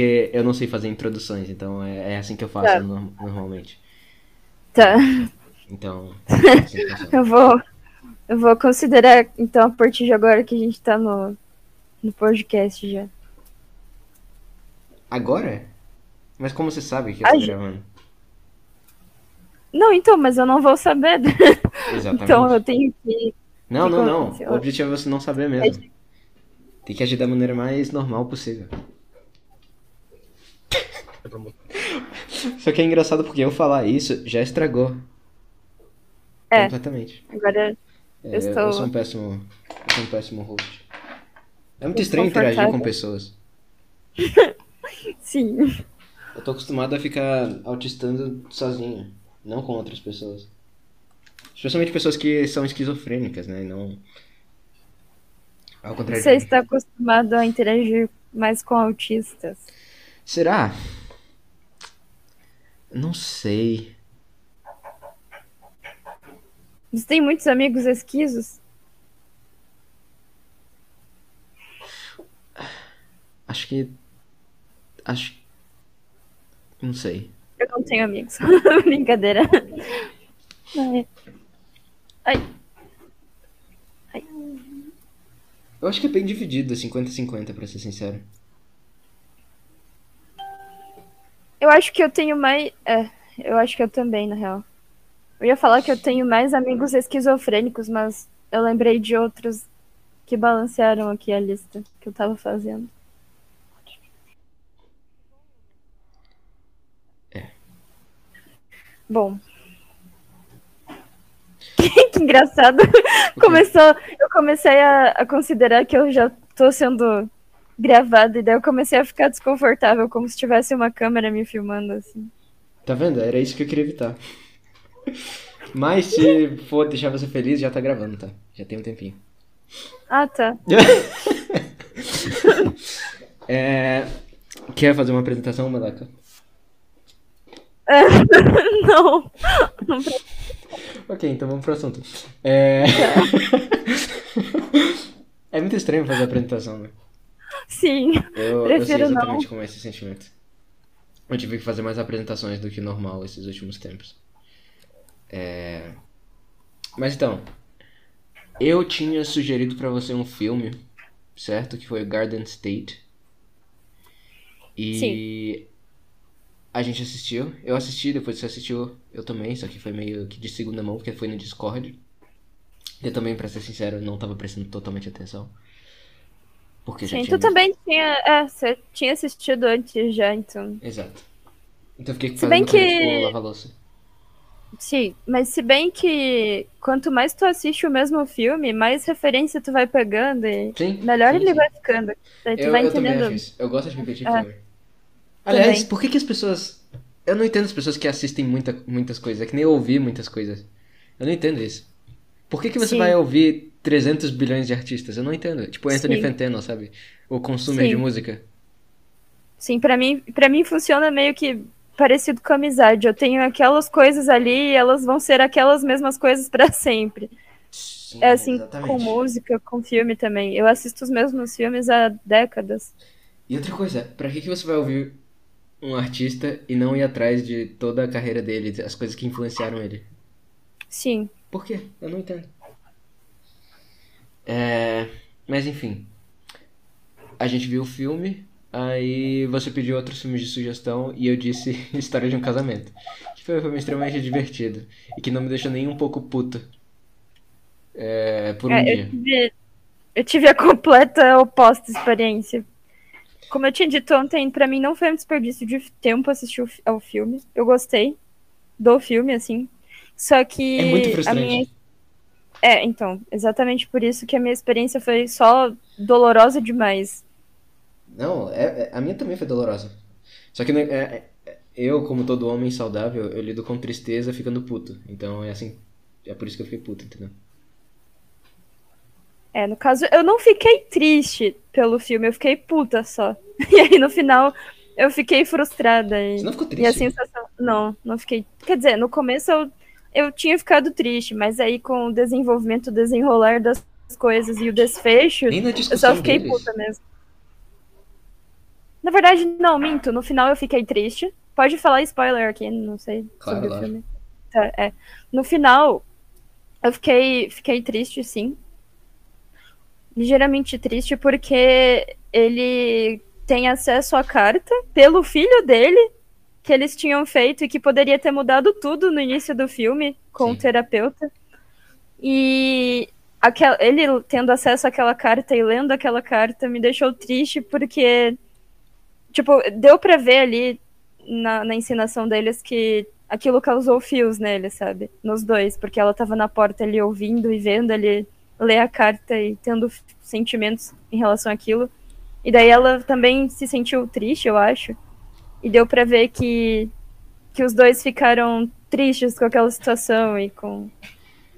porque eu não sei fazer introduções, então é, é assim que eu faço Tá. no- normalmente. Tá. Então. é funciona. Eu vou. Eu vou considerar, então, a partir de agora que a gente tá no, no podcast já. Agora? Mas como você sabe que eu tô já- gravando? Não, então, mas eu não vou saber. Exatamente. então eu tenho que. Não, que não, não. aconteceu? O objetivo é você não saber mesmo. Tem que agir da maneira mais normal possível. Só que é engraçado porque eu falar isso já estragou. É. Completamente. Agora. É, Eu eu, estou- sou um péssimo. Eu sou um péssimo host. É muito estranho interagir com pessoas. Sim. Eu tô acostumado a ficar autistando sozinho, não com outras pessoas. Especialmente pessoas que são esquizofrênicas, né? Não. Ao contrário Você está acostumado a interagir mais com autistas. Será? Não sei. Você tem muitos amigos esquisos? Acho que. Acho. Não sei. Eu não tenho amigos. Brincadeira. Ai. Ai. Ai. Eu acho que é bem dividido, 50-50, pra ser sincero. Eu acho que eu tenho mais. É, eu acho que eu também, na real. Eu ia falar que eu tenho mais amigos esquizofrênicos, mas eu lembrei de outros que balancearam aqui a lista que eu tava fazendo. É. Bom. que engraçado. Começou, eu comecei a, a considerar que eu já tô sendo gravada e daí eu comecei a ficar desconfortável, como se tivesse uma câmera me filmando assim. Tá vendo? Era isso que eu queria evitar. Mas se for deixar você feliz, já tá gravando, tá? Já tem um tempinho. Ah, tá. É... Quer fazer uma apresentação, Malaca? É, não. não Ok, então vamos pro assunto. É... é muito estranho fazer apresentação, né? Sim. Eu, eu sei Prefiro não. exatamente como é esse sentimento. Eu tive que fazer mais apresentações do que normal esses últimos tempos. É... Mas então, eu tinha sugerido pra você um filme, certo? Que foi Garden State. E a gente assistiu. Eu assisti, depois você assistiu, eu também, só que foi meio que de segunda mão, porque foi no Discord. Eu também, pra ser sincero, não tava prestando totalmente atenção. Porque já Sim, tu também tinha. É, você tinha assistido antes já, então. Exato. Então eu fiquei Se fazendo bem coisa, que- tipo, lavar louça. Sim, mas se bem que quanto mais tu assiste o mesmo filme, mais referência tu vai pegando e Sim, melhor sim, ele sim. vai ficando. Daí tu Eu, vai eu entendendo. isso. Eu gosto de repetir É. filme. Aliás, Também. por que que as pessoas... Eu não entendo as pessoas que assistem muita, muitas coisas. É que nem eu ouvir muitas coisas. Eu não entendo isso. Por que que você Sim. vai ouvir 300 bilhões de artistas? Eu não entendo. Tipo Anthony Sim. Fantano, sabe? O consumer Sim. de música. Sim, pra mim, para mim funciona meio que parecido com amizade. Eu tenho aquelas coisas ali e elas vão ser aquelas mesmas coisas pra sempre. Sim, É assim exatamente. com música, com filme também. Eu assisto os mesmos filmes há décadas. E outra coisa, pra que que você vai ouvir um artista e não ir atrás de toda a carreira dele, as coisas que influenciaram ele? Sim. Por quê? Eu não entendo. É... Mas enfim. A gente viu o filme, aí você pediu outros filmes de sugestão e eu disse História de um Casamento. Que foi um filme extremamente divertido e que não me deixou nem um pouco puto. É, por um É, eu, dia. tive, eu tive a completa oposta experiência. Como eu tinha dito ontem, pra mim não foi um desperdício de tempo assistir ao filme. Eu gostei do filme, assim. Só que É muito a frustrante. minha. É, então, exatamente por isso que a minha experiência foi só dolorosa demais. Não, é, é- a minha também foi dolorosa. Só que né, é- é- eu, como todo homem saudável, eu lido com tristeza ficando puto. Então é assim. É por isso que eu fiquei puto, entendeu? É, no caso, eu não fiquei triste pelo filme, eu fiquei puta só. E aí no final eu fiquei frustrada. E... Você não ficou E a triste? sensação. Não, não fiquei. Quer dizer, no começo eu, eu tinha ficado triste, mas aí com o desenvolvimento, o desenrolar das coisas e o desfecho, eu só fiquei deles. puta mesmo. Na verdade, não, minto. No final eu fiquei triste. Pode falar spoiler aqui, não sei Claro, sobre o filme. Tá, é. No final, eu fiquei, fiquei triste, sim. Ligeiramente triste, porque ele tem acesso à carta pelo filho dele que eles tinham feito e que poderia ter mudado tudo no início do filme com Sim. o terapeuta. E aquel- ele tendo acesso àquela carta e lendo aquela carta me deixou triste porque, tipo, deu pra ver ali na, na ensinação deles que aquilo causou fios nele, sabe? Nos dois, porque ela tava na porta ali ouvindo e vendo ele ler a carta e tendo sentimentos em relação àquilo. E daí ela também se sentiu triste, eu acho. E deu pra ver que, que os dois ficaram tristes com aquela situação e com,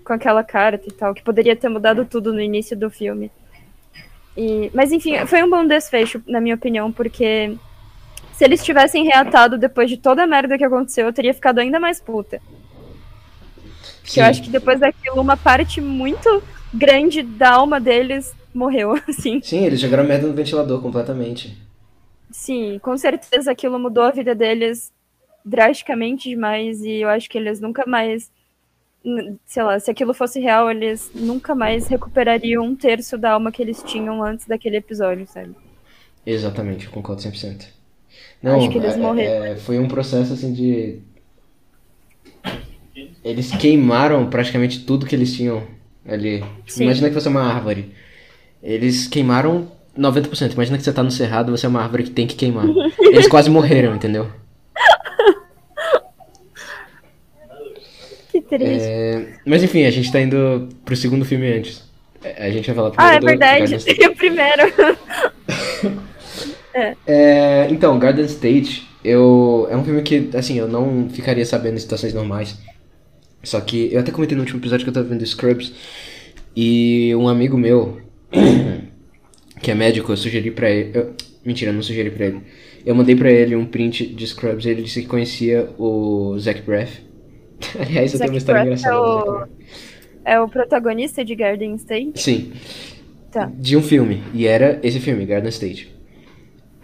com aquela carta e tal, que poderia ter mudado tudo no início do filme. E, mas enfim, foi um bom desfecho, na minha opinião, porque se eles tivessem reatado depois de toda a merda que aconteceu, eu teria ficado ainda mais puta. Porque eu Sim. acho que depois daquilo, uma parte muito grande da alma deles morreu, assim. Sim, eles jogaram merda no ventilador completamente. Sim, com certeza aquilo mudou a vida deles drasticamente demais e eu acho que eles nunca mais, sei lá, se aquilo fosse real, eles nunca mais recuperariam um terço da alma que eles tinham antes daquele episódio, sabe? Exatamente, eu concordo 100%. Não, Acho que eles é- morreram. é, foi um processo assim de. Eles queimaram praticamente tudo que eles tinham ali. Tipo, imagina que é uma árvore. Eles queimaram 90%. Imagina que você tá no cerrado, você é uma árvore que tem que queimar. Eles quase morreram, entendeu? Que triste. É, Mas enfim, a gente tá indo pro segundo filme antes. É, A gente vai falar ah, primeiro é do verdade, seria o primeiro. É, então, Garden State, eu é um filme que, assim, eu não ficaria sabendo em situações normais. Só que eu até comentei no último episódio que eu tava vendo Scrubs e um amigo meu, que é médico, eu sugeri pra ele. eu- mentira, eu não sugeri pra ele. Eu mandei pra ele um print de Scrubs e ele disse que conhecia o Zach Braff. Aliás, eu tenho uma história Braff engraçada. é o-. É o protagonista de Garden State? Sim. Tá. De um filme. E era esse filme, Garden State.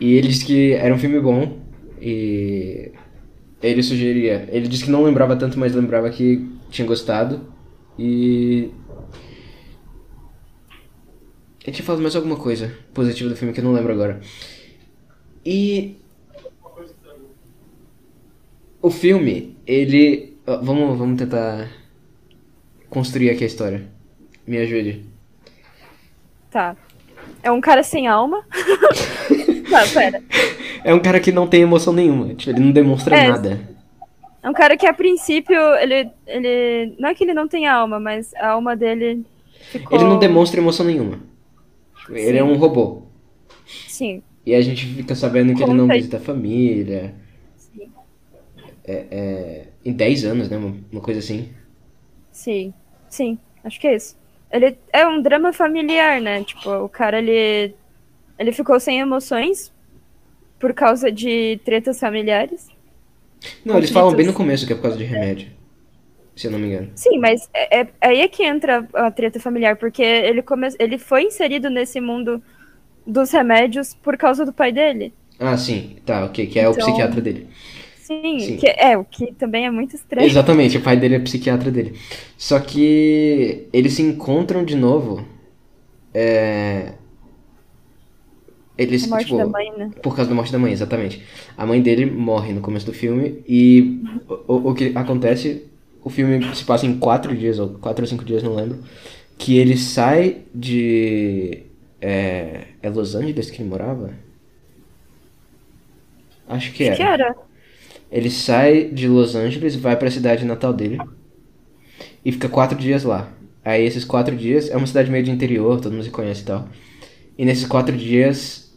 E ele disse que era um filme bom. E ele sugeria. Ele disse que não lembrava tanto, mas lembrava que tinha gostado. E. Ele tinha falado mais alguma coisa positiva do filme que eu não lembro agora. E. O filme, ele. Vamos, vamos tentar construir aqui a história. Me ajude. Tá. É um cara sem alma. tá, pera. É um cara que não tem emoção nenhuma. Tipo, ele não demonstra É, nada. É um cara que a princípio, ele, ele. Não é que ele não tem alma, mas a alma dele ficou. Ele não demonstra emoção nenhuma. Ele é um robô. Sim, E a gente fica sabendo que ele não Conta visita a família. Sim. É, é, em 10 anos, né? Uma, coisa assim. sim, sim. Acho que é isso. Ele é um drama familiar, né? Tipo, o cara, ele. Ele ficou sem emoções por causa de tretas familiares. Não, eles falam bem no Conflitos. começo que é por causa de remédio. Se eu não me engano. Sim, mas é, é- aí é que entra a treta familiar, porque ele, come... ele foi inserido nesse mundo dos remédios por causa do pai dele. Ah, sim. Tá, ok. Que é o Então- psiquiatra dele. Sim, Sim. Que é, o que também é muito estranho. Exatamente, o pai dele é psiquiatra dele. Só que eles se encontram de novo. É... Eles, tipo, da mãe, né? Por causa da morte da mãe, exatamente. A mãe dele morre no começo do filme e o, o- o que acontece, o filme se passa em quatro dias, ou quatro ou cinco dias, não lembro, que ele sai de... É, é Los Angeles que ele morava? Acho que Acho que era. era. Ele sai de Los Angeles, vai pra cidade natal dele e fica quatro dias lá. Aí esses quatro dias, é uma cidade meio de interior, todo mundo se conhece e tal. E nesses quatro dias,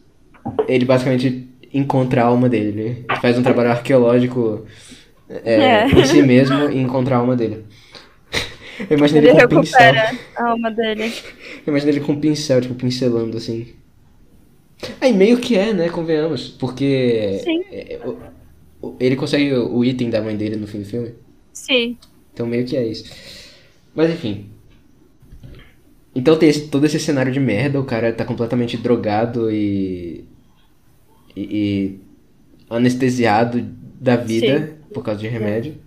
ele basicamente encontra a alma dele. Ele faz um trabalho arqueológico é, É. em si mesmo e encontra a alma dele. Eu imagino Ele ele com um pincel. recupera a alma dele. Eu imagino ele com um pincel, tipo, pincelando assim. Aí meio que é, né? Convenhamos. Porque Sim. é, o- ele consegue o o item da mãe dele no fim do filme. Sim. Então meio que é isso. Mas enfim. Então tem esse- todo esse cenário de merda, o cara tá completamente drogado e. e, e anestesiado da vida Sim. Por causa de remédio.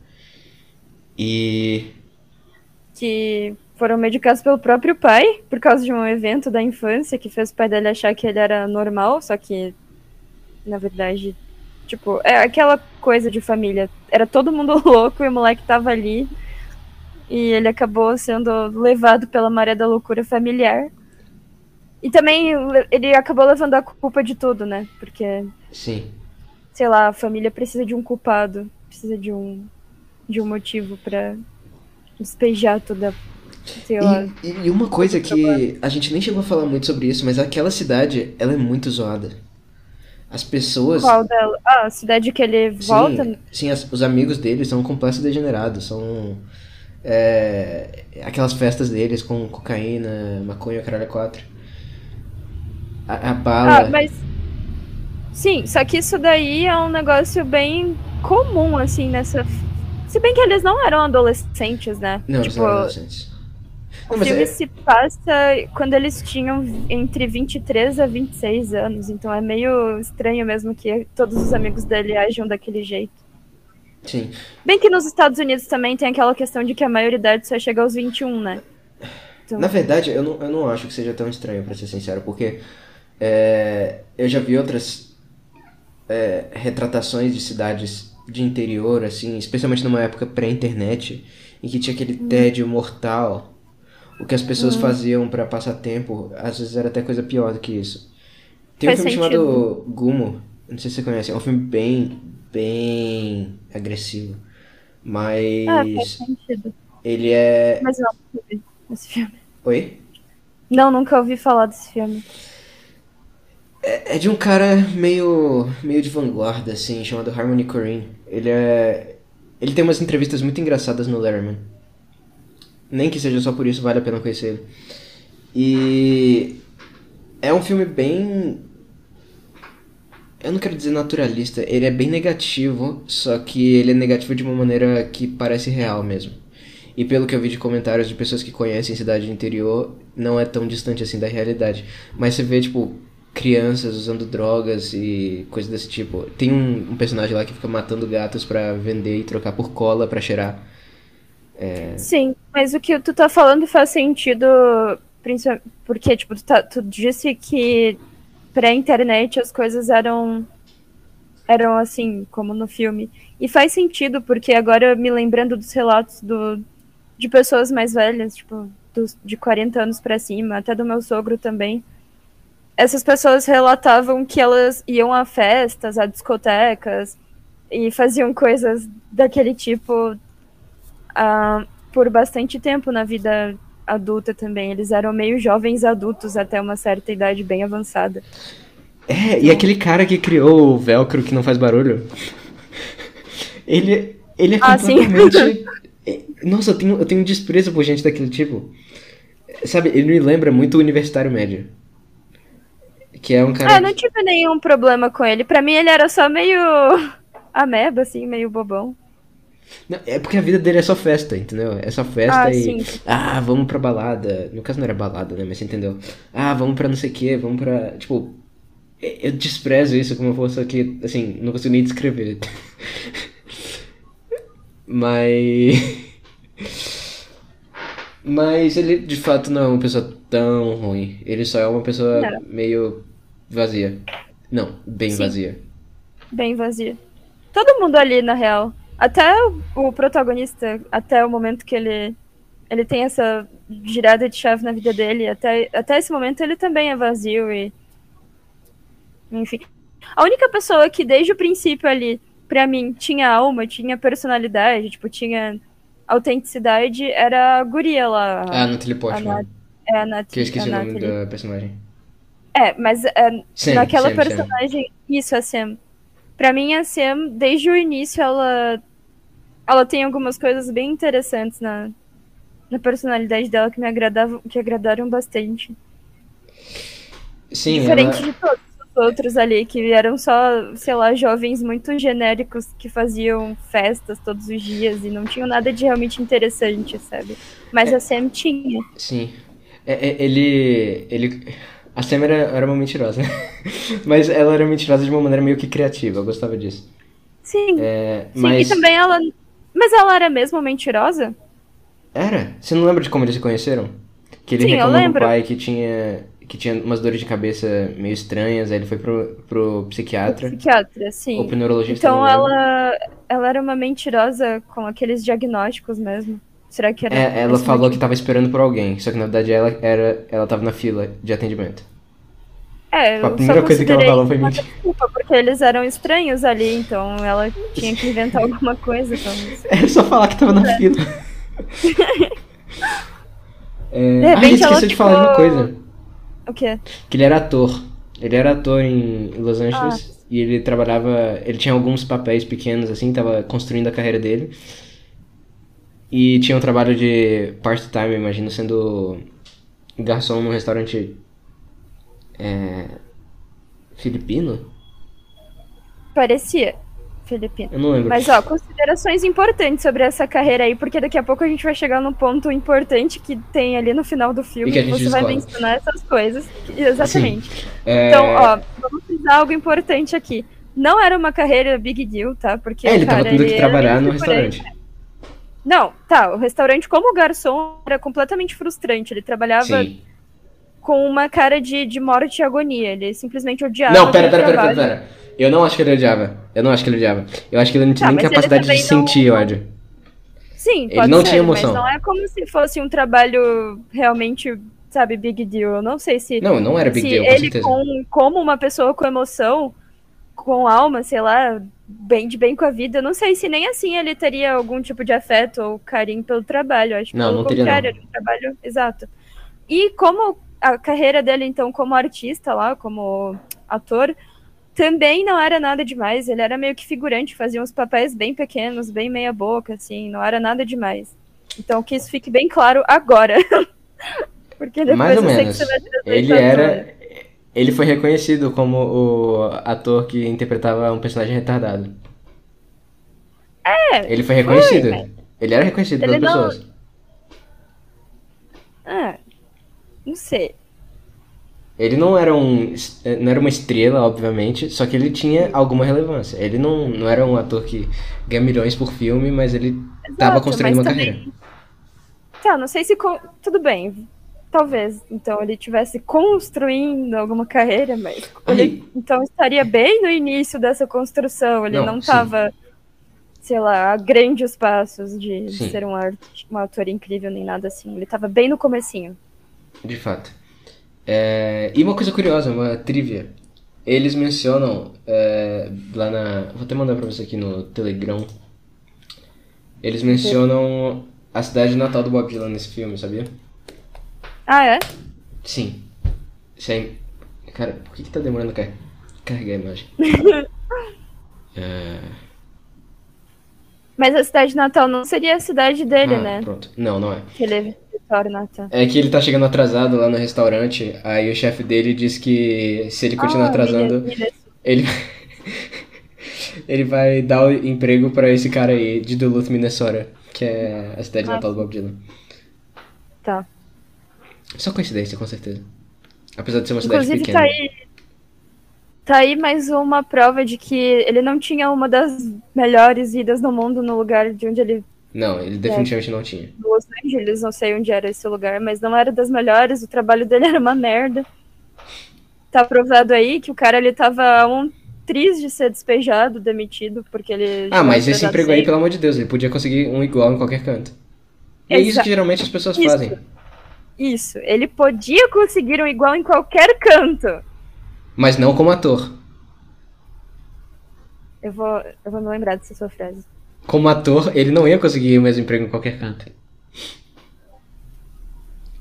E Que foram medicados pelo próprio pai, por causa de um evento da infância que fez o pai dele achar que ele era normal, só que, na verdade, tipo, é aquela coisa de família. Era todo mundo louco e o moleque tava ali. E ele acabou sendo levado pela maré da loucura familiar. E também le- ele acabou levando a culpa de tudo, né? Porque sim. sei lá, a família precisa de um culpado, precisa de um de um motivo pra despejar toda. E, e uma coisa que a gente nem chegou a falar muito sobre isso, mas aquela cidade, ela é muito zoada. As pessoas. Qual dela? Ah, a cidade que ele volta. Sim, sim as- os amigos deles são completos degenerados. São. é, aquelas festas deles com cocaína, maconha, caralho, 4. A, a bala. Ah, mas sim, só que isso daí é um negócio bem comum assim nessa se bem que eles não eram adolescentes, né? Não, tipo, não eram adolescentes. o Não, mas filme é- se passa quando eles tinham entre 23 a 26 anos, então é meio estranho mesmo que todos os amigos dele ajam daquele jeito. Sim. Bem que nos Estados Unidos também tem aquela questão de que a maioridade só chega aos 21, né? Então, Na verdade, eu não, eu não acho que seja tão estranho, pra ser sincero, porque é, eu já vi outras é, retratações de cidades de interior, assim, especialmente numa época pré-internet, em que tinha aquele tédio mortal. O que as pessoas faziam pra passar tempo, às vezes era até coisa pior do que isso. Tem um Faz filme sentido. chamado Gumo, não sei se você conhece, é um filme bem, bem agressivo. Mas ah, faz sentido. ele é. Mas não, nunca vi esse filme. Oi? Não, nunca ouvi falar desse filme. É de um cara meio, meio de vanguarda, assim, chamado Harmony Korine. Ele é. Ele tem umas entrevistas muito engraçadas no Letterman. Nem que seja só por isso, vale a pena conhecer ele. E. É um filme bem. Eu não quero dizer naturalista, ele é bem negativo, só que ele é negativo de uma maneira que parece real mesmo. E pelo que eu vi de comentários de pessoas que conhecem cidade interior, não é tão distante assim da realidade. Mas você vê, tipo, crianças usando drogas e coisas desse tipo. Tem um, um personagem lá que fica matando gatos pra vender e trocar por cola pra cheirar. Sim, mas o que tu tá falando faz sentido, principalmente porque, tipo, tu, tá- tu disse que pré-internet as coisas eram eram assim, como no filme. E faz sentido, porque agora me lembrando dos relatos do, de pessoas mais velhas, tipo, dos, de 40 anos pra cima, até do meu sogro também. Essas pessoas relatavam que elas iam a festas, a discotecas e faziam coisas daquele tipo ah, por bastante tempo na vida adulta também. Eles eram meio jovens adultos até uma certa idade bem avançada. É, e aquele cara que criou o velcro que não faz barulho. Ele, ele é Ah, completamente. É, Nossa, eu tenho, eu tenho um desprezo por gente daquele tipo. Sabe, ele me lembra muito o Universitário Médio. Que é um cara. Ah, não tive nenhum problema com ele. Pra mim ele era só meio ameba, assim, meio bobão. Não, é porque a vida dele é só festa, entendeu? É só festa Ah, e. sim. Ah, vamos pra balada. No caso não era balada, né? Mas você entendeu? Ah, vamos pra não sei o que, vamos pra. Tipo. Eu desprezo isso como eu fosse aqui, assim, não consigo nem descrever. Mas. Mas ele de fato não é uma pessoa tão ruim. Ele só é uma pessoa Não. meio vazia. Não, bem Sim. vazia. Bem vazio. Todo mundo ali, na real. Até o, protagonista, até o momento que ele ele tem essa girada de chave na vida dele, até, até esse momento ele também é vazio e. Enfim. A única pessoa que desde o princípio ali, pra mim, tinha alma, tinha personalidade, tipo, tinha autenticidade, era a guria lá. Ah, Natalie a Portman. Nat- é a Nat- Que eu esqueci a o nome Natalie. da personagem. É, mas é, Sam, naquela Sam. personagem. Isso, a Sam. Pra mim, a Sam, desde o início, ela. Ela tem algumas coisas bem interessantes na, na personalidade dela que me agradavam, que agradaram bastante. Sim, Diferente ela... de todos os outros ali, que eram só, sei lá, jovens muito genéricos que faziam festas todos os dias e não tinham nada de realmente interessante, sabe? Mas É. a Sam tinha. Sim. É, é, ele, ele... A Sam era, era uma mentirosa. Mas ela era mentirosa de uma maneira meio que criativa, eu gostava disso. Sim. É, Sim, mas. e também ela. Mas ela era mesmo mentirosa? Era? Você não lembra de como eles se conheceram? Que ele Sim, eu reclamou lembro. pai que tinha, que tinha umas dores de cabeça meio estranhas, aí ele foi pro, pro psiquiatra. Psiquiatra, sim. Ou pro neurologista. Então ela, ela era uma mentirosa com aqueles diagnósticos mesmo. Será que era? É, ela falou que tava esperando por alguém, só que na verdade ela, era, ela tava na fila de atendimento. É, Tipo, a primeira coisa que ela falou foi mentira. desculpa, porque eles eram estranhos ali, então ela tinha que inventar alguma coisa. Talvez. Era só falar que tava na fila. É... De ah, ela de falar uma coisa. O quê? Que ele era ator. Ele era ator em Los Angeles Ah. e ele trabalhava. Ele tinha alguns papéis pequenos assim, tava construindo a carreira dele. E tinha um trabalho de part-time, imagino, sendo garçom num restaurante. É. Filipino? Parecia filipino. Eu não lembro. Mas, ó, considerações importantes sobre essa carreira aí, porque daqui a pouco a gente vai chegar num ponto importante que tem ali no final do filme. E que a gente você vai discorda. mencionar essas coisas. Exatamente. É, Então, ó, vamos frisar algo importante aqui. Não era uma carreira big deal, tá? Porque é, ele cara, tava tendo que trabalhar no meio figurante. Não, tá. O restaurante, como garçom, era completamente frustrante. Ele trabalhava Sim. com uma cara de, de morte e agonia. Ele simplesmente odiava. Não, pera, pera, pera, pera, pera. Eu não acho que ele odiava. Eu não acho que ele odiava. Eu acho que ele não tinha Tá, nem capacidade de não- sentir ódio. Sim, Ele pode não ser, tinha emoção. mas não é como se fosse um trabalho realmente, sabe, big deal. Eu não sei se, Não, não era big se deal, com ele, com, como uma pessoa com emoção, com alma, sei lá, bem de bem com a vida, eu não sei se nem assim ele teria algum tipo de afeto ou carinho pelo trabalho. Acho que Não, pelo não teria, contrário, era um trabalho exato. E como a carreira dele, então, como artista lá, como ator, também não era nada demais. Ele era meio que figurante, fazia uns papéis bem pequenos, bem meia boca, assim, não era nada demais. Então que isso fique bem claro agora. Porque depois Mais ou eu sei que menos. você vai Ele era. Ele foi reconhecido como o ator que interpretava um personagem retardado. É, Ele foi reconhecido. mas- Ele era reconhecido Ele pelas não- pessoas. Ah, não sei. Ele não era um. Não era uma estrela, obviamente, só que ele tinha alguma relevância. Ele não, não era um ator que ganha milhões por filme, mas ele tava construindo uma também- carreira. Tá, não sei se. Tudo bem. Talvez, então, ele estivesse construindo alguma carreira, mas ele então estaria bem no início dessa construção. Ele Não, estava, sei lá, a grandes passos de ser um, art, um ator incrível nem nada assim. Ele estava bem no comecinho. de fato. É, e uma coisa curiosa, uma trivia. Eles mencionam é, lá na. Vou até mandar pra você aqui no Telegram. Eles mencionam a cidade natal do Bob Dylan nesse filme, sabia? Ah, é? Sim. Isso aí. Cara, por que, que tá demorando a car- carregar a imagem? É, Mas a cidade natal não seria a cidade dele, ah, né? Pronto. Não, não é. Que ele natal. É que ele tá chegando atrasado lá no restaurante, aí o chefe dele diz que se ele continuar Ah, atrasando, milha- ele ele vai dar o emprego pra esse cara aí de Duluth, Minnesota, que é a cidade Ah, natal do Bob Dylan. Tá. Só coincidência, com certeza. Apesar de ser uma cidade Inclusive, pequena. tá aí. Tá aí mais uma prova de que ele não tinha uma das melhores vidas no mundo no lugar de onde ele. Não, ele definitivamente não tinha. Los Angeles, não sei onde era esse lugar, mas não era das melhores, o trabalho dele era uma merda. Tá provado aí que o cara ele tava um triz de ser despejado, demitido, porque ele. Ah, mas esse emprego aí, certo. pelo amor de Deus, ele podia conseguir um igual em qualquer canto. E é isso que geralmente as pessoas Isso. fazem. Isso, ele podia conseguir um igual em qualquer canto. Mas não como ator. Eu vou, eu vou me lembrar dessa sua frase. Como ator, ele não ia conseguir o mesmo emprego em qualquer canto.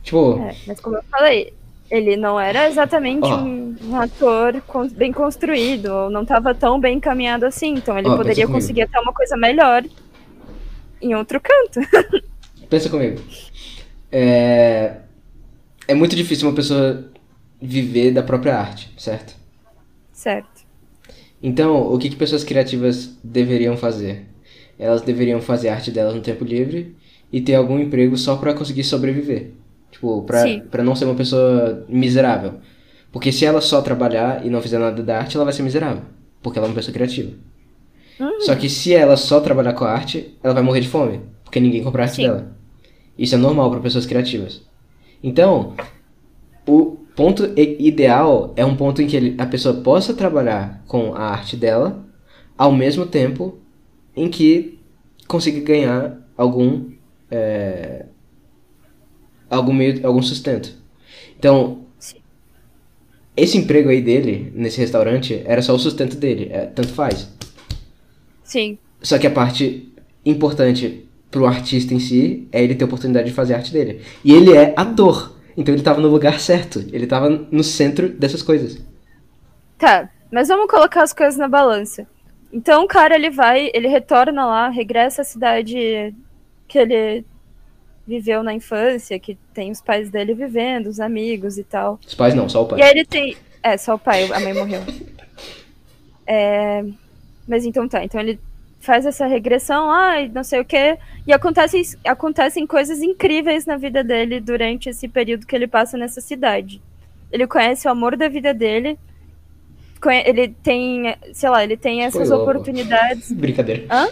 Tipo, É, mas como eu falei, ele não era exatamente Ó. um, um ator con- bem construído, ou não estava tão bem encaminhado assim, então ele Ó, poderia conseguir até uma coisa melhor em outro canto. pensa comigo. É... é muito difícil uma pessoa viver da própria arte, certo? certo. Então, o que, que pessoas criativas deveriam fazer? Elas deveriam fazer a arte delas no tempo livre e ter algum emprego só pra conseguir sobreviver. Tipo, pra, Sim. pra não ser uma pessoa miserável. Porque se ela só trabalhar e não fizer nada da arte, ela vai ser miserável. Porque ela é uma pessoa criativa. Uhum. Só que se ela só trabalhar com a arte, ela vai morrer de fome. Porque ninguém compra a arte Sim. dela. Isso é normal para pessoas criativas. Então, o ponto ideal é um ponto em que a pessoa possa trabalhar com a arte dela, ao mesmo tempo em que consiga ganhar algum é, algum meio, algum sustento. Então, esse emprego aí dele nesse restaurante era só o sustento dele, é, tanto faz. Sim. Só que a parte importante pro artista em si é ele ter a oportunidade de fazer a arte dele. E ele é ator. Então ele tava no lugar certo. Ele tava no centro dessas coisas. Tá, mas vamos colocar as coisas na balança. Então o cara ele vai, ele retorna lá, regressa à cidade que ele viveu na infância, que tem os pais dele vivendo, os amigos e tal. Os pais não, só o pai. E aí ele tem. É, só o pai, a mãe morreu. É, Mas então tá, então ele faz essa regressão lá e não sei o quê. E acontecem, acontecem coisas incríveis na vida dele durante esse período que ele passa nessa cidade. Ele conhece o amor da vida dele. Ele tem, sei lá, ele tem essas logo. oportunidades. Brincadeira. Hã?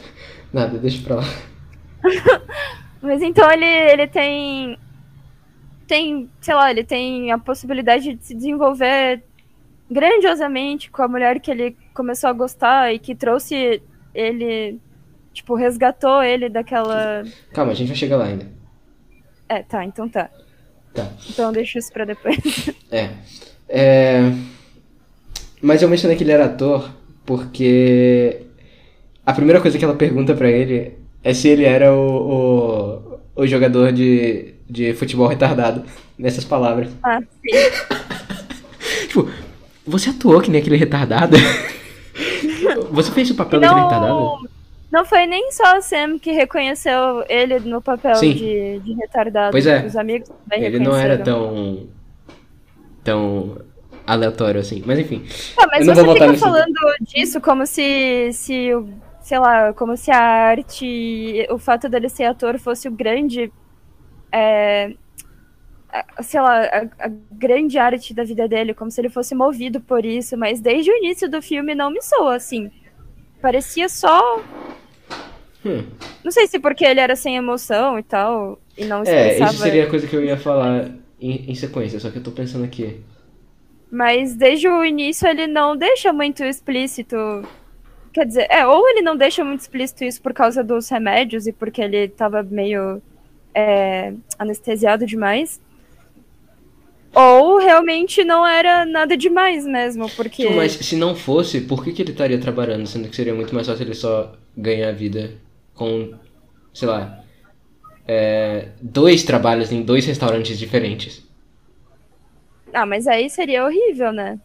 Nada, deixa pra lá. Mas então ele, ele tem. Tem, sei lá, ele tem a possibilidade de se desenvolver grandiosamente com a mulher que ele começou a gostar e que trouxe ele. Tipo, resgatou ele daquela. Calma, a gente vai chegar lá ainda. É, tá, então tá. Tá. Então deixa isso pra depois. É. É. Mas eu mencionei que ele era ator porque a primeira coisa que ela pergunta pra ele é se ele era o, o, o jogador de, de futebol retardado. Nessas palavras. ah, sim. Tipo, você atuou que nem aquele retardado? você fez o papel daquele retardado? Não, não foi nem só a Sam que reconheceu ele no papel Sim. de, de retardado. Pois é. Os amigos também Ele não era tão. tão aleatório assim. Mas enfim. Tá, mas não você fica falando disso como se, se, o- sei lá, como se a arte, o fato dele ser ator fosse o grande, é, sei lá, a, a grande arte da vida dele, como se ele fosse movido por isso, mas desde o início do filme não me soa assim. Parecia só, Hum. não sei se porque ele era sem emoção e tal, e não É, isso seria a coisa que eu ia falar em, em sequência, só que eu tô pensando aqui. Mas desde o início ele não deixa muito explícito. Quer dizer, é, ou ele não deixa muito explícito isso por causa dos remédios e porque ele tava meio é, anestesiado demais. Ou realmente não era nada demais mesmo, porque. Tipo, Mas se não fosse, por que, que ele estaria trabalhando? Sendo que seria muito mais fácil ele só ganhar a vida com, sei lá, é, dois trabalhos em dois restaurantes diferentes. Ah, mas aí seria horrível, né?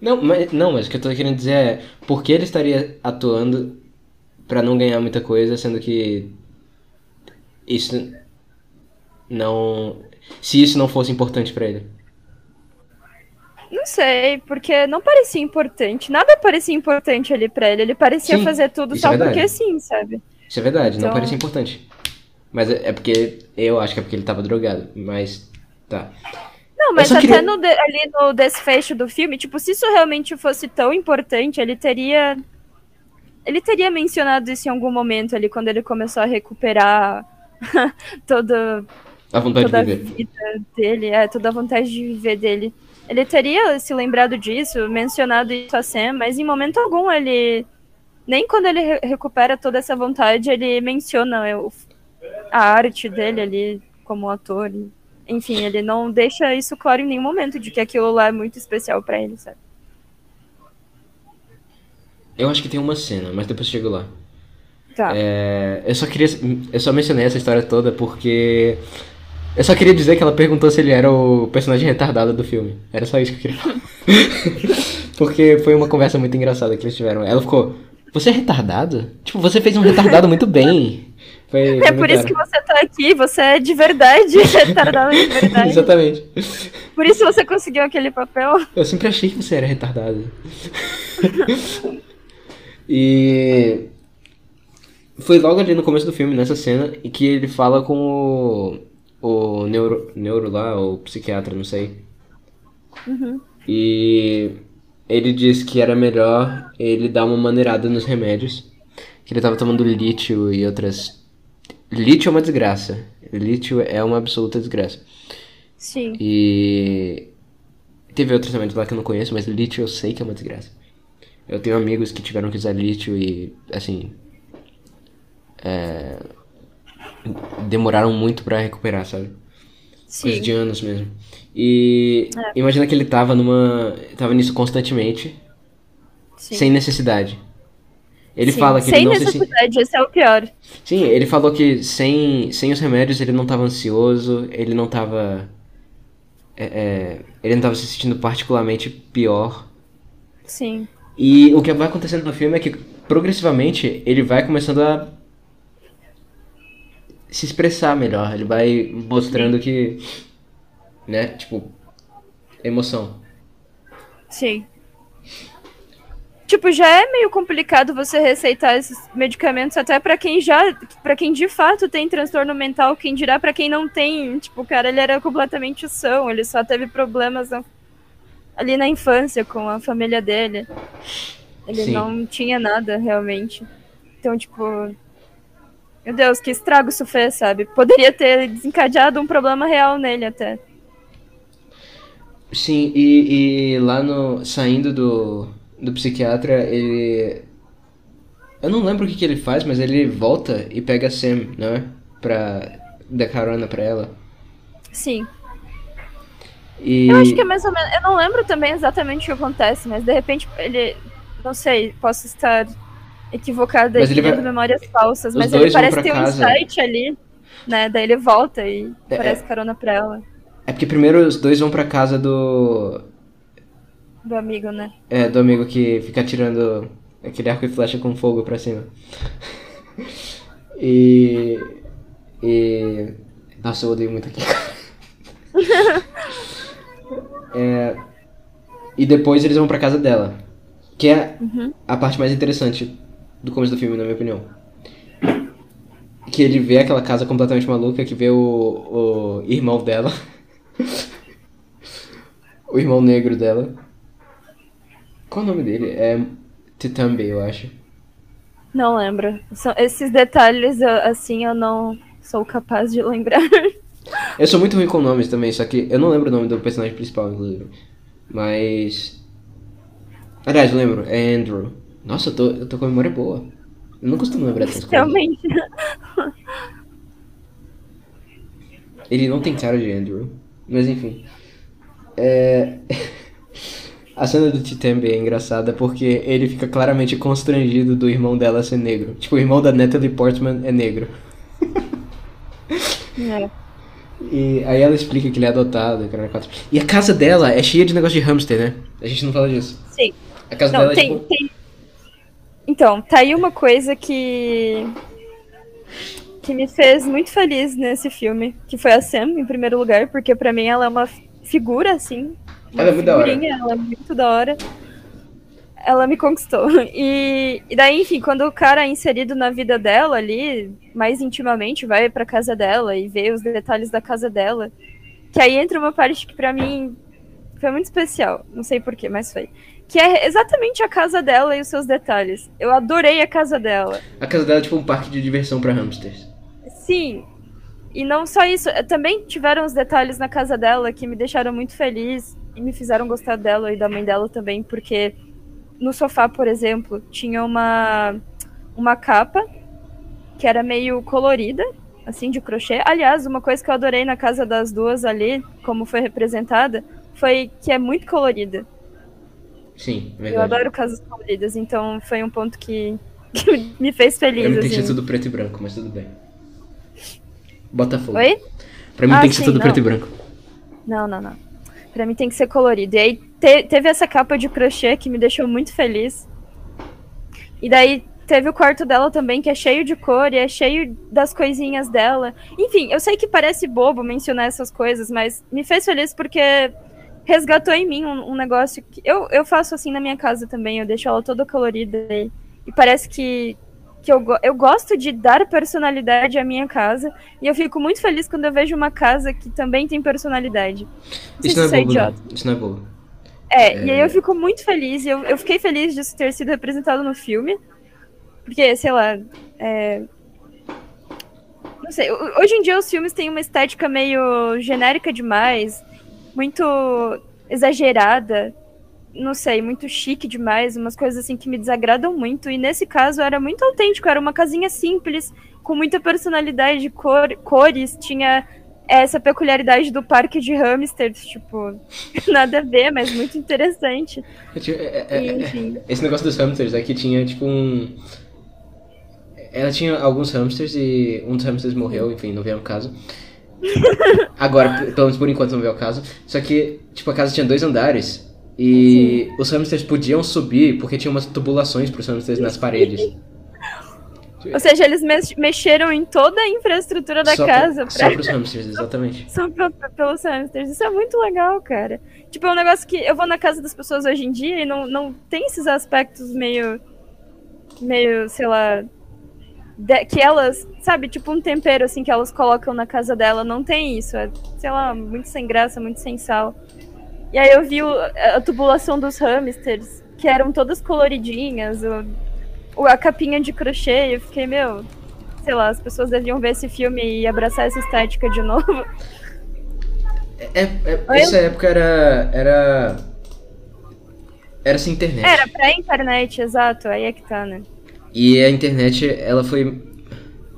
Não, mas, não, mas o que eu tô querendo dizer é, por que ele estaria atuando pra não ganhar muita coisa, sendo que isso não... Se isso não fosse importante pra ele. Não sei, porque não parecia importante. Nada parecia importante ali pra ele. Ele parecia Sim, fazer tudo só é porque sim, sabe? Isso é verdade, não Então- parece importante. Mas é é porque, eu acho que é porque ele tava drogado, mas tá. Não, mas até queria- no de- ali no desfecho do filme, tipo, se isso realmente fosse tão importante, ele teria. Ele teria mencionado isso em algum momento ali, quando ele começou a recuperar toda, A vontade toda a de viver. vida dele, é, toda a vontade de viver dele. Ele teria se lembrado disso, mencionado isso a Sam, mas em momento algum ele. Nem quando ele re- recupera toda essa vontade, ele menciona o- a arte dele ali como ator. Enfim, ele não deixa isso claro em nenhum momento de que aquilo lá é muito especial pra ele, sabe? Eu acho que tem uma cena, mas depois eu chego lá. Tá. É, eu só queria. Eu só mencionei essa história toda porque. Eu só queria dizer que ela perguntou se ele era o personagem retardado do filme. Era só isso que eu queria falar. porque foi uma conversa muito engraçada que eles tiveram. Ela ficou. Você é retardado? Tipo, você fez um retardado muito bem. Foi, É por isso que você tá aqui, você é de verdade, retardado de verdade. Exatamente. Por isso você conseguiu aquele papel. Eu sempre achei que você era retardado. e foi logo ali no começo do filme, nessa cena, em que ele fala com o, o neuro, neuro lá, ou psiquiatra, não sei. E ele disse que era melhor ele dar uma maneirada nos remédios. Que ele tava tomando lítio e outras. Lítio é uma desgraça. Lítio é uma absoluta desgraça. Sim. E. Teve outros remédios lá que eu não conheço, mas lítio eu sei que é uma desgraça. Eu tenho amigos que tiveram que usar lítio e, assim. É... Demoraram muito pra recuperar, sabe? Coisa Sim. de anos mesmo. E É. imagina que ele tava numa. tava nisso constantemente, Sim. sem necessidade. Ele Sim. fala que Sem ele não se. necessidade, esse é o pior. Sim, ele falou que sem, sem os remédios ele não tava ansioso, ele não tava. é, é, ele não tava se sentindo particularmente pior. Sim. E o que vai acontecendo no filme é que progressivamente ele vai começando a se expressar melhor. Ele vai mostrando que. Né? Tipo. Emoção. Sim. Tipo, já é meio complicado você receitar esses medicamentos até pra quem já, para quem de fato tem transtorno mental, quem dirá pra quem não tem. Tipo, o cara ele era completamente são, ele só teve problemas na- ali na infância com a família dele. Ele Sim. não tinha nada realmente. Então, tipo, meu Deus, que estrago isso fez, sabe? Poderia ter desencadeado um problema real nele até. Sim, e, e lá no. saindo do, do psiquiatra, ele. Eu não lembro o que, que ele faz, mas ele volta e pega a Sam, não é? Pra dar carona pra ela. Sim. E. Eu acho que é mais ou menos. Eu não lembro também exatamente o que acontece, mas de repente ele. Não sei, posso estar equivocada Mas e ele vai- memórias falsas, Os mas ele parece ter um casa. insight ali, né? Daí ele volta e É, parece carona pra ela, É porque primeiro os dois vão pra casa do. do amigo, né? É, do amigo que fica tirando aquele arco e flecha com fogo pra cima. E. E. Nossa, eu odeio muito aqui. É, e depois eles vão pra casa dela. Que é Uhum. a parte mais interessante do começo do filme, na minha opinião. Que ele vê aquela casa completamente maluca, que vê o, o irmão dela. o irmão negro dela. Qual o nome dele? É Titambe, eu acho. Não lembro. São, esses detalhes, eu- assim, eu não sou capaz de lembrar. Eu sou muito ruim com nomes também, só que eu não lembro o nome do personagem principal, inclusive. Mas. Aliás, eu lembro, é Andrew. Nossa, eu tô, eu tô com a memória boa. Eu não costumo lembrar dessas coisas. Realmente. Ele não tem cara de Andrew. Mas enfim. É... A cena do Titembe é engraçada porque ele fica claramente constrangido do irmão dela ser negro. Tipo, o irmão da Natalie Portman é negro. É. E aí ela explica que ele é adotado. E a casa dela é cheia de negócio de hamster, né? A gente não fala disso. Sim. A casa Não, dela é tem, tipo. tem. Então, tá aí uma coisa que. que me fez muito feliz nesse filme, que foi a Sam, em primeiro lugar, porque pra mim ela é uma figura, assim. uma Ela é muito da hora. figurinha, Ela é muito da hora. Ela me conquistou. E, e daí, enfim, quando o cara é inserido na vida dela ali, mais intimamente, vai pra casa dela e vê os detalhes da casa dela. Que aí entra uma parte que pra mim foi muito especial. Não sei porquê, mas foi. Que é exatamente a casa dela e os seus detalhes. Eu adorei a casa dela. A casa dela é tipo um parque de diversão pra hamsters. Sim. E não só isso, eh, também tiveram os detalhes na casa dela que me deixaram muito feliz e me fizeram gostar dela e da mãe dela também, porque no sofá, por exemplo, tinha uma uma capa que era meio colorida, assim, de crochê. Aliás, uma coisa que eu adorei na casa das duas ali, como foi representada, foi que é muito colorida. Sim, Eu verdade. adoro casas coloridas, então foi um ponto que, que me fez feliz, Pra mim tem que ser assim. tudo preto e branco, mas tudo bem. Botafogo. Oi? Pra mim Ah, tem que ser sim, tudo não. preto e branco. Não, não, não. Pra mim tem que ser colorido. E aí te- teve essa capa de crochê que me deixou muito feliz. E daí teve o quarto dela também, que é cheio de cor e é cheio das coisinhas dela. Enfim, eu sei que parece bobo mencionar essas coisas, mas me fez feliz porque resgatou em mim um, um negócio que. Eu, eu faço assim na minha casa também, eu deixo ela toda colorida. E, e parece que. Que eu, eu gosto de dar personalidade à minha casa. E eu fico muito feliz quando eu vejo uma casa que também tem personalidade. Não Isso não é é bobo, não. Isso não é bobo. É, e aí eu fico muito feliz, e eu, eu fiquei feliz disso ter sido representado no filme. Porque, sei lá, é... Não sei, ho- hoje em dia os filmes têm uma estética meio genérica demais, muito exagerada, não sei, muito chique demais, umas coisas assim que me desagradam muito. E nesse caso era muito autêntico, era uma casinha simples, com muita personalidade de cor, cores, tinha essa peculiaridade do parque de hamsters, tipo, nada a ver, mas muito interessante. Tinha- é- é- E, é-. Esse negócio dos hamsters aqui tinha tipo um. Ela tinha alguns hamsters e um dos hamsters morreu, enfim, não veio ao caso. Agora, pelo menos por enquanto não veio ao caso. Só que, tipo, a casa tinha dois andares e os hamsters podiam subir porque tinha umas tubulações pros hamsters nas paredes. Ou seja, eles mex- mexeram em toda a infraestrutura da só casa Pra, pra, só pros hamsters, exatamente. só pra- pra- pelos hamsters. Isso é muito legal, cara. Tipo, é um negócio que eu vou na casa das pessoas hoje em dia e não, não tem esses aspectos meio. meio, sei lá. De- que elas, sabe, tipo um tempero assim que elas colocam na casa dela. Não tem isso. É, sei lá, muito sem graça, muito sem sal. E aí eu vi o- a tubulação dos hamsters, que eram todas coloridinhas, o, o- a capinha de crochê, e eu fiquei, meu, sei lá, as pessoas deviam ver esse filme e abraçar essa estética de novo. É, é- essa época era. Era. Era sem internet. Era pra internet, exato, aí é que tá, né? E a internet, ela foi.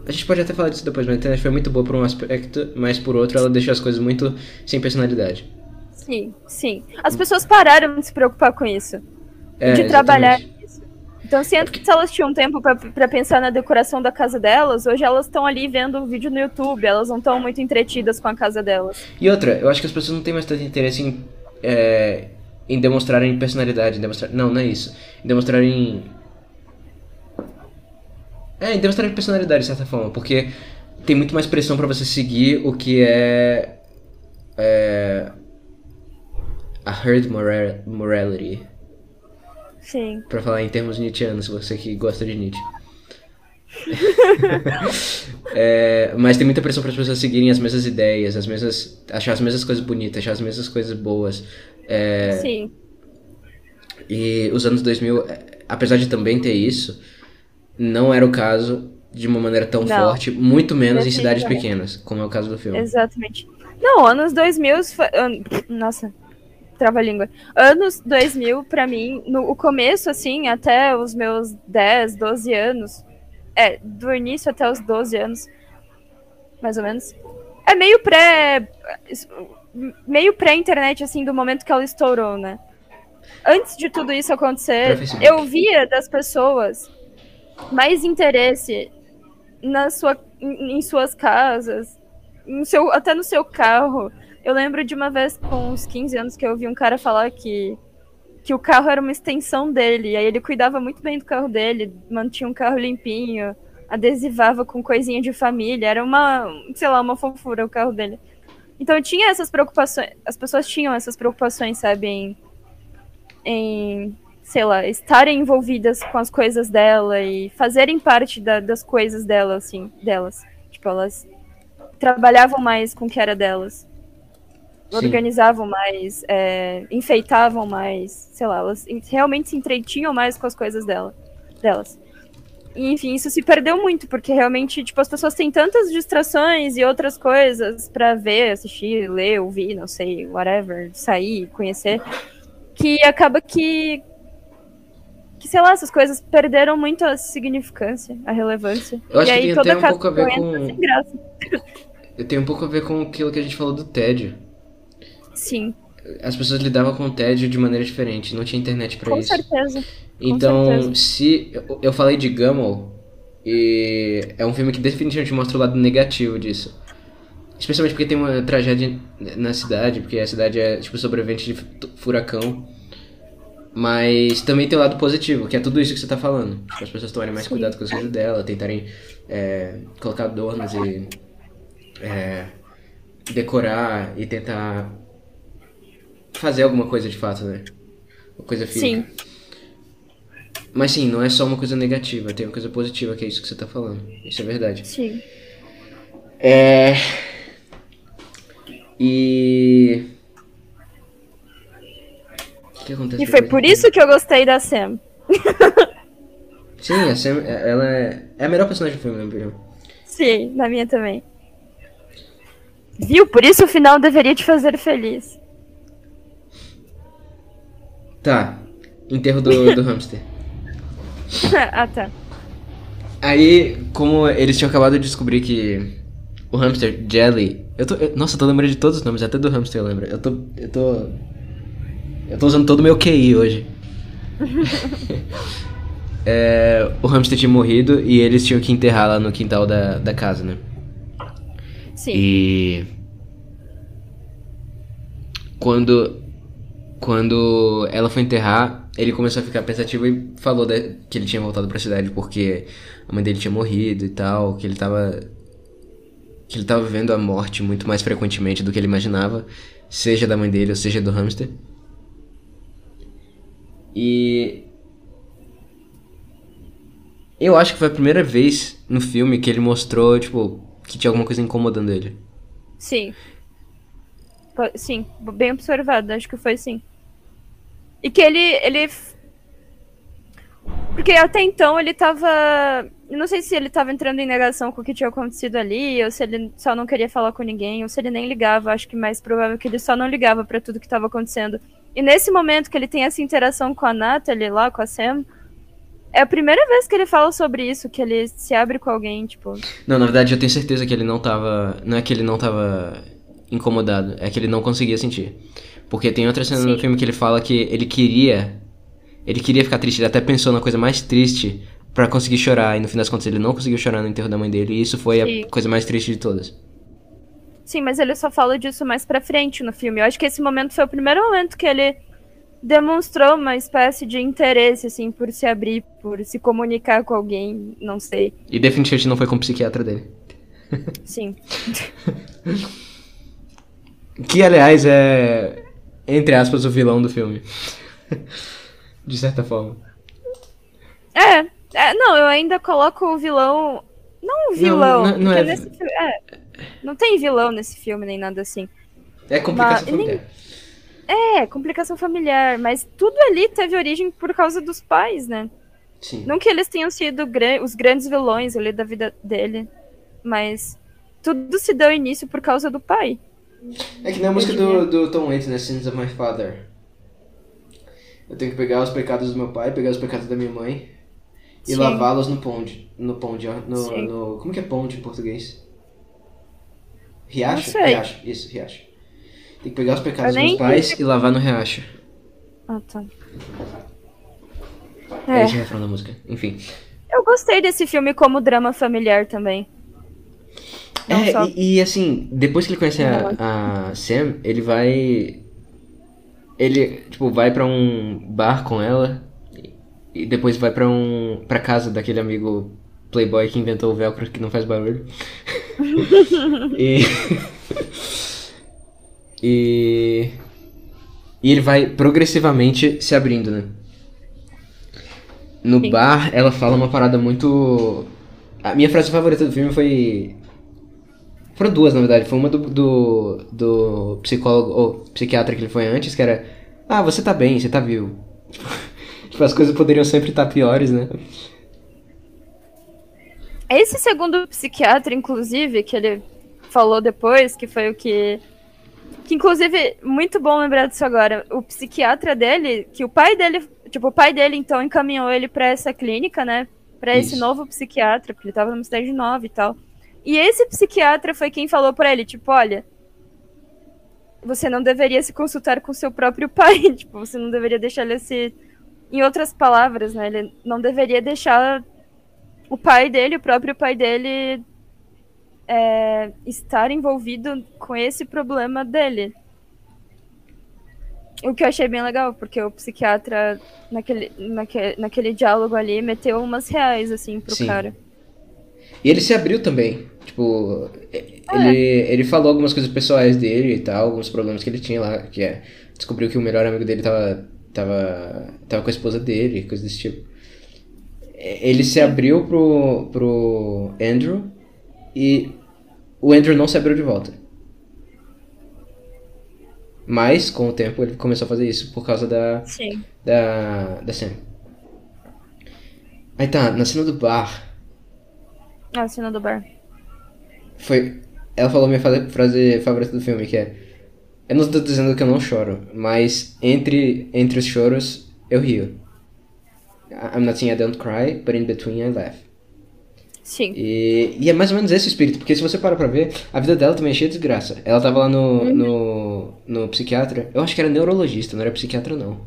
A gente pode até falar disso depois, mas a internet foi muito boa por um aspecto, mas por outro ela deixou as coisas muito sem personalidade. Sim, sim. As pessoas pararam de se preocupar com isso, É, de trabalhar nisso. Então, se antes elas tinham tempo pra, pra pensar na decoração da casa delas, hoje elas estão ali vendo um vídeo no YouTube, elas não estão muito entretidas com a casa delas. E outra, eu acho que as pessoas não têm mais tanto interesse em. é, em demonstrarem personalidade, em demonstrar. Não, não é isso. Em demonstrarem. É, em demonstrarem personalidade, de certa forma, porque tem muito mais pressão pra você seguir o que é. é a herd moral, morality. Sim. Pra falar em termos nietzscheanos, você que gosta de Nietzsche. É, mas tem muita pressão para as pessoas seguirem as mesmas ideias, as mesmas, achar as mesmas coisas bonitas, achar as mesmas coisas boas. É, Sim. e os anos 2000, é, apesar de também ter isso, não era o caso de uma maneira tão Não. forte, muito menos em cidades pequenas, como é o caso do filme. Exatamente. Não, anos 2000. foi- Nossa, trava-língua. Anos 2000, pra mim, no o começo, assim, até os meus 10, 12 anos. É, do início até os 12 anos, mais ou menos. É meio pré. Meio pré-internet, assim, do momento que ela estourou, né? Antes de tudo isso acontecer, eu via das pessoas mais interesse na sua, em, em suas casas, no seu, até no seu carro. Eu lembro de uma vez com uns 15 anos que eu ouvi um cara falar que, que o carro era uma extensão dele. Aí ele cuidava muito bem do carro dele, mantinha um carro limpinho, adesivava com coisinha de família. Era uma, sei lá, uma fofura o carro dele. Então tinha essas preocupações, as pessoas tinham essas preocupações, sabe, em, em sei lá, estarem envolvidas com as coisas dela e fazerem parte da- das coisas dela, assim, delas. Tipo, elas trabalhavam mais com o que era delas. Sim. Organizavam mais, é, enfeitavam mais, sei lá, elas en- realmente se entretinham mais com as coisas dela, delas. E, enfim, isso se perdeu muito, porque realmente, tipo, as pessoas têm tantas distrações e outras coisas pra ver, assistir, ler, ouvir, não sei, whatever, sair, conhecer, que acaba que que, sei lá, essas coisas perderam muito a significância, a relevância. Eu acho e que tem até um pouco a ver com- sem graça. Tem um pouco a ver com aquilo que a gente falou do tédio. Sim, As pessoas lidavam com o tédio de maneira diferente, não tinha internet pra com isso. certeza. Então, certeza. se eu- eu falei de Gummel, e é um filme que definitivamente mostra o lado negativo disso. Especialmente porque tem uma tragédia na cidade, porque a cidade é tipo sobrevivente de fu- furacão. Mas também tem o lado positivo, que é tudo isso que você tá falando. Tipo, as pessoas tomarem mais Sim. cuidado com as coisas dela, tentarem é, colocar adornos e é, decorar e tentar fazer alguma coisa de fato, né? Uma coisa física. Sim, Mas sim, não é só uma coisa negativa, tem uma coisa positiva que é isso que você tá falando. Isso é verdade. sim. É. E. Que acontece E foi por isso que eu gostei da Sam. Sim, a Sam, ela é, é a melhor personagem do filme, na minha opinião. Sim, na minha também. Viu? Por isso o final deveria te fazer feliz. Tá, enterro do, do hamster. ah, tá. Aí, como eles tinham acabado de descobrir que o hamster Jelly. Eu tô, eu- nossa, eu tô lembrando de todos os nomes, até do hamster eu lembro. Eu tô. Eu tô. Eu tô usando todo o meu QI hoje. É, o hamster tinha morrido e eles tinham que enterrar lá no quintal da, da casa, né? Sim. E. Quando. Quando ela foi enterrar, ele começou a ficar pensativo e falou da- que ele tinha voltado pra cidade porque a mãe dele tinha morrido e tal, que ele tava. que ele tava vivendo a morte muito mais frequentemente do que ele imaginava, seja da mãe dele ou seja do hamster. E. Eu acho que foi a primeira vez no filme que ele mostrou, tipo, que tinha alguma coisa incomodando ele. Sim. Sim, bem observado, acho que foi sim. E que ele. ele... Porque até então ele tava. Não sei se ele tava entrando em negação com o que tinha acontecido ali, ou se ele só não queria falar com ninguém, ou se ele nem ligava. Acho que mais provável que ele só não ligava pra tudo que tava acontecendo. E nesse momento que ele tem essa interação com a Natalie lá, com a Sam, é a primeira vez que ele fala sobre isso, que ele se abre com alguém, tipo. Não, na verdade eu tenho certeza que ele não tava. Não é que ele não tava incomodado, é que ele não conseguia sentir. Porque tem outra cena no Sim. filme que ele fala que ele queria. Ele queria ficar triste, ele até pensou na coisa mais triste pra conseguir chorar, e no fim das contas ele não conseguiu chorar no enterro da mãe dele, e isso foi Sim. a coisa mais triste de todas. Sim, mas ele só fala disso mais pra frente no filme. Eu acho que esse momento foi o primeiro momento que ele demonstrou uma espécie de interesse, assim, por se abrir, por se comunicar com alguém, não sei. E definitivamente não foi com o psiquiatra dele. Sim. Que aliás é. Entre aspas, o vilão do filme. de certa forma. É, é, não, eu ainda coloco o vilão. Não o vilão, não- não porque é- nesse filme. É, não tem vilão nesse filme, nem nada assim. É complicação Mas- familiar. É, complicação familiar, mas tudo ali teve origem por causa dos pais, né? Sim. Não que eles tenham sido os grandes vilões ali da vida dele, mas tudo se deu início por causa do pai. É que nem a música do, do Tom Waits, né? Sins of My Father. Eu tenho que pegar os pecados do meu pai, pegar os pecados da minha mãe e lavá-los no ponde. No ponde. No, no- como que é ponde em português? Riacho? Riacho, isso, riacho. Tem que pegar os pecados dos pais e lavar no riacho. Ah, tá. É. É, esse é o refrão da música. Enfim. eu gostei desse filme como drama familiar também. Não É, só- e, e, assim, depois que ele conhece a, a Sam, ele vai. Ele, tipo, vai pra um bar com ela e- e depois vai pra um. pra casa daquele amigo playboy que inventou o velcro que não faz barulho. e. e. E ele vai progressivamente se abrindo, né? No Sim. bar, ela fala uma parada muito. A minha frase favorita do filme foi. Foram duas, na verdade. Foi uma do, do, do psicólogo, ou psiquiatra que ele foi antes, que era. Ah, você tá bem, você tá vivo. Tipo, as coisas poderiam sempre estar piores, né? Esse segundo psiquiatra, inclusive, que ele falou depois, que foi o que. Que, inclusive, muito bom lembrar disso agora. O psiquiatra dele, que o pai dele. Tipo, o pai dele, então, encaminhou ele pra essa clínica, né? Pra esse Isso. novo psiquiatra, porque ele tava numa cidade nova e tal. E esse psiquiatra foi quem falou pra ele, tipo, olha. Você não deveria se consultar com seu próprio pai. tipo, você não deveria deixar ele se. Em outras palavras, né? Ele não deveria deixar o pai dele, o próprio pai dele, é, estar envolvido com esse problema dele. O que eu achei bem legal, porque o psiquiatra, naquele, naquele, naquele diálogo ali, meteu umas reais, assim, pro Sim. cara. E ele se abriu também. Tipo, ele, ele falou algumas coisas pessoais dele e tal, alguns problemas que ele tinha lá, que é. Descobriu que o melhor amigo dele tava. tava. tava com a esposa dele, coisa desse tipo. Ele se abriu pro, pro Andrew e o Andrew não se abriu de volta. Mas, com o tempo, ele começou a fazer isso por causa da, Sim. da, da Sam. Aí tá, na cena do bar, Ah, a cena do bar. foi. Ela falou minha frase favorita do filme, que é. Eu não tô dizendo que eu não choro, mas entre, entre os choros eu rio. I'm not saying I don't cry, but in between I laugh. Sim. E, e é mais ou menos esse o espírito, porque se você para pra ver, a vida dela também é cheia de desgraça. Ela tava lá no, no, no psiquiatra, eu acho que era neurologista, não era psiquiatra não.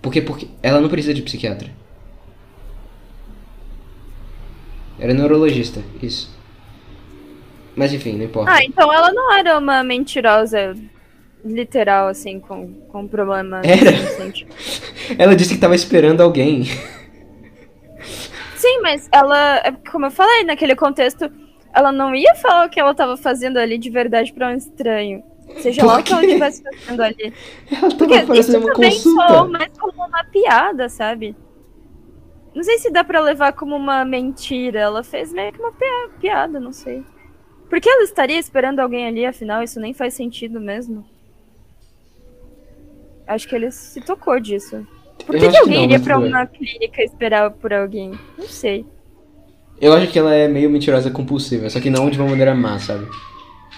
Porque, porque ela não precisa de psiquiatra. Era neurologista, isso. Mas enfim, não importa. Ah, então ela não era uma mentirosa literal, assim, com, com problema. Era. assim, Ela disse que tava esperando alguém. Sim, mas ela, é como eu falei, naquele contexto, ela não ia falar o que ela tava fazendo ali de verdade pra um estranho. Seja lá o que ela estivesse fazendo ali. Ela Porque tava isso fazendo uma também soou consulta. mais como uma piada, sabe? Não sei se dá pra levar como uma mentira. Ela fez meio que uma pia- piada, não sei. Por que ela estaria esperando alguém ali, afinal? Isso nem faz sentido mesmo. Acho que ele se tocou disso. Por que, que alguém iria pra bem. uma clínica esperar por alguém? Não sei. Eu acho que ela é meio mentirosa compulsiva, só que não de uma maneira má, sabe?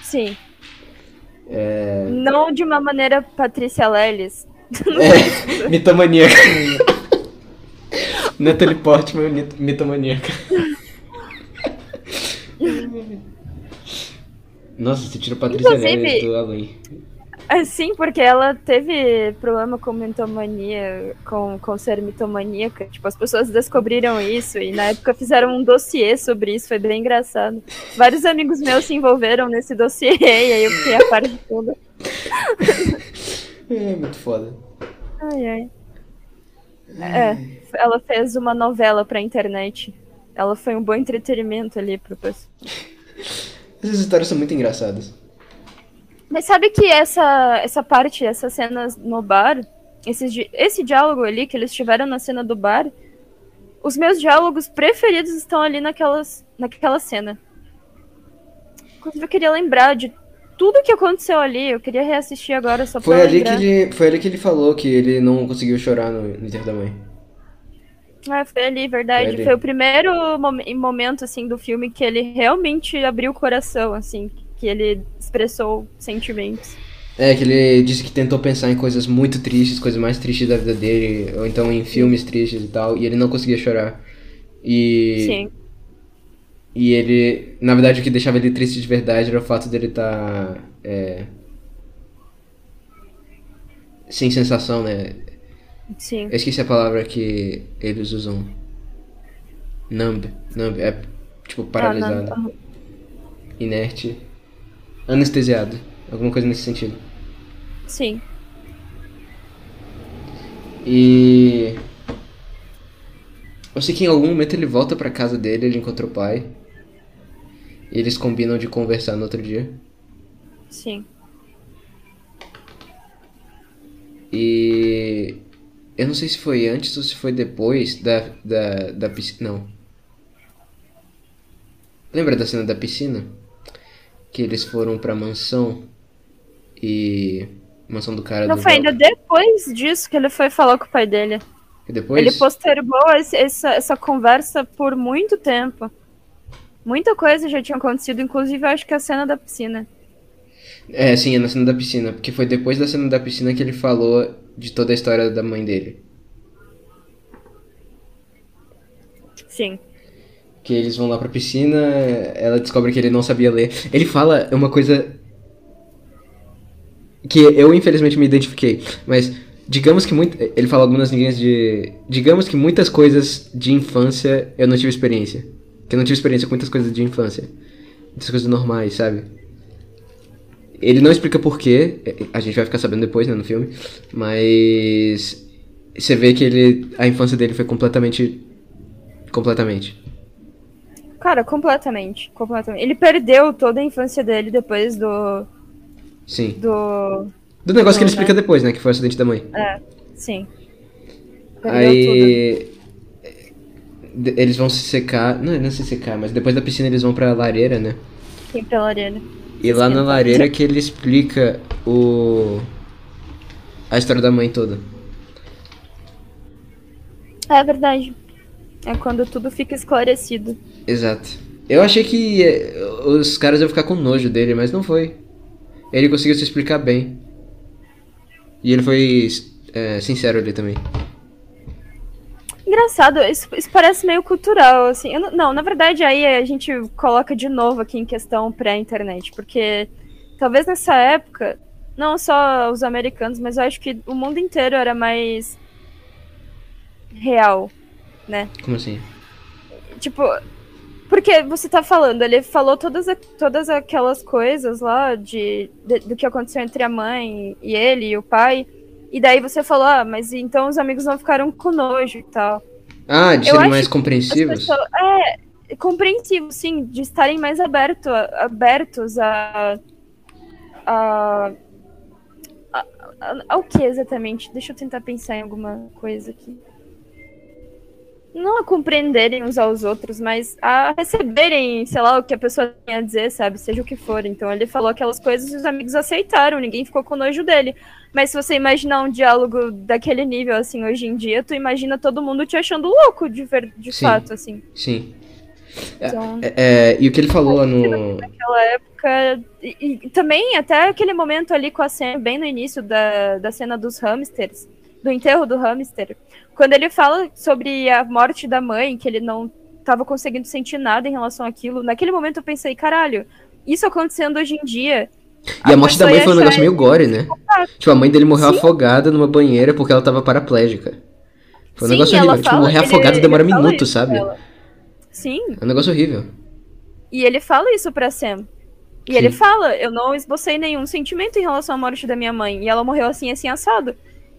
Sim. É. Não de uma maneira Patrícia Lelis. É, mitomaníaca. Natalie Portman, mit- mitomaníaca. Nossa, você tira a Patrícia Inclusive- Lelis do além. Assim, porque ela teve problema com mitomania, com, com ser mitomaníaca. Tipo, as pessoas descobriram isso e na época fizeram um dossiê sobre isso, foi bem engraçado. Vários amigos meus se envolveram nesse dossiê e aí eu fiquei a par de tudo. É muito foda. Ai, ai. É, ela fez uma novela pra internet. Ela foi um bom entretenimento ali pro pessoal. Essas histórias são muito engraçadas. Mas sabe que essa, essa parte, essas cenas no bar, esses di- esse diálogo ali que eles tiveram na cena do bar, os meus diálogos preferidos estão ali naquelas, naquela cena. Inclusive, eu queria lembrar de tudo que aconteceu ali. Eu queria reassistir agora só Foi pra ali, que ele, foi ali que ele falou que ele não conseguiu chorar no, no enterro da mãe. É, foi ali, verdade. Foi ali. Foi o primeiro momen- momento, assim, do filme que ele realmente abriu o coração, assim, que ele expressou sentimentos. É, que ele disse que tentou pensar em coisas muito tristes, coisas mais tristes da vida dele, ou então em filmes tristes e tal, e ele não conseguia chorar. E. Sim, E ele. Na verdade, o que deixava ele triste de verdade era o fato dele estar. é, sem sensação, né? sim. Eu esqueci a palavra que eles usam. Numb. Numb. É tipo paralisado. Ah, não. Inerte. Anestesiado. Alguma coisa nesse sentido. Sim. E. Eu sei que em algum momento ele volta pra casa dele, ele encontra o pai. E eles combinam de conversar no outro dia. Sim. E. Eu não sei se foi antes ou se foi depois da, da, da piscina. Não. Lembra da cena da piscina? Que eles foram pra mansão e. Mansão do cara Não do foi ainda depois disso que ele foi falar com o pai dele. E depois? Ele postergou esse- essa, essa conversa por muito tempo. Muita coisa já tinha acontecido, inclusive eu acho que a cena da piscina. É, sim, é na cena da piscina. Porque foi depois da cena da piscina que ele falou de toda a história da mãe dele. Sim. Que eles vão lá pra piscina, ela descobre que ele não sabia ler. Ele fala uma coisa que eu infelizmente me identifiquei, mas digamos que muito, ele fala algumas linhas de, digamos que muitas coisas de infância eu não tive experiência, que eu não tive experiência com muitas coisas de infância, muitas coisas normais, sabe? Ele não explica porquê, a gente vai ficar sabendo depois, né, no filme, mas você vê que ele, a infância dele foi completamente, completamente. Cara, completamente. Completamente. Ele perdeu toda a infância dele depois do. Sim. do. Do negócio que ele Não, explica né? depois, né? Que foi o acidente da mãe. É, sim. Perdeu tudo. Aí. de- Eles vão se secar. Não, não se secar, mas depois da piscina eles vão pra lareira, né? Sim, pela orelha. E lá na lareira que ele explica o. a história da mãe toda. É verdade. É quando tudo fica esclarecido. Exato. Eu achei que eh, os caras iam ficar com nojo dele, mas não foi. Ele conseguiu se explicar bem. E ele foi eh, sincero ali também. Engraçado, isso, isso parece meio cultural, assim. Eu não, na verdade, aí a gente coloca de novo aqui em questão pré-internet, porque talvez nessa época, não só os americanos, mas eu acho que o mundo inteiro era mais real, né? Como assim? Tipo, porque você tá falando, ele falou todas, a- todas aquelas coisas lá de, de- do que aconteceu entre a mãe e ele e o pai. E daí você falou, ah, mas então os amigos não ficaram com nojo e tal. Ah, de serem mais compreensivos? pessoas- é, compreensível, sim, de estarem mais aberto, abertos a, a, a- a- Ao que exatamente? Deixa eu tentar pensar em alguma coisa aqui. Não a compreenderem uns aos outros, mas a receberem, sei lá, o que a pessoa tem a dizer, sabe? Seja o que for. Então ele falou aquelas coisas e os amigos aceitaram, ninguém ficou com nojo dele. Mas se você imaginar um diálogo daquele nível, assim, hoje em dia, tu imagina todo mundo te achando louco, de, ver, de Sim. fato, assim. Sim. Então, É, é, e o que ele falou lá no. naquela época. E, e também, até aquele momento ali com a Sam, bem no início da, da cena dos hamsters, do enterro do hamster, quando ele fala sobre a morte da mãe, que ele não estava conseguindo sentir nada em relação àquilo, naquele momento eu pensei, caralho, isso acontecendo hoje em dia. E a morte da mãe foi um negócio meio gore, né? Tipo, a mãe dele morreu Sim. afogada numa banheira porque ela tava paraplégica. Foi um Sim, negócio horrível. Tipo, morrer ele- afogado ele demora minutos, sabe? Sim, É um negócio horrível. E ele fala isso pra Sam. E Sim. ele fala, eu não esbocei nenhum sentimento em relação à morte da minha mãe. E ela morreu assim, assim, assado.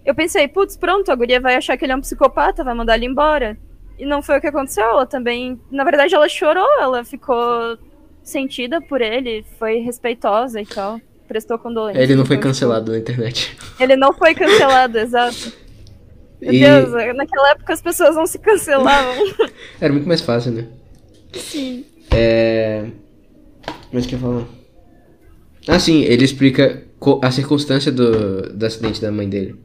Eu pensei, putz, pronto, a guria vai achar que ele é um psicopata, vai mandar ele embora. E não foi o que aconteceu. Ela também. Na verdade, ela chorou, ela ficou sentida por ele, foi respeitosa e tal. Prestou condolência. Ele não foi Então, cancelado na internet. tipo, ele não foi cancelado, exato. Meu E- Deus, naquela época as pessoas não se cancelavam. Era muito mais fácil, né? Sim. É. Mas que falar? Ah, sim, ele explica a circunstância do, do acidente da mãe dele.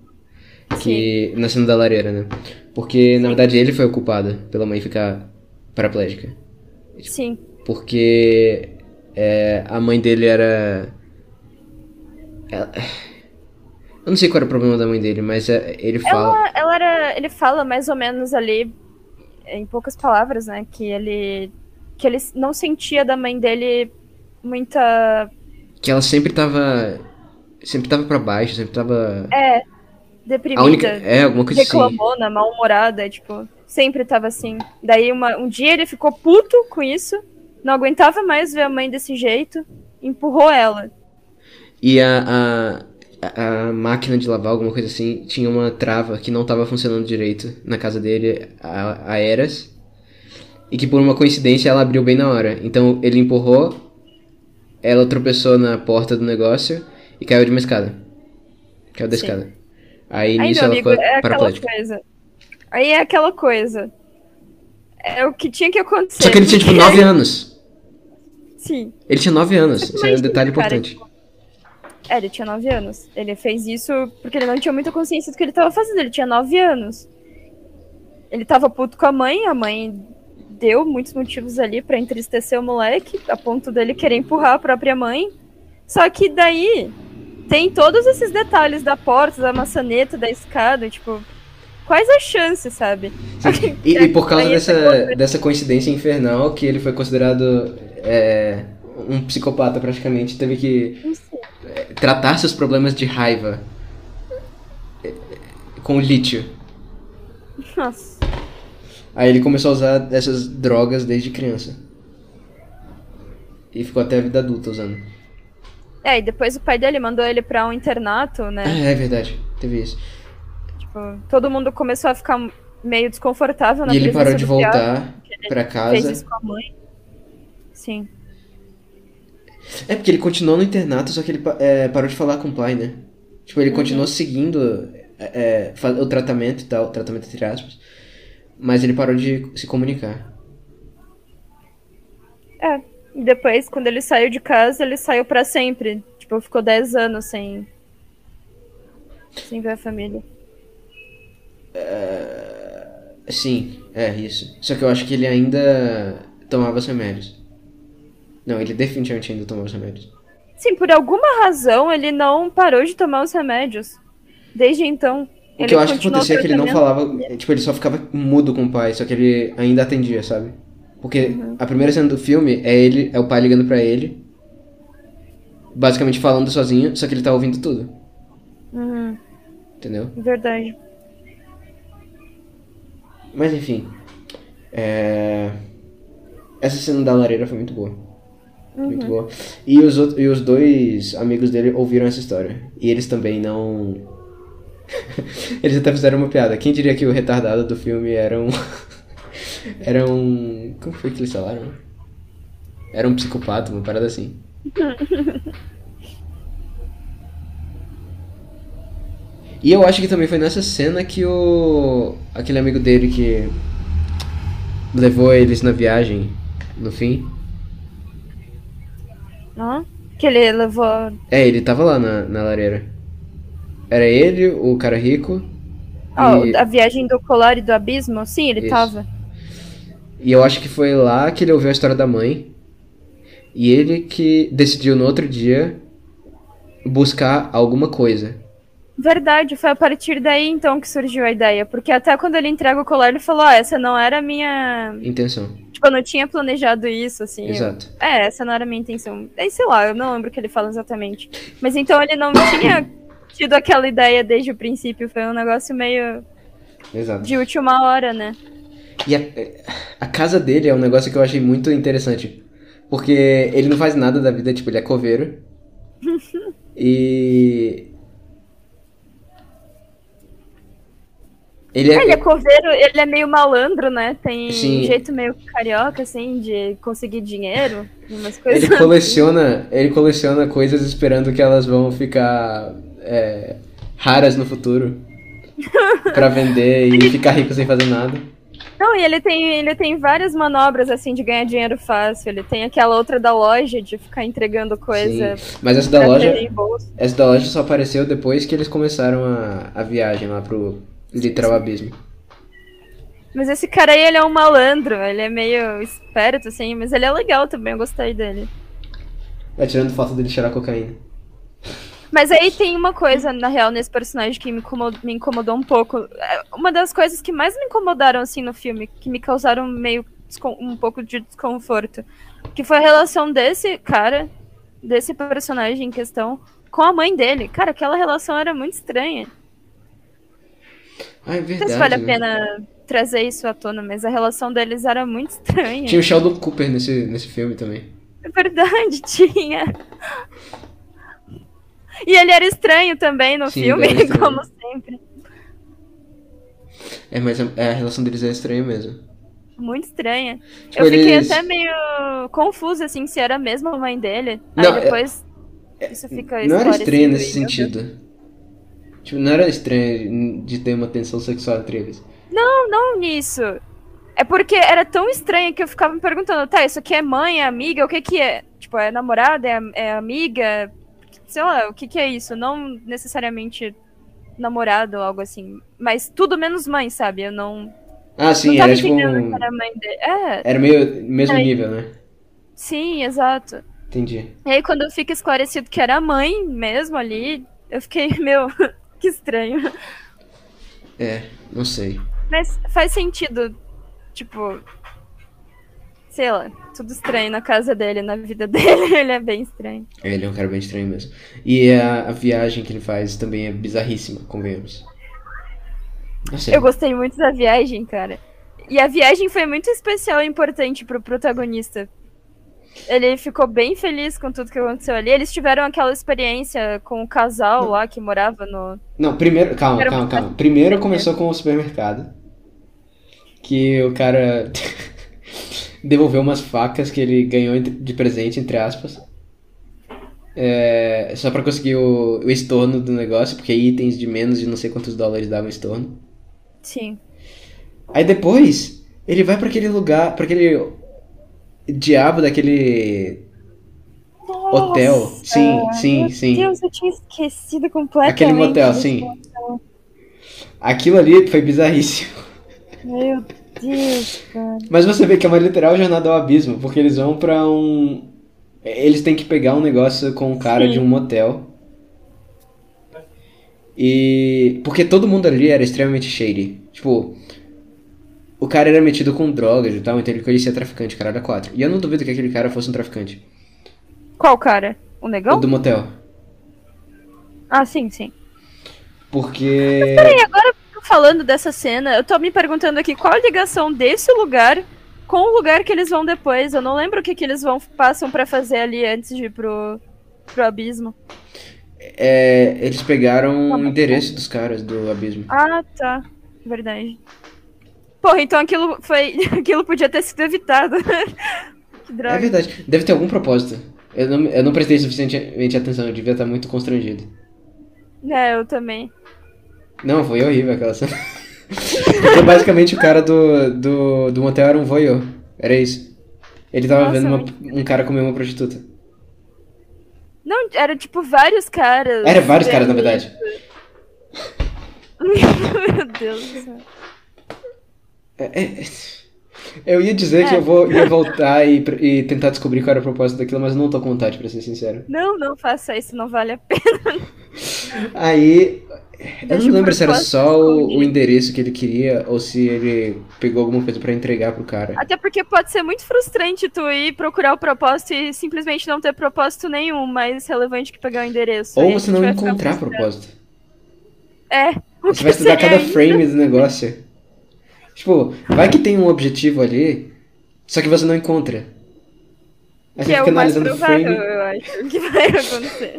Que. Na cena da lareira, né? Porque, na verdade, ele foi o culpado pela mãe ficar paraplégica. Sim. Porque é, a mãe dele era. ela- Eu não sei qual era o problema da mãe dele, mas é, ele fala. Ela, ela era. Ele fala mais ou menos ali, em poucas palavras, né? Que ele. Que ele não sentia da mãe dele muita. Que ela sempre tava. Sempre tava pra baixo, sempre tava. É. Deprimida. única. É, alguma coisa assim. reclamona, mal-humorada, tipo. Sempre tava assim. Daí uma, um dia ele ficou puto com isso. Não aguentava mais ver a mãe desse jeito. Empurrou ela. E a, a, a máquina de lavar, alguma coisa assim, tinha uma trava que não tava funcionando direito na casa dele, a, a Eras. E que por uma coincidência ela abriu bem na hora. Então ele empurrou, ela tropeçou na porta do negócio e caiu de uma escada. Caiu da Sim. escada. Aí Aí, nisso ela amigo, ficou é paraplégica. coisa. Aí é aquela coisa. É o que tinha que acontecer. Só que ele tinha tipo 9 anos. Sim. Ele tinha 9 anos. Isso é um detalhe cara, importante. É, ele tinha 9 anos. Ele fez isso porque ele não tinha muita consciência do que ele tava fazendo. Ele tinha 9 anos. Ele tava puto com a mãe, a mãe deu muitos motivos ali pra entristecer o moleque, a ponto dele querer empurrar a própria mãe. Só que daí tem todos esses detalhes da porta, da maçaneta, da escada, tipo, quais as chances, sabe? E, e por causa dessa, coisa- dessa coincidência infernal que ele foi considerado é, um psicopata praticamente, teve que sei. tratar seus problemas de raiva é, com lítio. Nossa. Aí ele começou a usar essas drogas desde criança. E ficou até a vida adulta usando. É, e depois o pai dele mandou ele pra um internato, né? Ah, é verdade. Teve isso. Tipo, todo mundo começou a ficar meio desconfortável na E ele parou de voltar porque pra casa. Fez isso com a mãe. Sim. É porque ele continuou no internato, só que ele é, parou de falar com o pai, né? Tipo, ele continuou seguindo é, é, o tratamento e tal, o tratamento entre aspas, mas ele parou de se comunicar. É, E depois, quando ele saiu de casa, ele saiu pra sempre. Tipo, ficou 10 anos sem. Sem ver a família. Sim, é isso. Só que eu acho que ele ainda tomava os remédios. Não, ele definitivamente ainda tomava os remédios. Sim, por alguma razão ele não parou de tomar os remédios. Desde então. O que eu acho que acontecia é que ele não falava. Tipo, ele só ficava mudo com o pai, só que ele ainda atendia, sabe? Porque Uhum. a primeira cena do filme é ele, é o pai ligando pra ele. Basicamente falando sozinho, só que ele tá ouvindo tudo. Uhum, Entendeu? verdade. Mas enfim. É... Essa cena da lareira foi muito boa. Muito Uhum. boa. E os, outros, e os dois amigos dele ouviram essa história. E eles também não. eles até fizeram uma piada. Quem diria que o retardado do filme era um. era um. Como foi que eles falaram? Era um psicopata, uma parada assim. E eu acho que também foi nessa cena que o. aquele amigo dele que levou eles na viagem no fim. Hã? Que ele levou. É, ele tava lá na, na lareira. Era ele, o cara rico. Ah, e, a viagem do colar e do abismo? Sim, ele Isso. tava. E eu acho que foi lá que ele ouviu a história da mãe. E ele que decidiu no outro dia buscar alguma coisa. Verdade, foi a partir daí então que surgiu a ideia. Porque até quando ele entrega o colar, ele falou: Ah, essa não era a minha. Intenção. Tipo, eu não tinha planejado isso, assim. eu- Exato. É, essa não era a minha intenção. Aí, sei lá, eu não lembro o que ele fala exatamente. Mas então ele não tinha tido aquela ideia desde o princípio. Foi um negócio meio Exato. de última hora, né? E a, a casa dele é um negócio que eu achei muito interessante. Porque ele não faz nada da vida, tipo, ele é coveiro. e. Ele é. Ele é coveiro, ele é meio malandro, né? Tem Sim. um jeito meio carioca, assim, de conseguir dinheiro, umas coisas. Ele coleciona, ele coleciona coisas esperando que elas vão ficar é, raras no futuro pra vender e ficar rico sem fazer nada. Não, e ele tem, ele tem várias manobras, assim, de ganhar dinheiro fácil. Ele tem aquela outra da loja de ficar entregando coisa Sim. Mas essa da loja, essa da loja só apareceu depois que eles começaram a, a viagem lá pro literal abismo. Mas esse cara aí, ele é um malandro, ele é meio esperto, assim, mas ele é legal também, eu gostei dele. É tirando foto dele cheirar cocaína. Mas aí tem uma coisa, na real, nesse personagem que me incomodou, me incomodou um pouco. É, Uma das coisas que mais me incomodaram, assim, no filme, que me causaram meio um pouco de desconforto, que foi a relação desse cara, desse personagem em questão, com a mãe dele. Cara, aquela relação era muito estranha. Ah, é Não sei verdade. se vale a né? pena trazer isso à tona, mas a relação deles era muito estranha. Tinha o Sheldon Cooper nesse, nesse filme também. É verdade, tinha. E ele era estranho também no Sim, filme, como sempre. É, mas a, a relação deles é estranha mesmo. Muito estranha. Tipo, eu fiquei eles- até meio confusa, assim, se era mesmo a mãe dele. Não, Aí depois isso fica Não era estranho nesse sentido. Tipo, não era estranho de ter uma tensão sexual entre eles. Não, não nisso. É porque era tão estranho que eu ficava me perguntando, tá, isso aqui é mãe, é amiga, o que que é? Tipo, é namorada, é, é amiga? Sei lá, o que que é isso? Não necessariamente namorado ou algo assim. Mas tudo menos mãe, sabe? Eu não, Ah, sim, não era tipo. um- era mãe dele. É, Era meio mesmo nível, né? sim, exato. Entendi. E aí, quando fica esclarecido que era mãe mesmo ali, eu fiquei, meu, que estranho. É, não sei. Mas faz sentido, tipo, sei lá, tudo estranho na casa dele, na vida dele, ele é bem estranho. É, Ele é um cara bem estranho mesmo. E a, a viagem que ele faz também é bizarríssima, convenhamos. Não sei. Eu gostei muito da viagem, cara. E a viagem foi muito especial e importante pro protagonista. Ele ficou bem feliz com tudo que aconteceu ali. Eles tiveram aquela experiência com o casal lá que morava no. Não, primeiro, calma, Era calma, calma. Primeiro começou com o supermercado. Que o cara devolveu umas facas que ele ganhou de presente, entre aspas. É, só pra conseguir o, o estorno do negócio, porque itens de menos de não sei quantos dólares davam estorno. Sim. Aí depois, ele vai pra aquele lugar, pra aquele diabo daquele hotel. Nossa, Sim, sim, meu sim. Deus, eu tinha esquecido completamente. Aquele motel, sim. motel. Aquilo ali foi bizarríssimo. Meu Deus, cara. Mas você vê que é uma literal jornada ao abismo, porque eles vão pra um. Eles têm que pegar um negócio com o cara Sim. de um motel. E. Porque todo mundo ali era extremamente shady. Tipo. O cara era metido com drogas e tal, então ele conhecia traficante, cara era quatro. E eu não duvido que aquele cara fosse um traficante. Qual cara? O O negão? do motel. Ah, sim, sim. Porque. Peraí, agora falando dessa cena, eu tô me perguntando aqui qual a ligação desse lugar com o lugar que eles vão depois. Eu não lembro o que, que eles vão passam pra fazer ali antes de ir pro, pro abismo. É, eles pegaram o endereço dos caras do abismo. Ah, tá. Verdade. Porra, então aquilo foi. aquilo podia ter sido evitado. que É droga. verdade. Deve ter algum propósito. Eu não, eu não prestei suficientemente atenção, eu devia estar muito constrangido. É, eu também. Não, foi horrível aquela cena. Porque basicamente o cara do, do, do motel era um voyeur. Era isso. Ele tava Nossa, vendo uma- um cara comer uma prostituta. Não, era tipo vários caras. Era vários caras, na verdade. Meu Deus do céu. É- é- eu ia dizer que É. eu vou, ia voltar e, e tentar descobrir qual era o propósito daquilo, mas não tô com vontade, pra ser sincero. Não, não faça isso, não vale a pena. Aí. Eu não lembro se era só o, endereço que ele queria ou se ele pegou alguma coisa pra entregar pro cara. Até porque pode ser muito frustrante tu ir procurar o propósito e simplesmente não ter propósito nenhum mais relevante que pegar o endereço. Ou a você gente não encontrar propósito. É. o Você vai que estudar cada frame do negócio. Tipo, vai que tem um objetivo ali, só que você não encontra. Aí Que você é fica o mais analisando provável, frame. eu acho, que vai acontecer.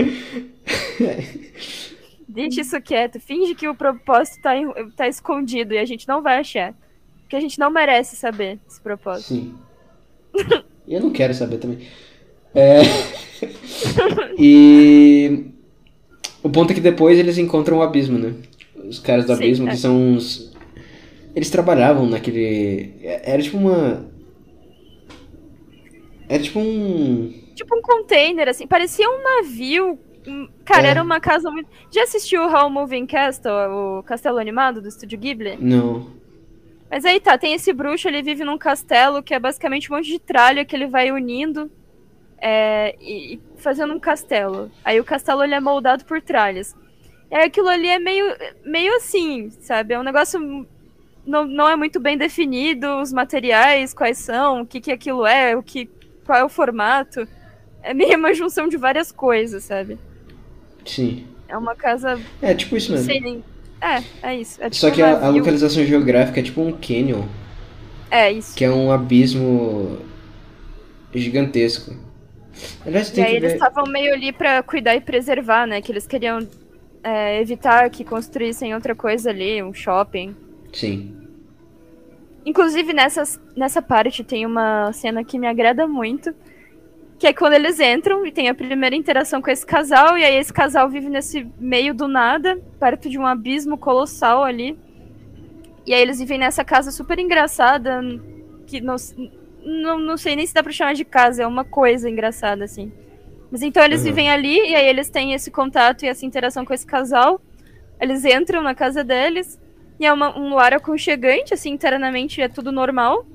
Deixa isso quieto. Finge que o propósito tá, tá escondido e a gente não vai achar. Porque a gente não merece saber esse propósito. Sim. E eu não quero saber também. É... e o ponto é que depois eles encontram o abismo, né? Os caras do Sim, abismo, é. que são uns. Eles trabalhavam naquele. Era tipo uma. Era tipo um. Tipo um container, assim. Parecia um navio. Cara, É. era uma casa muito. Já assistiu o How Moving Castle, o castelo animado do estúdio Ghibli? Não. Mas aí tá, tem esse bruxo, ele vive num castelo que é basicamente um monte de tralha que ele vai unindo é, e, e fazendo um castelo. Aí o castelo ele é moldado por tralhas. E aí aquilo ali é meio, meio assim, sabe? É um negócio. Não, não é muito bem definido, os materiais, quais são, o que, que aquilo é, o que, qual é o formato. É meio uma junção de várias coisas, sabe? Sim. É uma casa. É tipo isso mesmo. É, é isso. É tipo Só que um a, a localização geográfica é tipo um canyon, É isso. que é um abismo gigantesco. Aliás, E tem aí que eles estavam meio ali pra cuidar e preservar, né? Que eles queriam é, evitar que construíssem outra coisa ali, um shopping. Sim. Inclusive, nessas, nessa parte tem uma cena que me agrada muito. Que é quando eles entram e tem a primeira interação com esse casal, e aí esse casal vive nesse meio do nada, perto de um abismo colossal ali. E aí eles vivem nessa casa super engraçada, que não, não, não sei nem se dá pra chamar de casa, é uma coisa engraçada, assim. Mas então eles Uhum. vivem ali, e aí eles têm esse contato e essa interação com esse casal. Eles entram na casa deles, e é uma- um lar aconchegante, assim, internamente é tudo normal.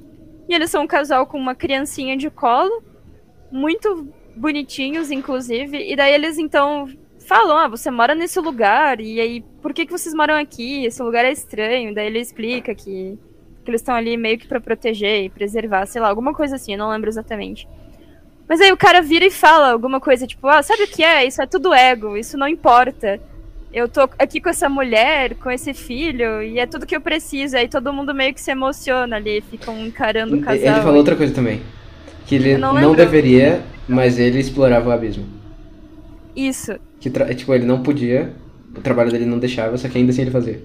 E eles são um casal com uma criancinha de colo, muito bonitinhos, inclusive. E daí eles então falam: Ah, você mora nesse lugar, e aí, por que, que vocês moram aqui? Esse lugar é estranho. Daí ele explica que, que eles estão ali meio que pra proteger e preservar, sei lá, alguma coisa assim, eu não lembro exatamente. Mas aí o cara vira e fala alguma coisa, tipo, ah, sabe o que é? Isso é tudo ego, isso não importa. Eu tô aqui com essa mulher, com esse filho, e é tudo que eu preciso. Aí todo mundo meio que se emociona ali, ficam encarando o casal. Ele falou outra coisa também. Que ele Eu não não, deveria, mas ele explorava o abismo. Isso. Que tra- tipo, ele não podia, o trabalho dele não deixava, só que ainda assim ele fazia.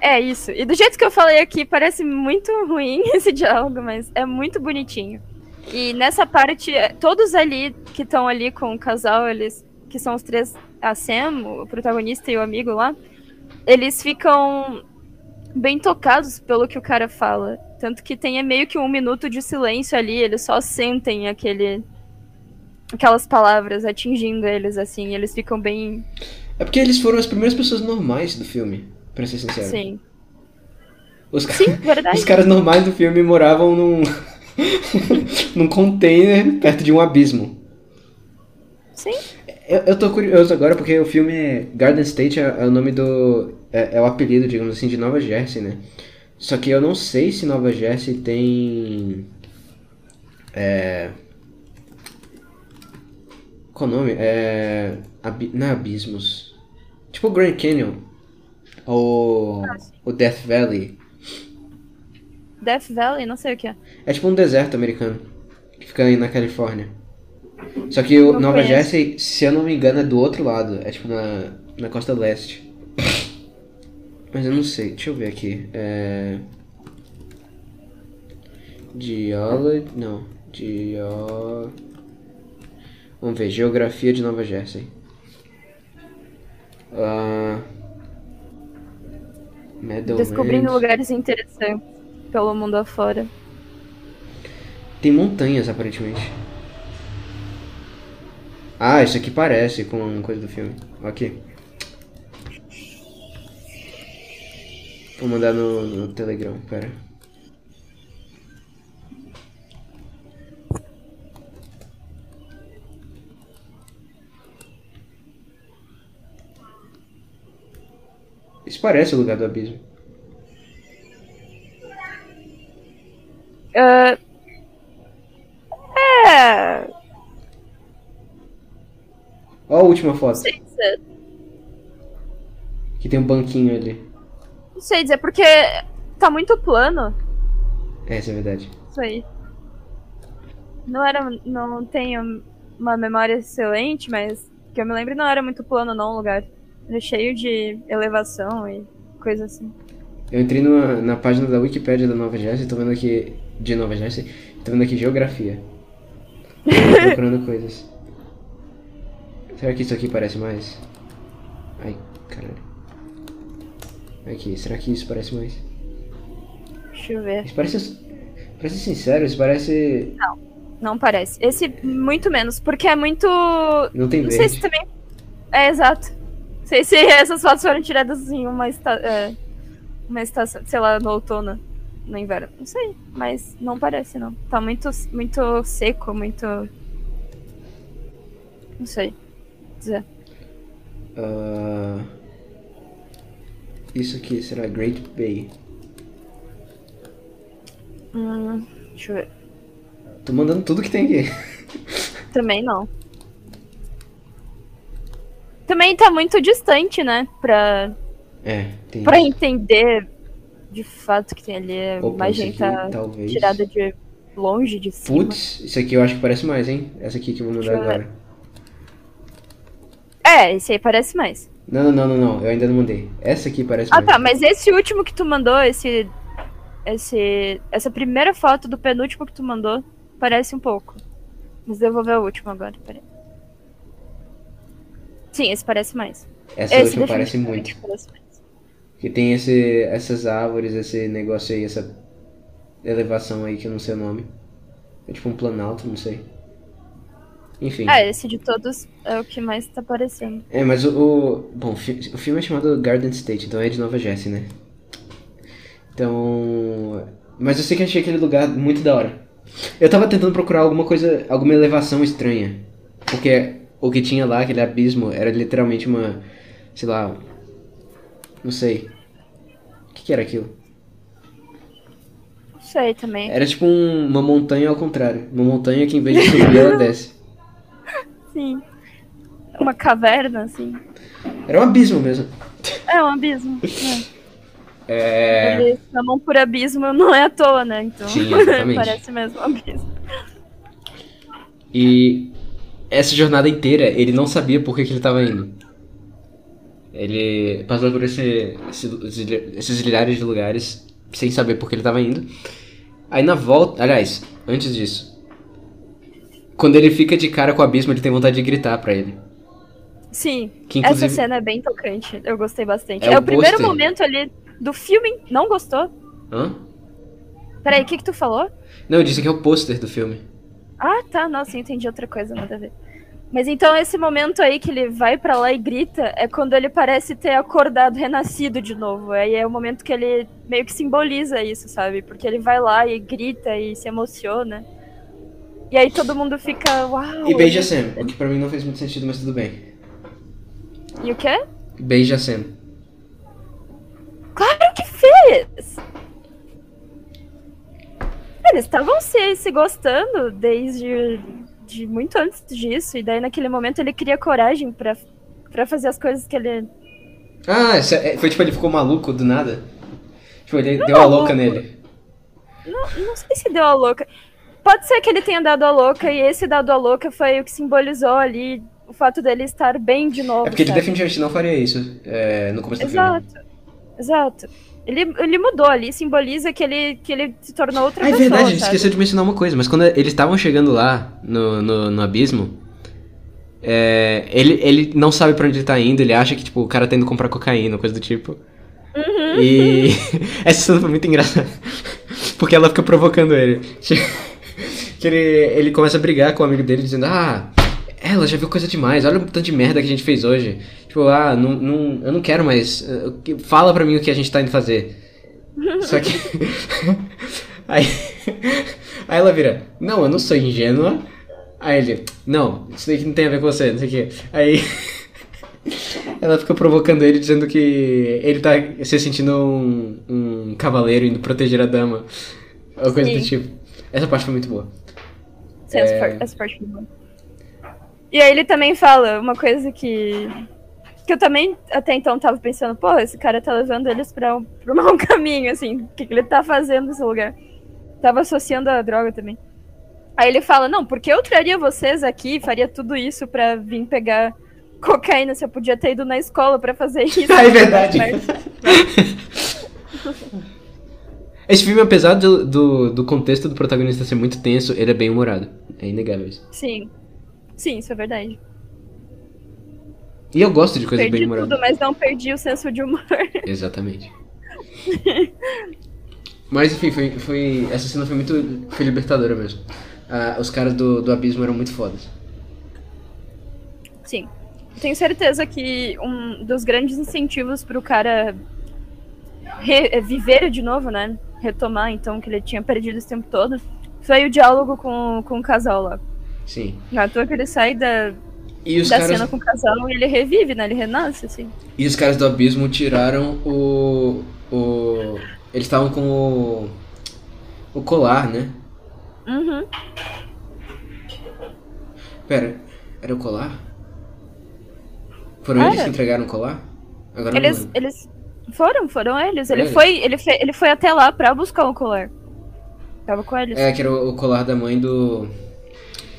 É isso. E do jeito que eu falei aqui, parece muito ruim esse diálogo, mas é muito bonitinho. E nessa parte, é, todos ali que estão ali com o casal, eles que são os três, a Sam, o protagonista e o amigo lá, eles ficam bem tocados pelo que o cara fala Tanto que tem é meio que um minuto de silêncio ali, eles só sentem aquele. aquelas palavras atingindo eles, assim, e eles ficam bem. É porque eles foram as primeiras pessoas normais do filme, pra ser sincero. Sim. Os, Sim, verdade. Os caras normais do filme moravam num. num container perto de um abismo. Sim. Eu, eu tô curioso agora porque o filme Garden State é, é o nome do. É, é o apelido, digamos assim, de Nova Jersey, né? Só que eu não sei se Nova Jersey tem. É. Qual o nome? É. abi- Não é abismos. Tipo o Grand Canyon. Ou. O Death Valley. Death Valley, não sei o que é. É tipo um deserto americano. Que fica aí na Califórnia. Só que Nova conheço. Jersey, se eu não me engano, é do outro lado. É tipo na, na costa leste. Mas eu não sei. Deixa eu ver aqui. É... Geology... Não. Geo... Vamos ver. Geografia de Nova Jersey. Ah... Meadowlands. Descobrindo lugares interessantes pelo mundo afora. Tem montanhas, aparentemente. Ah, isso aqui parece com coisa do filme. Aqui. Vou mandar no, no Telegram, pera. Isso parece o lugar do abismo. Ah, É. Ó a última foto, que tem um banquinho ali. Não sei dizer, porque tá muito plano é a verdade. isso aí. Não era. Não tenho uma memória excelente, mas que eu me lembro não era muito plano não o lugar. Era cheio de elevação e coisa assim. Eu entrei numa- na página da Wikipédia da Nova Jersey, tô vendo aqui. De Nova Jersey, tô vendo aqui geografia. Procurando coisas. Será que isso aqui parece mais? Ai, caralho. Aqui, será que isso parece mais? Deixa eu ver. Isso parece. Parece sincero, isso parece. Não parece. Esse, muito menos, porque é muito. Não tem Não sei se verde. também. É, exato. Não sei se essas fotos foram tiradas em uma, esta... é, uma estação, sei lá, no outono, no inverno. Não sei, mas não parece, não. Tá muito, muito seco, muito. Não sei. dizer. Ah, Isso aqui será Great Bay. Hum, deixa eu ver. Tô mandando tudo que tem aqui. Também não. Também tá muito distante, né? Pra, É, tem. pra isso. entender de fato que tem ali. Opa, isso aqui, tá talvez. tirada de longe, de cima. Putz, isso aqui eu acho que parece mais, hein? Essa aqui que eu vou ver. agora. É, esse aí parece mais. Não, não, não, não, eu ainda não mandei. Essa aqui parece Ah mais. tá, mas esse último que tu mandou, esse. Esse. Essa primeira foto do penúltimo que tu mandou, parece um pouco. Mas eu vou ver o último agora, peraí. Sim, esse parece mais. Essa esse última parece muito. parece mais. Que tem esse, essas árvores, esse negócio aí, essa elevação aí que eu não sei o nome. É tipo um planalto, não sei. Enfim. Ah, esse de todos é o que mais tá aparecendo. É, mas o. o- bom, o filme é chamado Garden State, então é de Nova Jersey, né? Então. Mas eu sei que achei aquele lugar muito da hora. Eu tava tentando procurar alguma coisa, alguma elevação estranha. Porque o que tinha lá, aquele abismo, era literalmente uma. Sei lá. Não sei. O que, que era aquilo? Não sei também. Era tipo um- uma montanha ao contrário. Uma montanha que em vez de subir, ela desce. Sim. Uma caverna, assim. Era um abismo mesmo. É um abismo. É. É. Eles chamam por abismo não é à toa, né? Então Sim, exatamente. parece mesmo um abismo. E essa jornada inteira, ele não sabia por que, que ele estava indo. Ele passou por esse, esse- esses milhares de lugares sem saber por que ele estava indo. Aí na volta, aliás, antes disso, quando ele fica de cara com o abismo, ele tem vontade de gritar pra ele. Sim, Que essa inclusive cena é bem tocante. Eu gostei bastante. É É, o primeiro momento ali do filme. Não gostou? Hã? Peraí, o que que tu falou? Não, eu disse que é o pôster do filme. Ah, tá. Nossa, eu entendi outra coisa, nada a ver. Mas então esse momento aí que ele vai pra lá e grita é quando ele parece ter acordado, renascido de novo. Aí é o momento que ele meio que simboliza isso, sabe? Porque ele vai lá e grita e se emociona. E aí todo mundo fica, uau. E beija Sam, o que pra mim não fez muito sentido, mas tudo bem. E o quê? Beija Sam. Claro que fez! Eles estavam se, se gostando desde de muito antes disso, e daí naquele momento ele cria coragem pra, pra fazer as coisas que ele. Ah, é- foi tipo, ele ficou maluco do nada? Tipo, ele deu a louca nele. Não, não sei se deu a louca. Pode ser que ele tenha dado a louca, e esse dado a louca foi o que simbolizou ali o fato dele estar bem de novo. É porque ele sabe? definitivamente não faria isso é, no começo do filme. Exato. Exato. Ele, ele mudou ali, simboliza que ele, que ele se tornou outra Ah, é pessoa. verdade, a gente esqueceu de mencionar uma coisa, mas quando eles estavam chegando lá no, no, no abismo, é, ele, ele não sabe pra onde ele tá indo, ele acha que tipo, o cara tá indo comprar cocaína, coisa do tipo. Uhum. E essa cena foi muito engraçada. Porque ela fica provocando ele. Que ele, ele começa a brigar com o amigo dele, dizendo, ah, ela já viu coisa demais, olha o tanto de merda que a gente fez hoje. Tipo, ah, não, não, eu não quero mais. eh, Fala pra mim o que a gente tá indo fazer. Só que. aí, aí ela vira, não, eu não sou ingênua. Aí ele, não, isso daqui não tem a ver com você, não sei o quê. Aí. Ela fica provocando ele, dizendo que ele tá se sentindo um, um cavaleiro indo proteger a dama. Ou coisa do Sim. tipo. Essa parte foi muito boa. Sim, essa, É. parte, essa parte foi boa. E aí ele também fala uma coisa que. Que eu também até então tava pensando, pô, esse cara tá levando eles pra um, pra um mau caminho, assim. O que, que ele tá fazendo nesse lugar? Tava associando a droga também. Aí ele fala, não, porque eu traria vocês aqui, faria tudo isso pra vir pegar cocaína, se eu podia ter ido na escola pra fazer isso. Ah, é verdade. Esse filme, apesar do, do, do contexto do protagonista ser muito tenso, ele é bem humorado. É inegável isso. Sim. Sim, isso é verdade. E eu gosto de coisas bem perdi humoradas. tudo, mas não perdi o senso de humor. Exatamente. Mas enfim, foi, foi, essa cena foi muito. Foi libertadora mesmo. Ah, os caras do, do abismo eram muito fodas. Sim. Tenho certeza que um dos grandes incentivos pro cara viver de novo, né? Retomar, então, que ele tinha perdido esse tempo todo, foi o diálogo com, com o casal lá. Sim. Não é toa que ele sai da, E os da caras. cena com o casal e ele revive, né? Ele renasce, assim. E os caras do abismo tiraram o. o eles estavam com o. o colar, né? Uhum. Pera, era o colar? Foram eles que entregaram o colar? Agora Eles, eles foram, foram eles. Ele Eles? foi, ele, fe, ele foi até lá pra buscar o colar. Tava com eles. É, que era o, o colar da mãe do.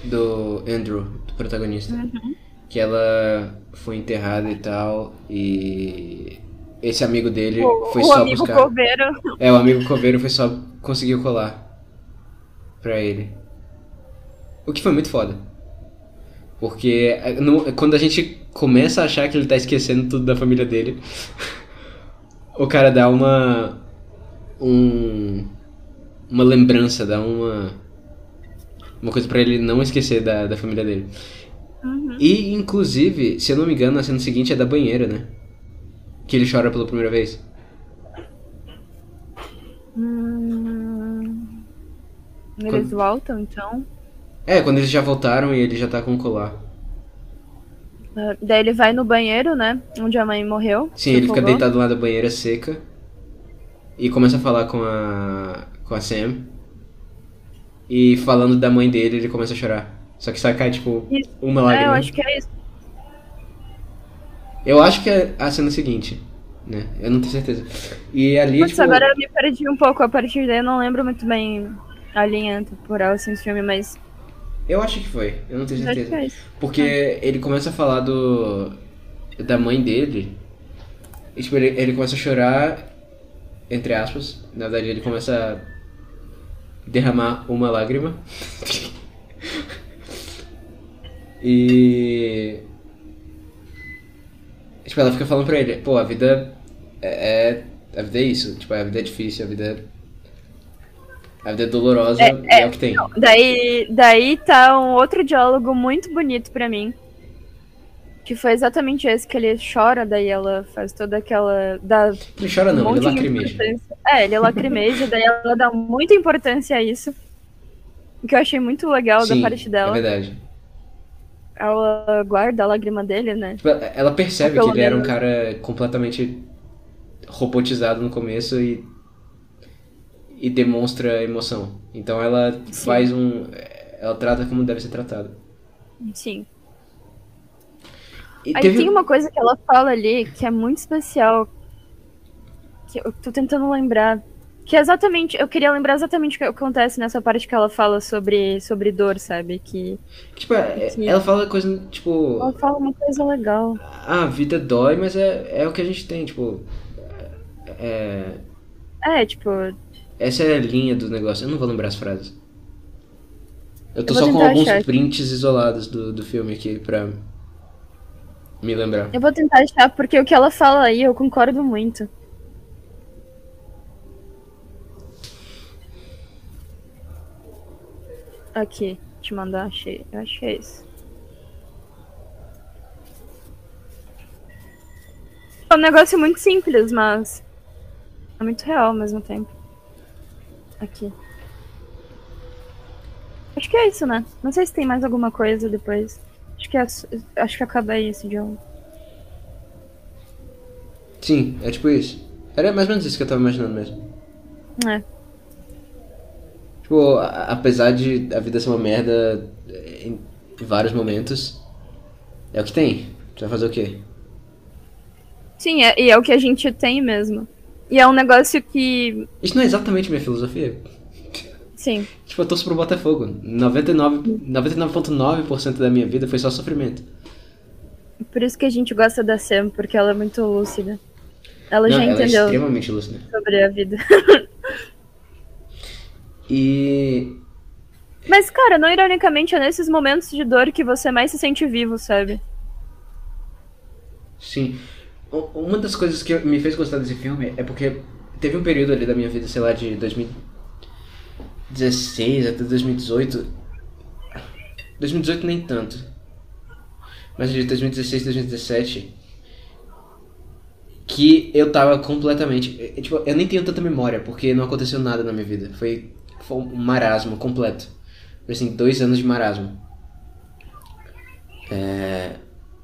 do Andrew, do protagonista. Uhum. Que ela foi enterrada e tal, e. Esse amigo dele O, foi o só amigo buscar. coveiro. É, o amigo coveiro foi só conseguir o colar pra ele. O que foi muito foda. Porque é, quando a gente começa a achar que ele tá esquecendo tudo da família dele, o cara dá uma. Um, uma lembrança, dá uma. Uma coisa pra ele não esquecer da, da família dele. Uhum. E, inclusive, se eu não me engano, a cena seguinte é da banheira, né? Que ele chora pela primeira vez. Hum, Eles Quando- voltam, então. É, quando eles já voltaram e ele já tá com o colar. Ah, Daí ele vai no banheiro, né? Onde a mãe morreu. Sim, ele fica deitado lá da banheira seca e começa a falar com a com a Sam. E falando da mãe dele, ele começa a chorar. Só que só cai tipo Isso. uma É, eu lágrima. acho que é isso. Eu acho que é a cena seguinte, né? Eu não tenho certeza. E ali, Putz, tipo, agora eu me perdi um pouco a partir daí. Eu não lembro muito bem a linha temporal assim, do filme, mas eu acho que foi. Eu não tenho certeza. é. Porque ele começa a falar do da mãe dele. E, tipo, ele, ele começa a chorar, entre aspas. Na verdade, ele começa a derramar uma lágrima. e. Tipo, ela fica falando pra ele, pô, a vida é. é- A vida é isso, tipo, a vida é difícil, a vida A vida é dolorosa é, é, é o que tem. Não, daí, daí tá um outro diálogo muito bonito para mim. Que foi exatamente esse que ele chora, daí ela faz toda aquela. Dá ele chora não, um ele lacrimeja. É, ele lacrimeja, daí ela dá muita importância a isso. O que eu achei muito legal Sim, da parte dela. É verdade. Ela guarda a lágrima dele, né? Tipo, ela percebe que ele era um cara completamente robotizado no começo e. e demonstra emoção. Então ela Sim. faz um. Ela trata como deve ser tratado. Sim. E Aí teve... tem uma coisa que ela fala ali que é muito especial. Que eu tô tentando lembrar. Que é exatamente. Eu queria lembrar exatamente o que acontece nessa parte que ela fala sobre, sobre dor, sabe? Que. Tipo, é, que... ela fala coisa, tipo. Ela fala uma coisa legal. Ah, a vida dói, mas é, é o que a gente tem, tipo. É. É, tipo. Essa é a linha do negócio. Eu não vou lembrar as frases. Eu tô eu só com alguns achar. prints isolados do, do filme aqui pra me lembrar. Eu vou tentar achar, porque o que ela fala aí eu concordo muito. Aqui, te mandar, achei. Eu é isso. É um negócio muito simples, mas é muito real ao mesmo tempo. Aqui. Acho que é isso, né? Não sei se tem mais alguma coisa depois. Acho que, é, acho que acaba aí esse idioma. Sim, é tipo isso. Era mais ou menos isso que eu tava imaginando mesmo. É. Tipo, apesar de a vida ser uma merda em vários momentos, é o que tem. Você vai fazer o quê? Sim, é, e é o que a gente tem mesmo. E é um negócio que. Isso não é exatamente minha filosofia. Sim. Tipo, eu torço pro Botafogo. 99,9% 99 da minha vida foi só sofrimento. Por isso que a gente gosta da Sam, porque ela é muito lúcida. Ela Não, já ela é entendeu. É extremamente lúcida. Sobre a vida. e. Mas, cara, não ironicamente, é nesses momentos de dor que você mais se sente vivo, sabe? Sim. Uma das coisas que me fez gostar desse filme é porque teve um período ali da minha vida, sei lá, de 2000 2016 até 2018. 2018 nem tanto. Mas de 2016 2017 que eu tava completamente, tipo, eu nem tenho tanta memória porque não aconteceu nada na minha vida. Foi, foi um marasmo completo. Foi assim, dois anos de marasmo. É,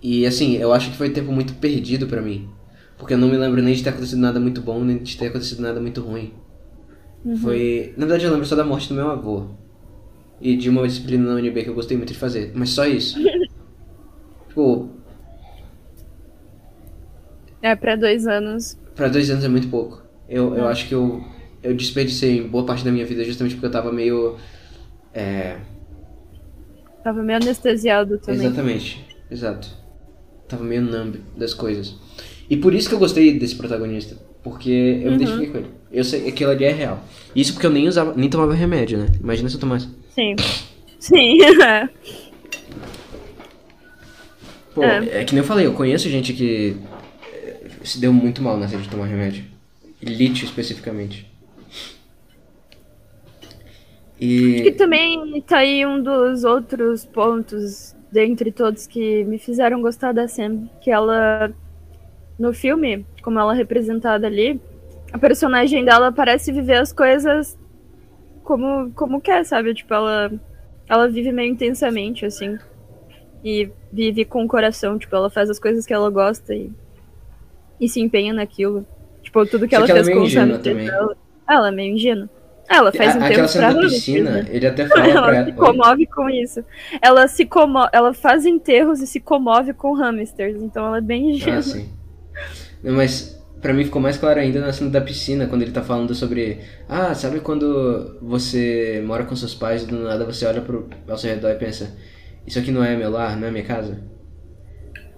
e assim, eu acho que foi tempo muito perdido para mim. Porque eu não me lembro nem de ter acontecido nada muito bom, nem de ter acontecido nada muito ruim. Uhum. Foi. Na verdade, eu lembro só da morte do meu avô. E de uma disciplina na UNB que eu gostei muito de fazer. Mas só isso. tipo. É, pra dois anos. Pra dois anos é muito pouco. Eu, eu é. acho que eu, eu desperdicei boa parte da minha vida justamente porque eu tava meio. É. Tava meio anestesiado também. Exatamente, exato. Tava meio numb das coisas. E por isso que eu gostei desse protagonista. Porque eu uhum. me identifiquei com ele. Eu sei que aquilo ali é real. Isso porque eu nem usava, nem tomava remédio, né? Imagina se eu tomasse. Sim. Sim. Pô, é. é. que nem eu falei, eu conheço gente que eh, se deu muito mal nessa de tomar remédio. Lítio especificamente. E... Acho que também tá aí um dos outros pontos dentre todos que me fizeram gostar da Sam, que ela no filme, como ela é representada ali, a personagem dela parece viver as coisas como, como quer, sabe? Tipo, ela, ela vive meio intensamente, assim. E vive com o coração, tipo, ela faz as coisas que ela gosta e, e se empenha naquilo. Tipo, tudo que Só ela que fez ela é com o Sam dela. Ela é meio ingênua. Ela faz um tempo pra da piscina, né? ele até fala ela pra ela. se comove com isso. Ela se como... ela faz enterros e se comove com hamsters, então ela é bem ingênua. Ah, sim. Mas para mim ficou mais claro ainda na cena da piscina, quando ele tá falando sobre. Ah, sabe quando você mora com seus pais e do nada você olha pro, ao seu redor e pensa: Isso aqui não é meu lar, não é minha casa?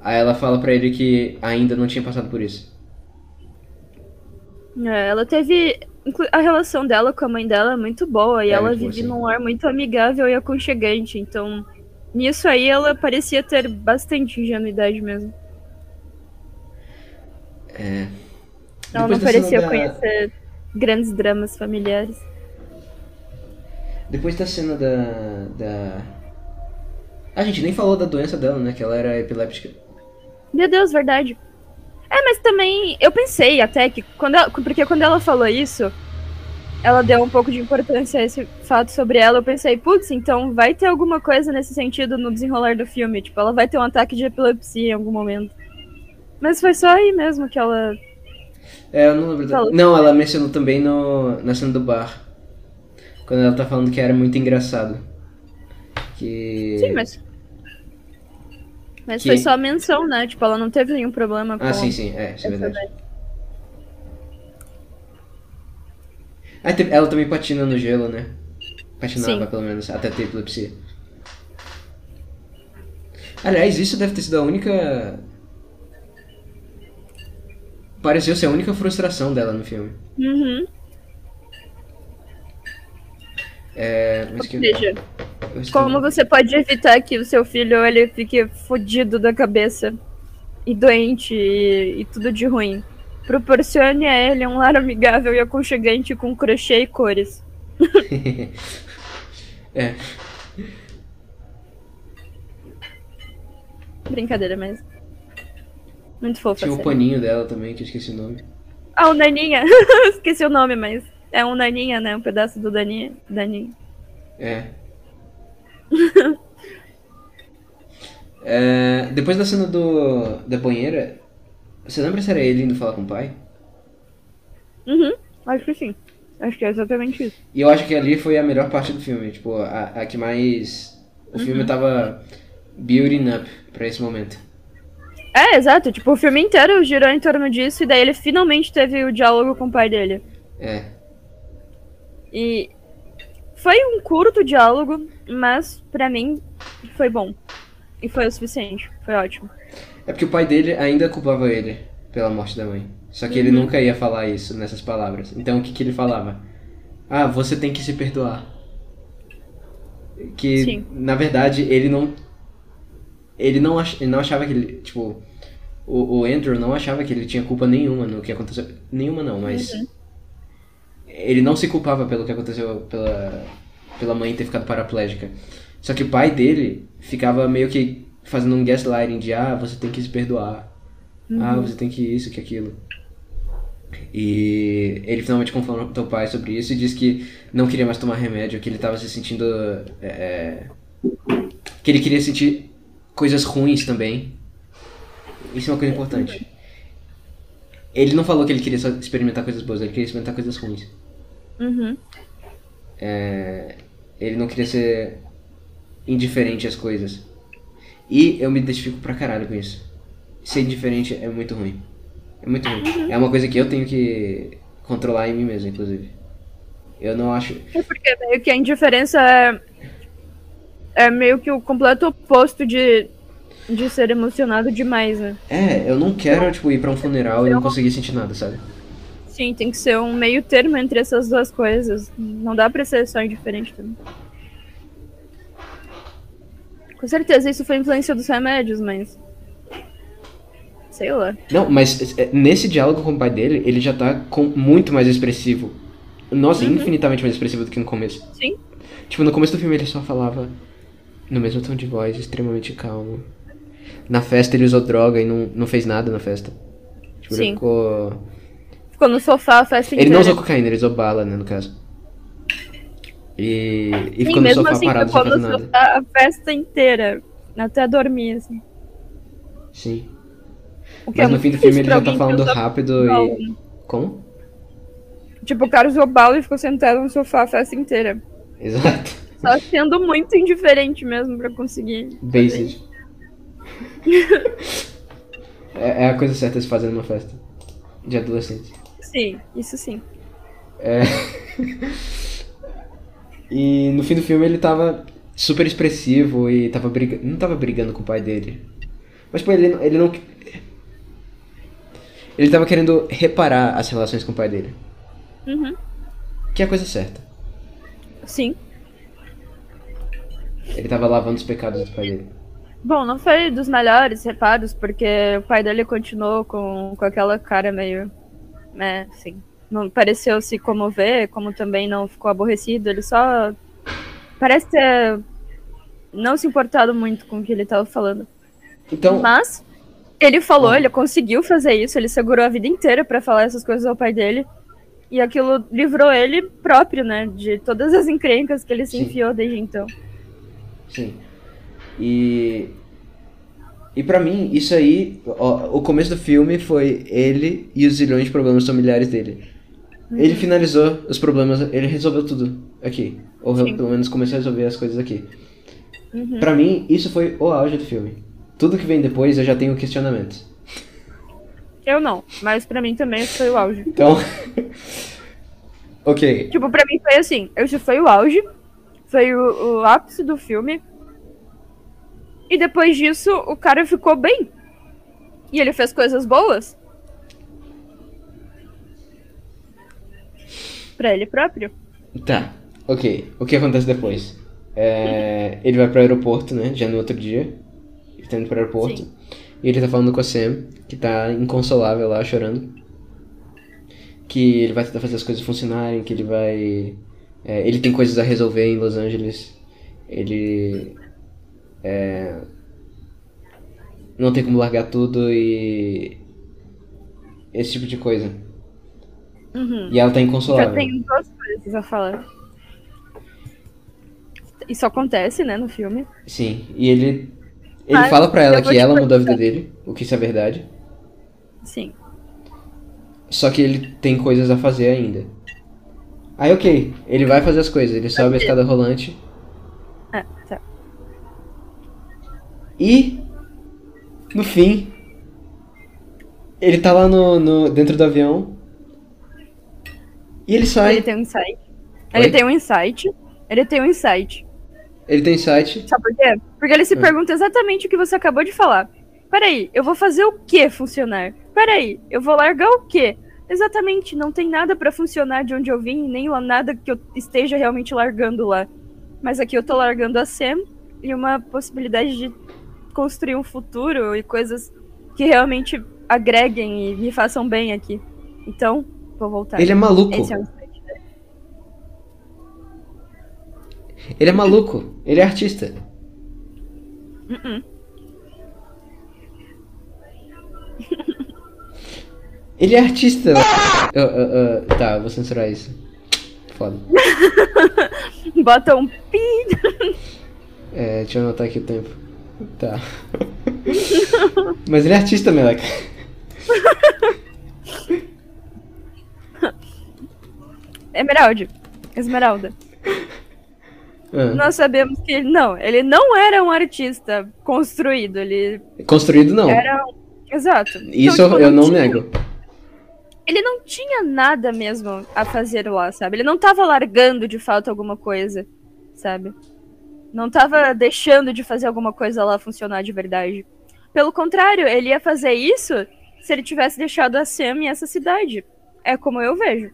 Aí ela fala para ele que ainda não tinha passado por isso. É, ela teve. A relação dela com a mãe dela é muito boa e é, ela vive num lar muito amigável e aconchegante. Então, nisso aí ela parecia ter bastante ingenuidade mesmo. É. Ela não parecia da... conhecer grandes dramas familiares. Depois da cena da. da. A gente nem falou da doença dela, né? Que ela era epiléptica. Meu Deus, verdade. É, mas também eu pensei até que quando ela, porque quando ela falou isso, ela deu um pouco de importância a esse fato sobre ela. Eu pensei, putz, então vai ter alguma coisa nesse sentido no desenrolar do filme. Tipo, ela vai ter um ataque de epilepsia em algum momento. Mas foi só aí mesmo que ela. É, eu não lembro. Da... Não, ela mencionou também no, na cena do bar. Quando ela tá falando que era muito engraçado. Que. Sim, mas. Mas que... foi só a menção, né? Tipo, ela não teve nenhum problema com. Ah, sim, sim, é, isso é verdade. Ah, ela também patina no gelo, né? Patinava, sim. pelo menos, até ter epilepsia. Aliás, isso deve ter sido a única. Pareceu ser a única frustração dela no filme. Uhum. É, que... seja, como você pode evitar que o seu filho ele fique fodido da cabeça e doente e, e, tudo de ruim? Proporcione a ele um lar amigável e aconchegante com crochê e cores. é. Brincadeira, mas. Muito fofa. Tinha o paninho dela também, que eu esqueci o nome. Ah, o Naninha. esqueci o nome, mas. É um Naninha, né? Um pedaço do Daninha. Daninha. É. é. Depois da cena do da banheira, você lembra se era ele indo falar com o pai? Uhum, acho que sim. Acho que é exatamente isso. E eu acho que ali foi a melhor parte do filme, tipo, a, a que mais. O uhum. filme tava building up pra esse momento. É, exato. Tipo, o filme inteiro girou em torno disso e daí ele finalmente teve o diálogo com o pai dele. É. E foi um curto diálogo, mas para mim foi bom. E foi o suficiente. Foi ótimo. É porque o pai dele ainda culpava ele pela morte da mãe. Só que uhum. ele nunca ia falar isso nessas palavras. Então o que, que ele falava? Ah, você tem que se perdoar. Que Sim. na verdade ele não. Ele não, ach, ele não achava que ele. Tipo, o, o Andrew não achava que ele tinha culpa nenhuma no que aconteceu. Nenhuma não, mas. Uhum ele não se culpava pelo que aconteceu pela, pela mãe ter ficado paraplégica. Só que o pai dele ficava meio que fazendo um gaslighting de ah, você tem que se perdoar. Ah, uhum. Ah, você tem que isso, que aquilo. E ele finalmente confrontou o pai sobre isso e disse que não queria mais tomar remédio, que ele estava se sentindo. É, é, que ele queria sentir coisas ruins também. Isso é uma coisa importante. Ele não falou que ele queria só experimentar coisas boas, ele queria experimentar coisas ruins. Uhum. É, ele não queria ser indiferente às coisas. E eu me identifico pra caralho com isso. Ser indiferente é muito ruim. É muito ruim. Uhum. É uma coisa que eu tenho que controlar em mim mesmo, inclusive. Eu não acho. É porque meio que a indiferença é. É meio que o completo oposto de, de ser emocionado demais, né? É, eu não quero, tipo, ir pra um funeral e não conseguir sentir nada, sabe? Sim, tem que ser um meio termo entre essas duas coisas. Não dá pra ser só indiferente também. Com certeza isso foi influência dos remédios, mas. Sei lá. Não, mas é, nesse diálogo com o pai dele, ele já tá com muito mais expressivo. Nossa, uhum. infinitamente mais expressivo do que no começo. Sim. Tipo, no começo do filme ele só falava no mesmo tom de voz, extremamente calmo. Na festa ele usou droga e não, não fez nada na festa. Tipo, Sim. ele ficou ficou no sofá a festa inteira. Ele não usou cocaína, ele usou bala, né, no caso. E, e Sim, ficou no sofá assim, parado sem fazer nada. Sofá a festa inteira, até dormir, assim. Sim. Mas é no fim do filme ele já tá falando rápido e... Como? Tipo, o cara usou bala e ficou sentado no sofá a festa inteira. Exato. Só sendo muito indiferente mesmo pra conseguir. Basic. é, é a coisa certa de se fazer numa festa. De adolescente. Sim, isso sim. É... e no fim do filme ele tava super expressivo e tava brigando. Não tava brigando com o pai dele. Mas, tipo, ele, ele não. Ele tava querendo reparar as relações com o pai dele. Uhum. Que é a coisa certa. Sim. Ele tava lavando os pecados do pai dele. Bom, não foi dos melhores reparos, porque o pai dele continuou com, com aquela cara meio. Né, assim. Não pareceu se comover, como também não ficou aborrecido, ele só parece ter não se importado muito com o que ele tava falando. Então, Mas ele falou, Ah. ele conseguiu fazer isso, ele segurou a vida inteira pra falar essas coisas ao pai dele. E aquilo livrou ele próprio, né? De todas as encrencas que ele se Sim. enfiou desde então. sim. E. E pra mim, isso aí, ó, o começo do filme foi ele e os zilhões de problemas familiares dele. Uhum. Ele finalizou os problemas, ele resolveu tudo aqui. Ou Sim. pelo menos começou a resolver as coisas aqui. Uhum. Pra mim, isso foi o auge do filme. Tudo que vem depois eu já tenho questionamentos. Eu não, mas pra mim também foi o auge. Então. ok. Tipo, pra mim foi assim, esse foi o auge, foi o, o ápice do filme. E depois disso, o cara ficou bem. E ele fez coisas boas. Pra ele próprio. Tá. Ok. O que acontece depois? É, ele vai pro aeroporto, né? Já no outro dia. Ele tá indo pro aeroporto. Sim. E ele tá falando com a Sam, que tá inconsolável lá, chorando. Que ele vai tentar fazer as coisas funcionarem, que ele vai. é, ele tem coisas a resolver em Los Angeles. Ele. É, não tem como largar tudo e. Esse tipo de coisa. Uhum. E ela tá Já inconsolável. tem duas coisas a falar. Isso acontece, né, no filme. Sim, e ele. Ele Mas fala pra ela que ela mudou a vida dele, o que isso é verdade. Sim. Só que ele tem coisas a fazer ainda. Aí, ok, ele vai fazer as coisas, ele sobe a escada rolante Ah, tá. E. No fim. Ele tá lá no, no- dentro do avião. E ele sai. Ele tem um insight. Oi? Ele tem um insight. Ele tem um insight. Ele tem site. Sabe por quê? Porque ele se Hum. pergunta exatamente o que você acabou de falar. Peraí, eu vou fazer o que funcionar? Peraí, eu vou largar o quê? Exatamente, não tem nada pra funcionar de onde eu vim, nem lá nada que eu esteja realmente largando lá. Mas aqui eu tô largando a Sam e uma possibilidade de construir um futuro e coisas que realmente agreguem e me façam bem aqui. Então, vou voltar. Ele é maluco. Esse é. Ele é maluco. Ele é artista. Uh-uh. Ele é artista. Eu- tá, vou censurar isso. Foda. Bota um pi. É, deixa eu anotar aqui o tempo. Tá. Mas ele é artista, Meleca. Emerald. Esmeralda. Ah, Nós sabemos que ele não, ele não era um artista construído, ele Construído não. era. Exato. Então, Isso tipo, eu não tinha- nego. Ele não tinha nada mesmo a fazer lá, sabe? Ele não tava largando de fato alguma coisa, sabe? Não tava deixando de fazer alguma coisa lá funcionar de verdade. Pelo contrário, ele ia fazer isso se ele tivesse deixado a Sam e essa cidade. É como eu vejo.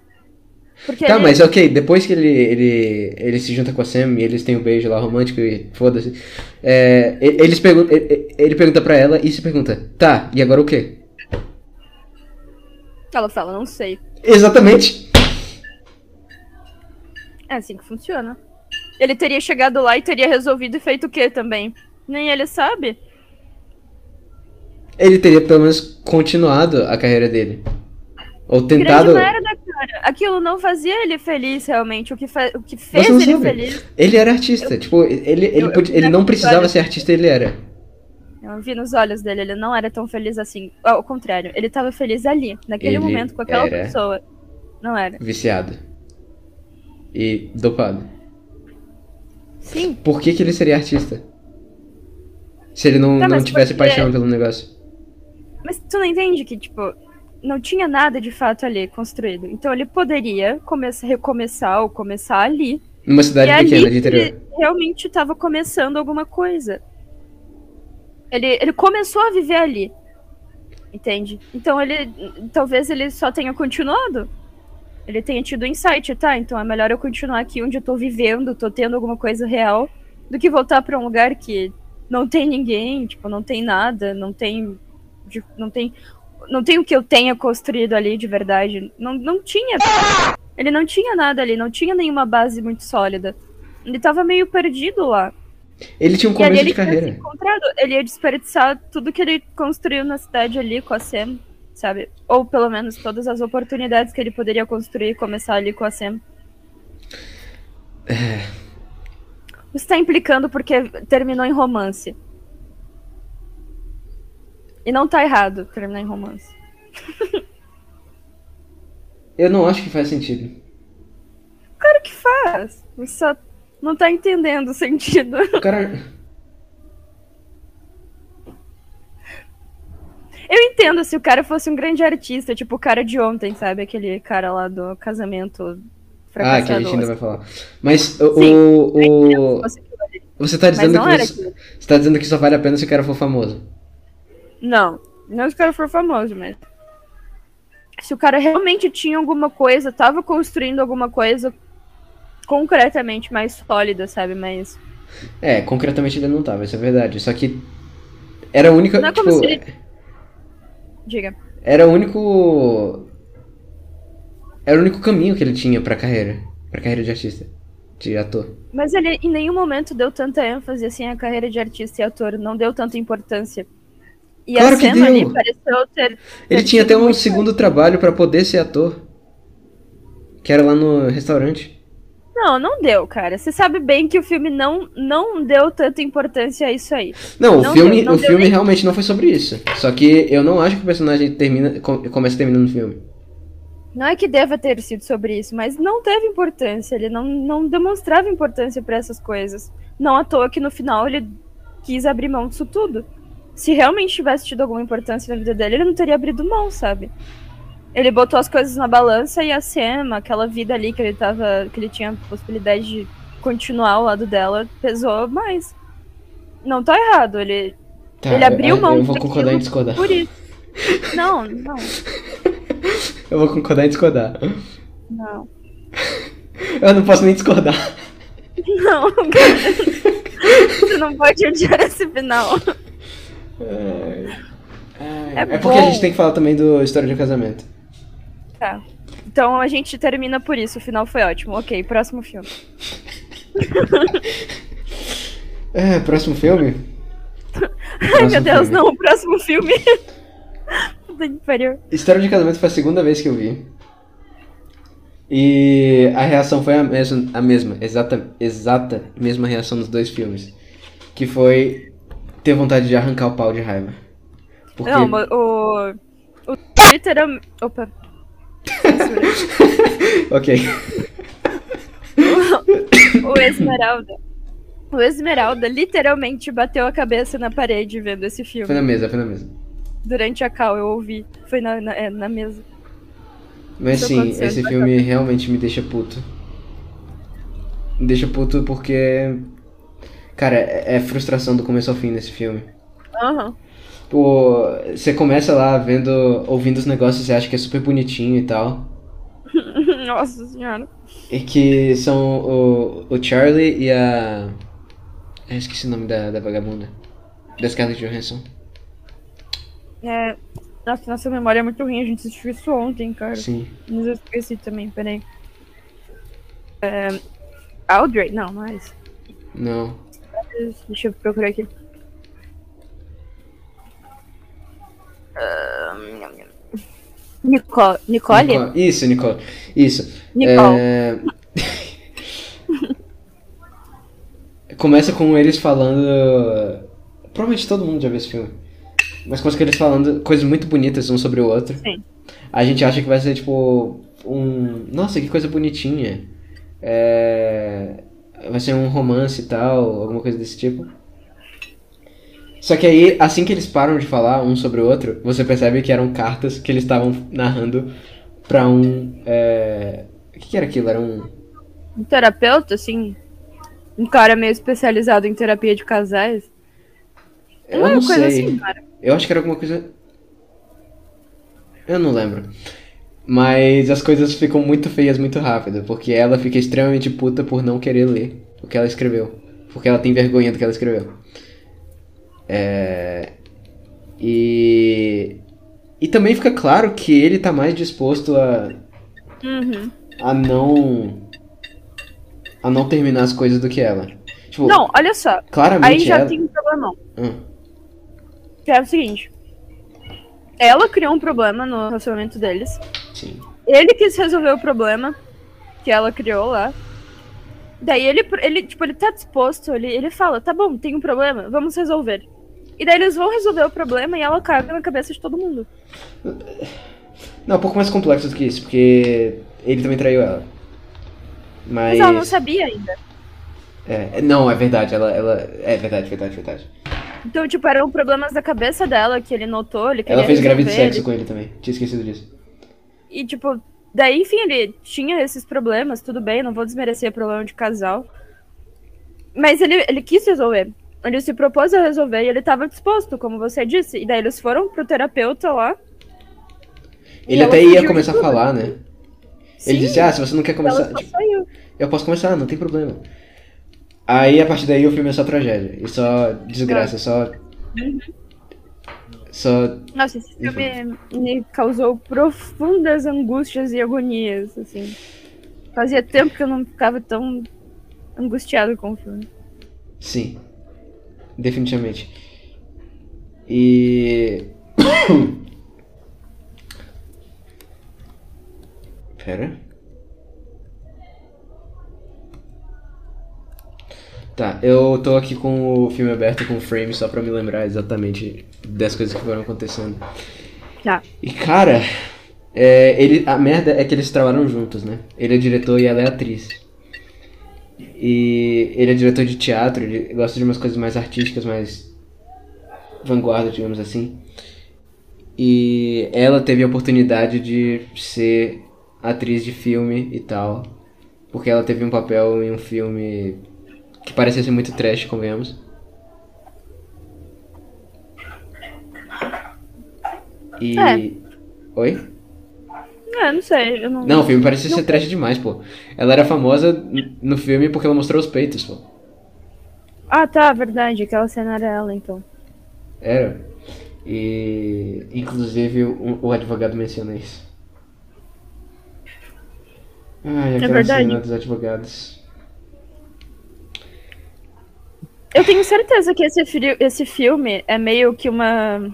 Porque Tá, ele- mas ok, depois que ele, ele, ele se junta com a Sam e eles têm o beijo lá romântico e foda-se. é, eles pergun ele, ele pergunta pra ela e se pergunta, tá, e agora o quê? ela fala, não sei. Exatamente. É assim que funciona. Ele teria chegado lá e teria resolvido e feito o quê também? Nem ele sabe. Ele teria pelo menos continuado a carreira dele. Ou tentado. Grande merda, cara. Aquilo não fazia ele feliz, realmente. O que, fa- o que fez ele sabe. feliz. Ele era artista. Tipo, ele, ele, eu- podia- eu- ele não eu- precisava ser artista, ele era. Eu vi nos olhos dele, ele não era tão feliz assim. Ao contrário, ele tava feliz ali, naquele Ele momento, com aquela pessoa. Não era. Viciado. E dopado. Sim, Por que, que ele seria artista? Se ele não, Tá, não tivesse porque- paixão pelo negócio. mas tu não entende que, tipo, não tinha nada de fato ali construído. Então ele poderia começar, recomeçar ou começar ali. Numa cidade e pequena de interior. ele realmente estava começando alguma coisa. Ele, ele começou a viver ali. Entende? Então ele. Talvez ele só tenha continuado. Ele tenha tido insight, tá? Então é melhor eu continuar aqui onde eu tô vivendo, tô tendo alguma coisa real, do que voltar pra um lugar que não tem ninguém, tipo, não tem nada, não tem. Não tem. Não tem o que eu tenha construído ali de verdade. Não, não tinha. Ele não tinha nada ali, não tinha nenhuma base muito sólida. Ele tava meio perdido lá. Ele tinha um E ali começo ele de se carreira. encontrado. Ele ia desperdiçar tudo que ele construiu na cidade ali com a Sam, sabe? Ou pelo menos todas as oportunidades que ele poderia construir e começar ali com a Sam. É. Você tá implicando porque terminou em romance. E não tá errado terminar em romance. Eu não acho que faz sentido. Claro que faz. Você só não tá entendendo o sentido. O cara. Eu entendo se o cara fosse um grande artista, tipo o cara de ontem, sabe? Aquele cara lá do casamento Ah, que a fracassado. gente ainda vai falar. Mas o. Sim, o, o-. Você tá dizendo que. Você, você tá dizendo que só vale a pena se o cara for famoso. Não, não se o cara for famoso, mas. Se o cara realmente tinha alguma coisa, tava construindo alguma coisa concretamente mais sólida, sabe? Mas. É, concretamente ele não tava, isso é verdade. Só que. Era a única. Não é como tipo, se ele- Diga. Era o único. Era o único caminho que ele tinha pra carreira. Pra carreira de artista. De ator. Mas ele em nenhum momento deu tanta ênfase assim à carreira de artista e ator, não deu tanta importância. E Claro a deu. ali pareceu ter. Ele tinha até um segundo trabalho pra poder ser ator. Que era lá no restaurante. Não, não deu, cara. Você sabe bem que o filme não, não deu tanta importância a isso aí. Não, o Não filme, deu, não o filme nem- realmente não foi sobre isso. Só que eu não acho que o personagem termina, com- começa terminando no filme. Não é que deva ter sido sobre isso, mas não teve importância. Ele não, não demonstrava importância pra essas coisas. Não à toa que no final ele quis abrir mão disso tudo. Se realmente tivesse tido alguma importância na vida dele, ele não teria abrido mão, sabe? Ele botou as coisas na balança e a Sam, aquela vida ali que ele tava. que ele tinha possibilidade de continuar ao lado dela, pesou mais. Não tá errado, ele, Tá, ele abriu eu, mão eu vou concordar em discordar. por isso. Não, não, Eu vou concordar em discordar. não. Eu não posso nem discordar. Não, cara. Você não pode odiar esse final. É, É porque a gente tem que falar também do História de Casamento. Tá. Então a gente termina por isso. O final foi ótimo. Ok, próximo filme. É, próximo filme? Ai, meu Deus, não. O próximo filme. Puta que pariu. História de Casamento foi a segunda vez que eu vi. E a reação foi a mesma, a mesma exata, exata mesma reação nos dois filmes. Que foi ter vontade de arrancar o pau de raiva. Porque... Não, o. O literal. Opa. Ok. O Esmeralda. O Esmeralda literalmente bateu a cabeça na parede vendo esse Foi filme. na mesa, foi na mesa. Durante a cal, eu ouvi. Foi na, na, é, na mesa. Mas Isso sim, esse filme realmente me deixa puto. Me deixa puto porque. Cara, é é frustração do começo ao fim nesse filme. Aham. Pô, você começa lá vendo, ouvindo os negócios, você acha que é super bonitinho e tal. Nossa senhora. E que são o, o Charlie e a. Eu esqueci o nome da, da vagabunda. Da Scarlett Johansson. É. Nossa, nossa memória é muito ruim. A gente assistiu isso ontem, cara. Sim. Mas eu esqueci também, peraí. É... Audrey? Não, não é isso. Não. Deixa eu procurar aqui. Nico... Nicole? Nicole. Isso, Nicole. Isso. Nicole. É... Começa com eles falando. Provavelmente todo mundo já viu esse filme. Mas começa com eles falando coisas muito bonitas um sobre o outro. Sim. A gente acha que vai ser tipo um. Nossa, que coisa bonitinha. É... Vai ser um romance e tal, alguma coisa desse tipo. Só que aí, assim que eles param de falar um sobre o outro, você percebe que eram cartas que eles estavam narrando pra um. É... O que, que era aquilo? Era um. Um terapeuta, assim. Um cara meio especializado em terapia de casais. Eu Não é não sei. assim, cara. Eu acho que era alguma coisa. Eu não lembro. Mas as coisas ficam muito feias muito rápido, porque ela fica extremamente puta por não querer ler o que ela escreveu. Porque ela tem vergonha do que ela escreveu. É... E. E também fica claro que ele tá mais disposto a, Uhum. a não. a não terminar as coisas do que ela. Tipo, Não, olha só. claramente Aí já ela. tem um problemão. Hum, Que é o seguinte. Ela criou um problema no relacionamento deles. sim. Ele quis resolver o problema que ela criou lá. Daí ele, ele tipo, ele tá disposto, ele, ele fala, tá bom, tem um problema, vamos resolver. E daí eles vão resolver o problema e ela caga na cabeça de todo mundo. Não, um pouco mais complexo do que isso, porque ele também traiu ela. Mas. Mas ela não sabia ainda. É, não, é verdade, ela, ela. É verdade, verdade, verdade. Então, tipo, eram problemas da cabeça dela que ele notou, ele Ela fez grave de sexo com ele também. Tinha esquecido disso. E, tipo, daí, enfim, ele tinha esses problemas, tudo bem, não vou desmerecer problema de casal. Mas ele, ele quis resolver. Ele se propôs a resolver e ele tava disposto, como você disse. E daí eles foram pro terapeuta lá. Ele até ia começar a falar, né? Sim, Ele disse, ah, se você não quer começar. tipo, eu posso começar, não tem problema. Aí a partir daí o filme é só tragédia. E só desgraça, só. Só. Nossa, esse filme me causou profundas angústias e agonias, assim. Fazia tempo que eu não ficava tão angustiado com o filme. Sim. Definitivamente. E. Pera. Tá, eu tô aqui com o filme aberto com o frame só pra me lembrar exatamente das coisas que foram acontecendo. Tá. E cara, é, ele, a merda é que eles trabalham juntos, né? Ele é diretor e ela é atriz. E ele é diretor de teatro, ele gosta de umas coisas mais artísticas, mais vanguarda, digamos assim. E ela teve a oportunidade de ser atriz de filme e tal, porque ela teve um papel em um filme que parecia ser muito trash, convenhamos. E. É. Oi? É, não sei, eu não. Não, o filme parecia ser trash demais, pô. Ela era famosa no filme porque ela mostrou os peitos, pô. Ah, tá, verdade. Aquela cena era ela, então. Era. E. Inclusive o, o advogado menciona isso. Ai, aquela verdade. cena dos advogados. Eu tenho certeza que esse, esse filme é meio que uma.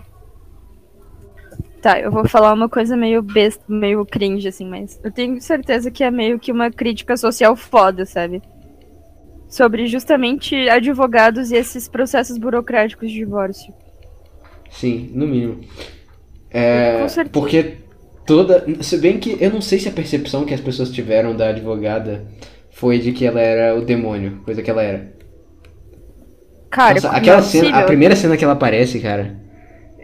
Tá, eu vou falar uma coisa meio besta, meio cringe, assim, mas eu tenho certeza que é meio que uma crítica social foda, sabe? Sobre justamente advogados e esses processos burocráticos de divórcio. Sim, no mínimo. É, Com certeza. porque toda. Se bem que eu não sei se a percepção que as pessoas tiveram da advogada foi de que ela era o demônio, coisa que ela era. Cara, Nossa, aquela é cena, a primeira cena que ela aparece, cara.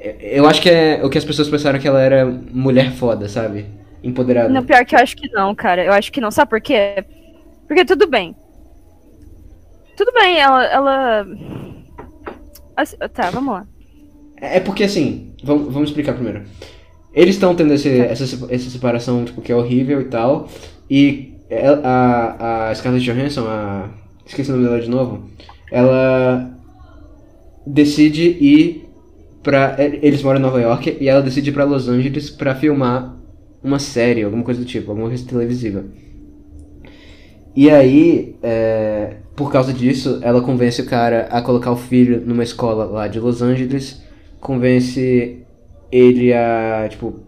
Eu- acho que é o que as pessoas pensaram que ela era mulher foda, sabe? Empoderada. Não, pior que eu acho que não, cara. Eu acho que não. Sabe por quê? Porque tudo bem. Tudo bem, ela. ela... Assim, tá, vamos lá. É porque assim, vamos, vamos explicar primeiro. Eles estão tendo esse, essa, se- essa separação, tipo, que é horrível e tal. E ela- a, a Scarlett Johansson, a. Esqueci o nome dela de novo. Ela decide ir pra. e- Eles moram em Nova York e ela decide ir pra Los Angeles pra filmar uma série, alguma coisa do tipo, alguma coisa televisiva. E aí, é, por causa disso, ela convence o cara a colocar o filho numa escola lá de Los Angeles, convence ele a, tipo,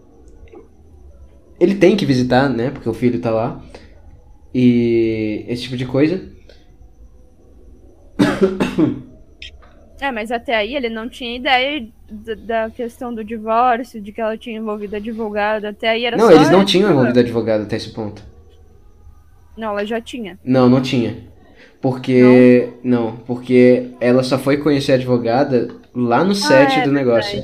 ele tem que visitar, né, porque o filho tá lá, e esse tipo de coisa. É, mas até aí ele não tinha ideia da, da questão do divórcio, de que ela tinha envolvido advogado. Até aí era Não, eles não tinham envolvido advogado até esse ponto. Não, ela já tinha. Não, não tinha. Porque. Não, porque ela só foi conhecer a advogada lá no set é do negócio.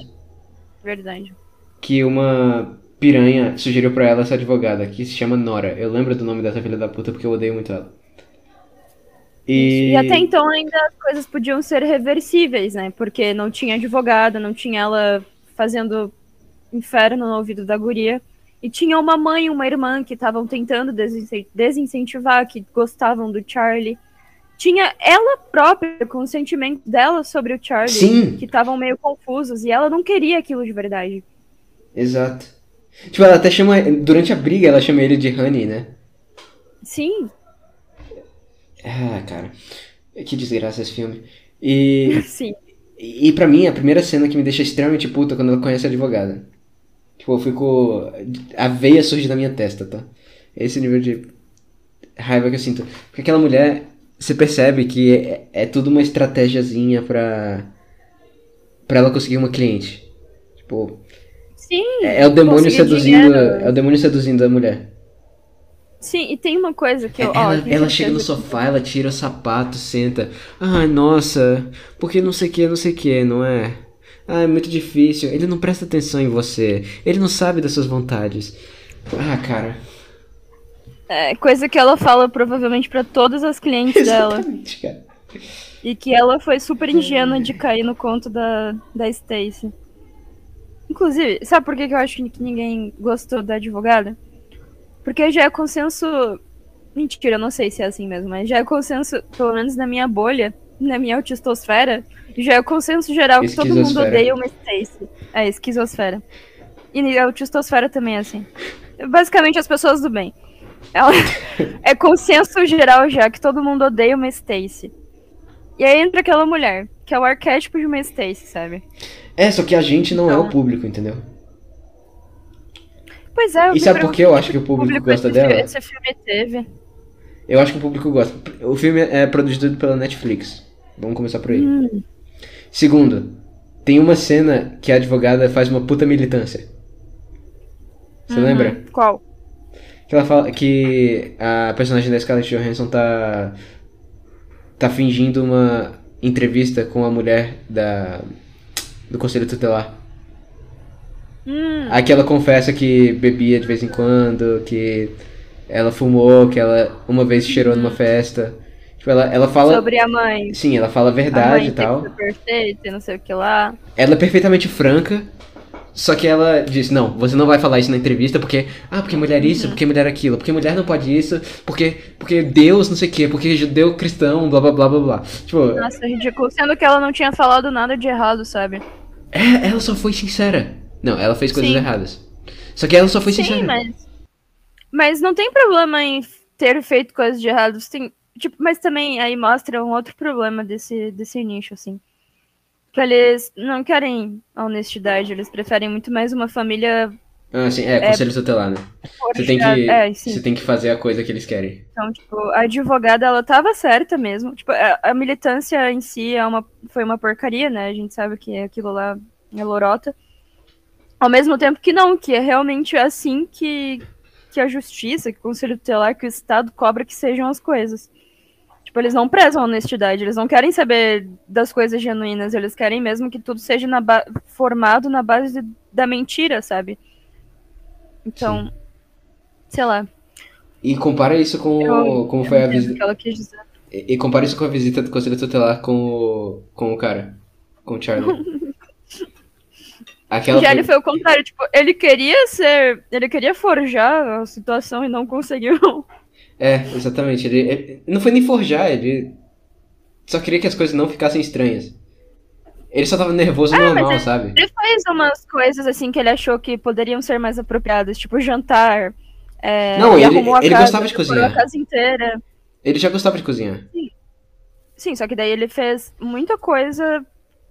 Verdade. que uma piranha sugeriu pra ela essa advogada, que se chama Nora. Eu lembro do nome dessa filha da puta porque eu odeio muito ela. E, E até então ainda as coisas podiam ser reversíveis, né? Porque não tinha advogada, não tinha ela fazendo inferno no ouvido da guria. E tinha uma mãe e uma irmã que estavam tentando desince- desincentivar, que gostavam do Charlie. Tinha ela própria com o sentimento dela sobre o Charlie, Sim. que estavam meio confusos, e ela não queria aquilo de verdade. Exato. Tipo, ela até chama. Durante a briga, ela chama ele de Honey, né? Sim, Ah, cara. Que desgraça esse filme. E. Sim. E pra mim, a primeira cena que me deixa extremamente puta é quando ela conhece a advogada. Tipo, eu fico. A veia surge da minha testa, tá? Esse nível de raiva que eu sinto. Porque aquela mulher, você percebe que é, é tudo uma estratégiazinha pra. pra ela conseguir uma cliente. Tipo, Sim. é, é o demônio seduzindo. dinheiro. É o demônio seduzindo a mulher. Sim, e tem uma coisa que eu. ó, Ela, tenho ela chega no certeza sofá, ela tira o sapato, senta. Ai, nossa, porque não sei o que, não sei o que, não é? Ah, é muito difícil. Ele não presta atenção em você. Ele não sabe das suas vontades. Ah, cara. É, coisa que ela fala provavelmente pra todas as clientes dela. Exatamente, cara. E que ela foi super ingênua de cair no conto da, da Stacy. Inclusive, sabe por que que eu acho que ninguém gostou da advogada? Porque já é consenso. Mentira, eu não sei se é assim mesmo, mas já é consenso, pelo menos na minha bolha, na minha autistosfera, já é consenso geral que todo mundo odeia uma Stacy. É, esquizosfera. E a autistosfera também é assim. Basicamente as pessoas do bem. Ela- é consenso geral já que todo mundo odeia uma Stacy. E aí entra aquela mulher, que é o arquétipo de uma Stacy, sabe? É, só que a gente não é Então. o público, entendeu? Pois é, eu E sabe por que eu acho que o público gosta esse, dela? Esse filme teve. Eu acho que o público gosta. O filme é produzido pela Netflix. Vamos começar por aí. Hum. Segundo, tem uma cena que a advogada faz uma puta militância. Você Uhum. lembra? Qual? Que ela fala que a personagem da Scarlett Johansson tá tá fingindo uma entrevista com a mulher da do conselho tutelar. Hum, Aqui ela confessa que bebia de vez em quando, que ela fumou, que ela uma vez cheirou numa festa. Tipo, ela, ela fala. sobre a mãe. Sim, ela fala a a verdade mãe e tal. perfeita não sei o que lá. Ela é perfeitamente franca. Só que ela diz, não, você não vai falar isso na entrevista porque, ah, porque mulher isso, Uhum. porque mulher aquilo, porque mulher não pode isso, porque, porque Deus não sei o que, porque judeu cristão, blá blá blá blá blá. Tipo, Nossa, ridículo. Sendo que ela não tinha falado nada de errado, sabe? é, ela só foi sincera. Não, ela fez coisas Sim. erradas. Só que ela só foi Sim, sincera. mas. Mas não tem problema em ter feito coisas de errado. Você Tem, tipo, mas também aí mostra um outro problema desse, desse nicho, assim. Que eles não querem a honestidade, eles preferem muito mais uma família Ah, sim, é, conselho tutelar, né? Você tem que, É, você tem que fazer a coisa que eles querem. Então, tipo, a advogada, ela tava certa mesmo. Tipo, a, a militância em si é uma, foi uma porcaria, né? A gente sabe que aquilo lá é lorota. Ao mesmo tempo que não, que é realmente assim que, que a justiça, que o conselho tutelar, que o Estado cobra que sejam as coisas. Tipo, eles não prezam a honestidade, eles não querem saber das coisas genuínas, eles querem mesmo que tudo seja na formado na base de- da mentira, sabe? Então, sei lá. E compara isso com Eu- como eu foi a visita. que ela quis dizer. E, e compara isso com a visita do conselho tutelar com o, com o cara. Com o Charlie. Aquela Já foi- ele foi o contrário, tipo, ele queria ser. Ele queria forjar a situação e não conseguiu. É, exatamente. Ele, ele- não foi nem forjar, ele só queria que as coisas não ficassem estranhas. Ele só tava nervoso normal, ele- sabe? Ele fez umas coisas assim que ele achou que poderiam ser mais apropriadas, tipo jantar. É, Não, ele- arrumou a ele casa, gostava de cozinhar. a casa inteira. Ele já gostava de cozinhar. Sim, só que daí ele fez muita coisa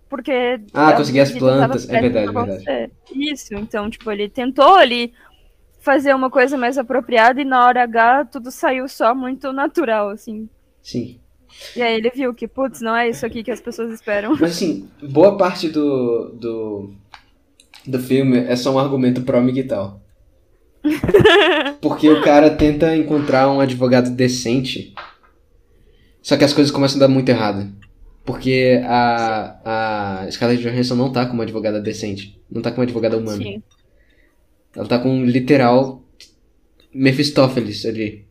porque. Ah, conseguir as plantas, é verdade, verdade. Isso, então, tipo, ele tentou ali fazer uma coisa mais apropriada e na hora H tudo saiu só muito natural, assim. Sim. E aí ele viu que, putz, não é isso aqui que as pessoas esperam. Mas assim, boa parte do, do, do filme é só um argumento pró-miguel. Porque o cara tenta encontrar um advogado decente, só que as coisas começam a dar muito errado. Porque a, a Scarlett Johansson não tá com uma advogada decente. Não tá com uma advogada humana. Sim. Ela tá com um literal Mephistófeles ali.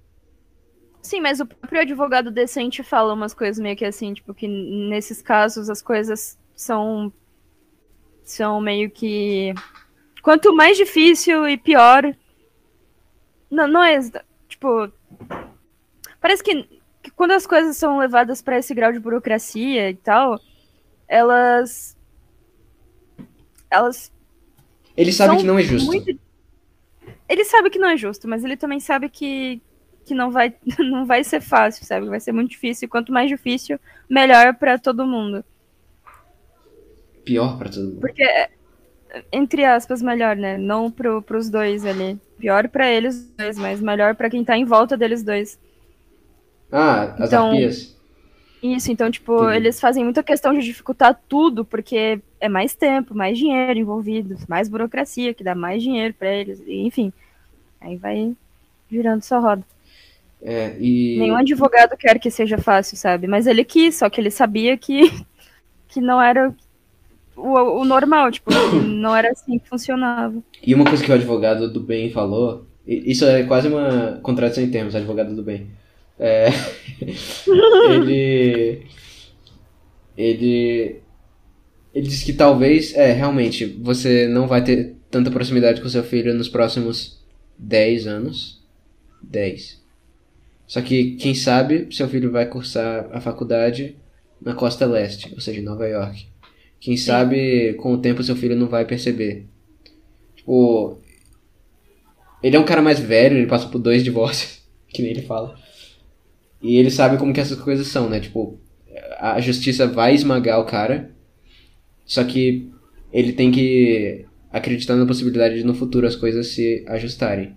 Sim, mas o próprio advogado decente fala umas coisas meio que assim, tipo, que nesses casos as coisas são. são meio que. Quanto mais difícil e pior. Não, não é. Tipo. Parece que, que quando as coisas são levadas pra esse grau de burocracia e tal, elas. Elas Ele sabe que não é justo. muito- Ele sabe que não é justo, mas ele também sabe que, que não vai, não vai ser fácil, sabe? Vai ser muito difícil. E quanto mais difícil, melhor para todo mundo. Pior para todo mundo. Porque, entre aspas, melhor, né? Não pro, pros dois ali. Pior para eles dois, mas melhor para quem tá em volta deles dois. Ah, as Então, arpias. Isso, então, tipo, Entendi. eles fazem muita questão de dificultar tudo, porque é mais tempo, mais dinheiro envolvido, mais burocracia, que dá mais dinheiro pra eles, enfim. Aí vai virando sua roda. É, e... Nenhum advogado quer que seja fácil, sabe? Mas ele quis, só que ele sabia que, que não era o, o normal, tipo, não era assim que funcionava. E uma coisa que o advogado do bem falou, isso é quase uma contradição em termos, advogado do bem. É, ele, ele, ele disse que talvez, é, realmente, você não vai ter tanta proximidade com seu filho nos próximos 10 anos. 10. Só que, quem sabe, seu filho vai cursar a faculdade na costa leste, ou seja, em Nova York. Quem sabe, com o tempo, seu filho não vai perceber. Tipo, ele é um cara mais velho, ele passa por dois divórcios, que nem ele fala. E ele sabe como que essas coisas são, né? Tipo, a justiça vai esmagar o cara, só que ele tem que acreditar na possibilidade de no futuro as coisas se ajustarem.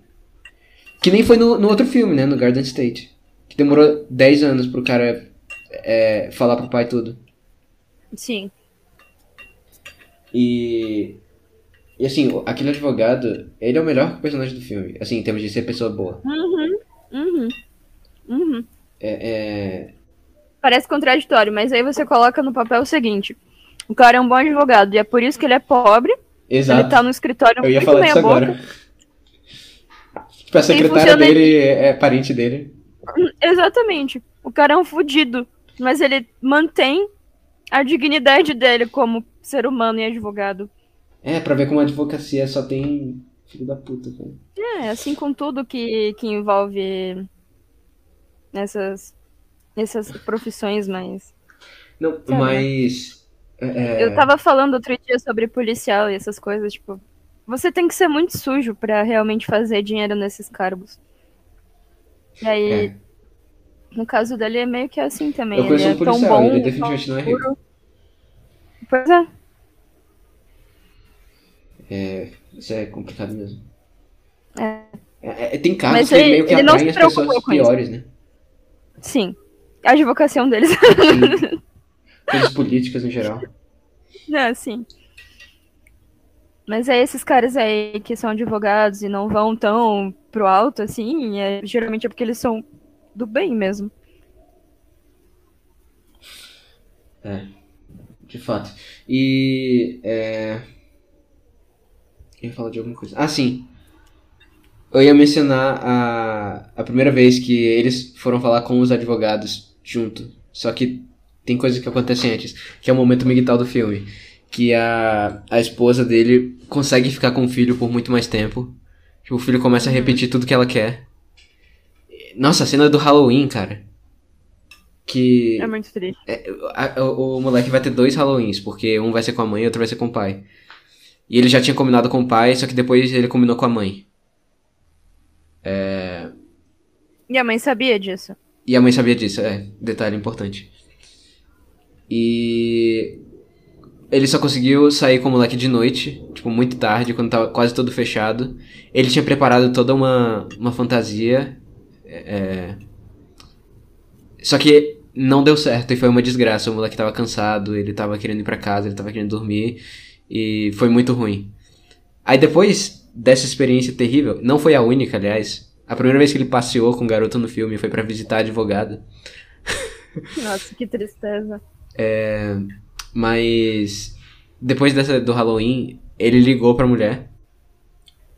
Que nem foi no, no outro filme, né? No Garden State. Que demorou 10 anos pro cara é, falar pro pai tudo. Sim. E. E assim, aquele advogado, ele é o melhor personagem do filme. Assim, em termos de ser pessoa boa. Uhum. Uhum. Uhum. É, é, Parece contraditório, mas aí você coloca no papel o seguinte: o cara é um bom advogado, e é por isso que ele é pobre, Exato. ele tá no escritório Eu ia falar disso boca. agora. Tipo, a secretária dele é parente dele. Exatamente. O cara é um fudido, mas ele mantém a dignidade dele como ser humano e advogado. É, pra ver como a advocacia só tem filho da puta, cara. É, assim com tudo que, que envolve essas, essas profissões, mas. Não, Sabe, mas. é, Eu tava falando outro dia sobre policial e essas coisas, tipo. Você tem que ser muito sujo pra realmente fazer dinheiro nesses cargos. E aí, É. no caso dele, é meio que assim também. Eu ele um é tão bom, ele definitivamente não é rico. Pois é. É, isso é complicado mesmo. É. É, é, tem casos Mas que ele meio que ele não se as pessoas com isso. piores, né? Sim. A advocacia um deles. Sim. Coisas políticas no geral. É, sim. Mas é esses caras aí que são advogados e não vão tão pro alto assim, é, geralmente é porque eles são do bem mesmo. É, de fato. E. É... Eu ia falar de alguma coisa. Ah, sim. Eu ia mencionar a, a primeira vez que eles foram falar com os advogados junto. Só que tem coisas que acontecem antes, que é o momento migtal do filme. Que a, a esposa dele consegue ficar com o filho por muito mais tempo. Que o filho começa a repetir tudo que ela quer. Nossa, a cena do Halloween, cara. Que. É muito triste. A- o, o moleque vai ter dois Halloweens, porque um vai ser com a mãe e outro vai ser com o pai. E ele já tinha combinado com o pai, só que depois ele combinou com a mãe. E a mãe sabia disso. E a mãe sabia disso, é, detalhe importante. E ele só conseguiu sair com o moleque de noite, tipo, muito tarde, quando tava quase todo fechado. Ele tinha preparado toda uma, uma fantasia. é, Só que não deu certo e foi uma desgraça. O moleque tava cansado, ele tava querendo ir pra casa, ele tava querendo dormir. E foi muito ruim. Aí depois dessa experiência terrível, não foi a única, aliás. A primeira vez que ele passeou com o garoto no filme foi pra visitar a advogada. Nossa, que tristeza. Mas depois dessa do Halloween, ele ligou pra mulher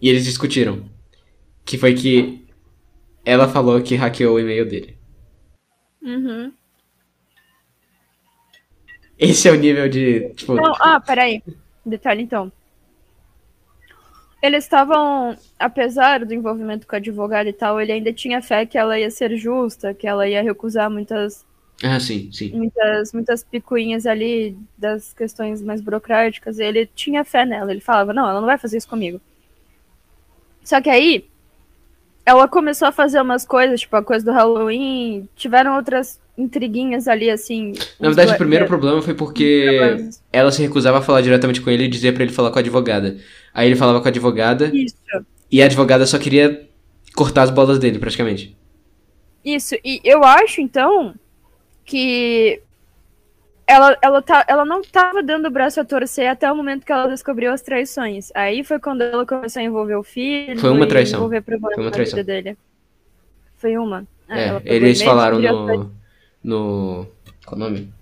e eles discutiram. Que foi que ela falou que hackeou o e-mail dele. Uhum. Esse é o nível de, tipo, Não, ah, peraí. Detalhe então. Eles estavam, apesar do envolvimento com a advogada e tal, ele ainda tinha fé que ela ia ser justa, que ela ia recusar muitas ah, sim, sim. muitas, muitas picuinhas ali das questões mais burocráticas. Ele tinha fé nela. Ele falava, não, ela não vai fazer isso comigo. Só que aí, ela começou a fazer umas coisas, tipo a coisa do Halloween, tiveram outras intriguinhas ali, assim. Na verdade, o primeiro problema foi porque ela se recusava a falar diretamente com ele e dizia para ele falar com a advogada. Aí ele falava com a advogada. Isso. E a advogada só queria cortar as bolas dele, praticamente. Isso, e eu acho, então, que ela, ela, tá, ela não tava dando o braço a torcer até o momento que ela descobriu as traições. Aí foi quando ela começou a envolver o filho. Foi uma traição. Envolver foi uma traição. dele. Foi uma. Ah, é, eles falaram no, no. Qual o nome?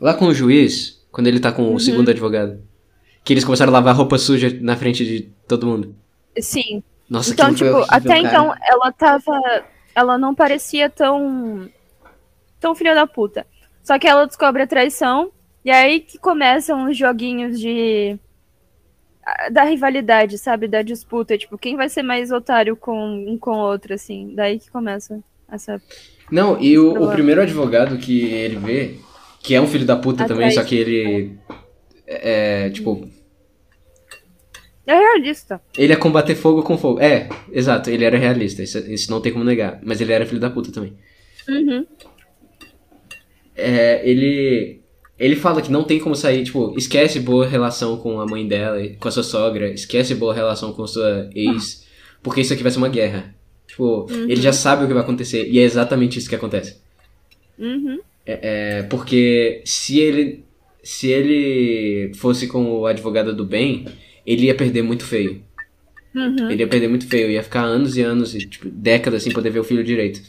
Lá com o juiz, quando ele tá com o uhum. segundo advogado. Que eles começaram a lavar roupa suja na frente de todo mundo. Sim. Nossa, então, tipo, horrível, até cara. então ela tava. Ela não parecia tão. tão filha da puta. Só que ela descobre a traição. E aí que começam os joguinhos de. Da rivalidade, sabe? Da disputa. Tipo, quem vai ser mais otário com um com o outro, assim. Daí que começa essa não, e o, o, primeiro advogado que ele vê, que é um filho da puta Atrás. também, só que ele. É, é, tipo. É realista. Ele é combater fogo com fogo. É, exato, ele era realista, isso, isso não tem como negar. Mas ele era filho da puta também. Uhum. É, ele. Ele fala que não tem como sair, tipo, esquece boa relação com a mãe dela, com a sua sogra, esquece boa relação com a sua ex, porque isso aqui vai ser uma guerra. Tipo, uhum. ele já sabe o que vai acontecer. E é exatamente isso que acontece. Uhum. É, é, porque se ele. Se ele fosse com o advogado do bem, ele ia perder muito feio. Uhum. Ele ia perder muito feio, ia ficar anos e anos, e, tipo, décadas sem poder ver o filho direito.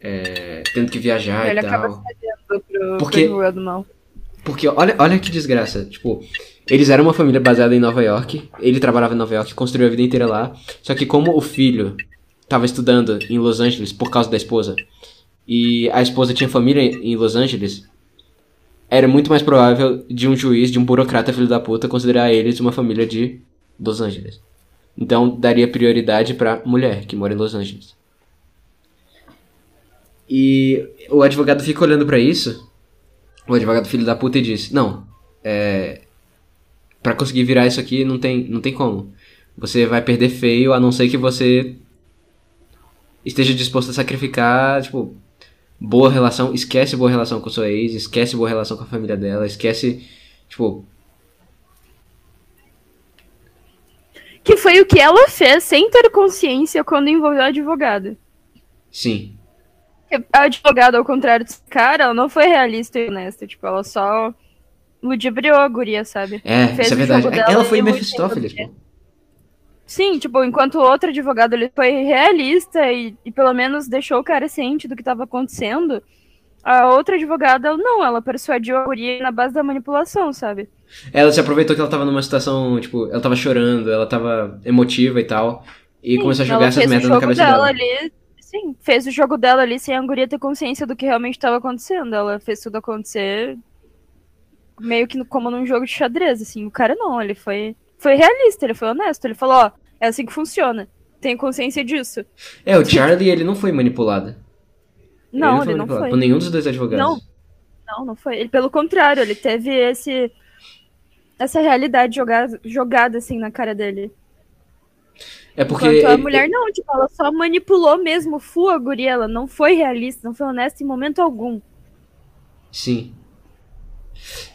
É, tendo que viajar ele e tal. Pro, porque, pro porque olha, olha que desgraça. Tipo, eles eram uma família baseada em Nova York. Ele trabalhava em Nova York, construiu a vida inteira lá. Só que como o filho estava estudando em Los Angeles por causa da esposa e a esposa tinha família em Los Angeles, era muito mais provável de um juiz, de um burocrata filho da puta, considerar eles uma família de Los Angeles. Então daria prioridade para mulher que mora em Los Angeles. E o advogado fica olhando para isso, o advogado filho da puta e diz: "Não, é para conseguir virar isso aqui não tem não tem como. Você vai perder feio a não ser que você esteja disposto a sacrificar, tipo, boa relação, esquece boa relação com sua ex, esquece boa relação com a família dela, esquece, tipo. Que foi o que ela fez sem ter consciência quando envolveu a advogada. Sim. A advogada, ao contrário desse cara, ela não foi realista e honesta. Tipo, ela só ludibriou a guria, sabe? É, Fez isso é verdade. Ela foi Mephistófeles, pô. Sim, tipo, enquanto o outro advogado ele foi realista e, e pelo menos deixou o cara ciente do que estava acontecendo, a outra advogada, não, ela persuadiu a guria na base da manipulação, sabe? Ela se aproveitou que ela tava numa situação, tipo, ela tava chorando, ela tava emotiva e tal, e sim, começou a jogar essas merdas na cabeça dela. Ali, sim, fez o jogo dela ali sem a guria ter consciência do que realmente estava acontecendo. Ela fez tudo acontecer meio que como num jogo de xadrez, assim. O cara não, ele foi foi realista, ele foi honesto. Ele falou, ó, é assim que funciona. Tenho consciência disso. É, o Charlie, ele não foi manipulado. Não, ele não, ele não foi. Por nenhum dos dois advogados. Não, não, não foi. Ele, pelo contrário, ele teve esse essa realidade jogada, jogada assim na cara dele. É porque. Enquanto a mulher não, tipo, ela só manipulou mesmo full a guria, ela não foi realista, não foi honesta em momento algum. Sim.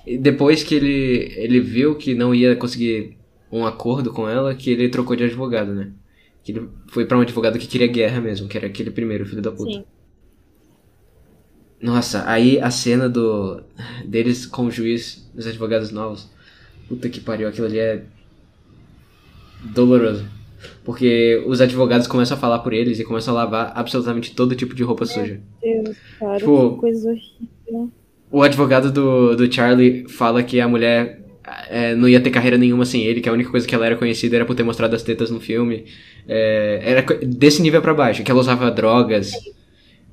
E depois que ele, ele viu que não ia conseguir um acordo com ela que ele trocou de advogado, né? Que ele foi para um advogado que queria guerra mesmo, que era aquele primeiro filho da puta. Sim. Nossa, aí a cena do deles com o juiz, dos advogados novos. Puta que pariu, aquilo ali é doloroso. Porque os advogados começam a falar por eles e começam a lavar absolutamente todo tipo de roupa Meu suja. Deus, cara, tipo, que coisa horrível. O advogado do, do Charlie fala que a mulher é, não ia ter carreira nenhuma sem ele, que a única coisa que ela era conhecida era por ter mostrado as tetas no filme. É, era desse nível para baixo, que ela usava drogas,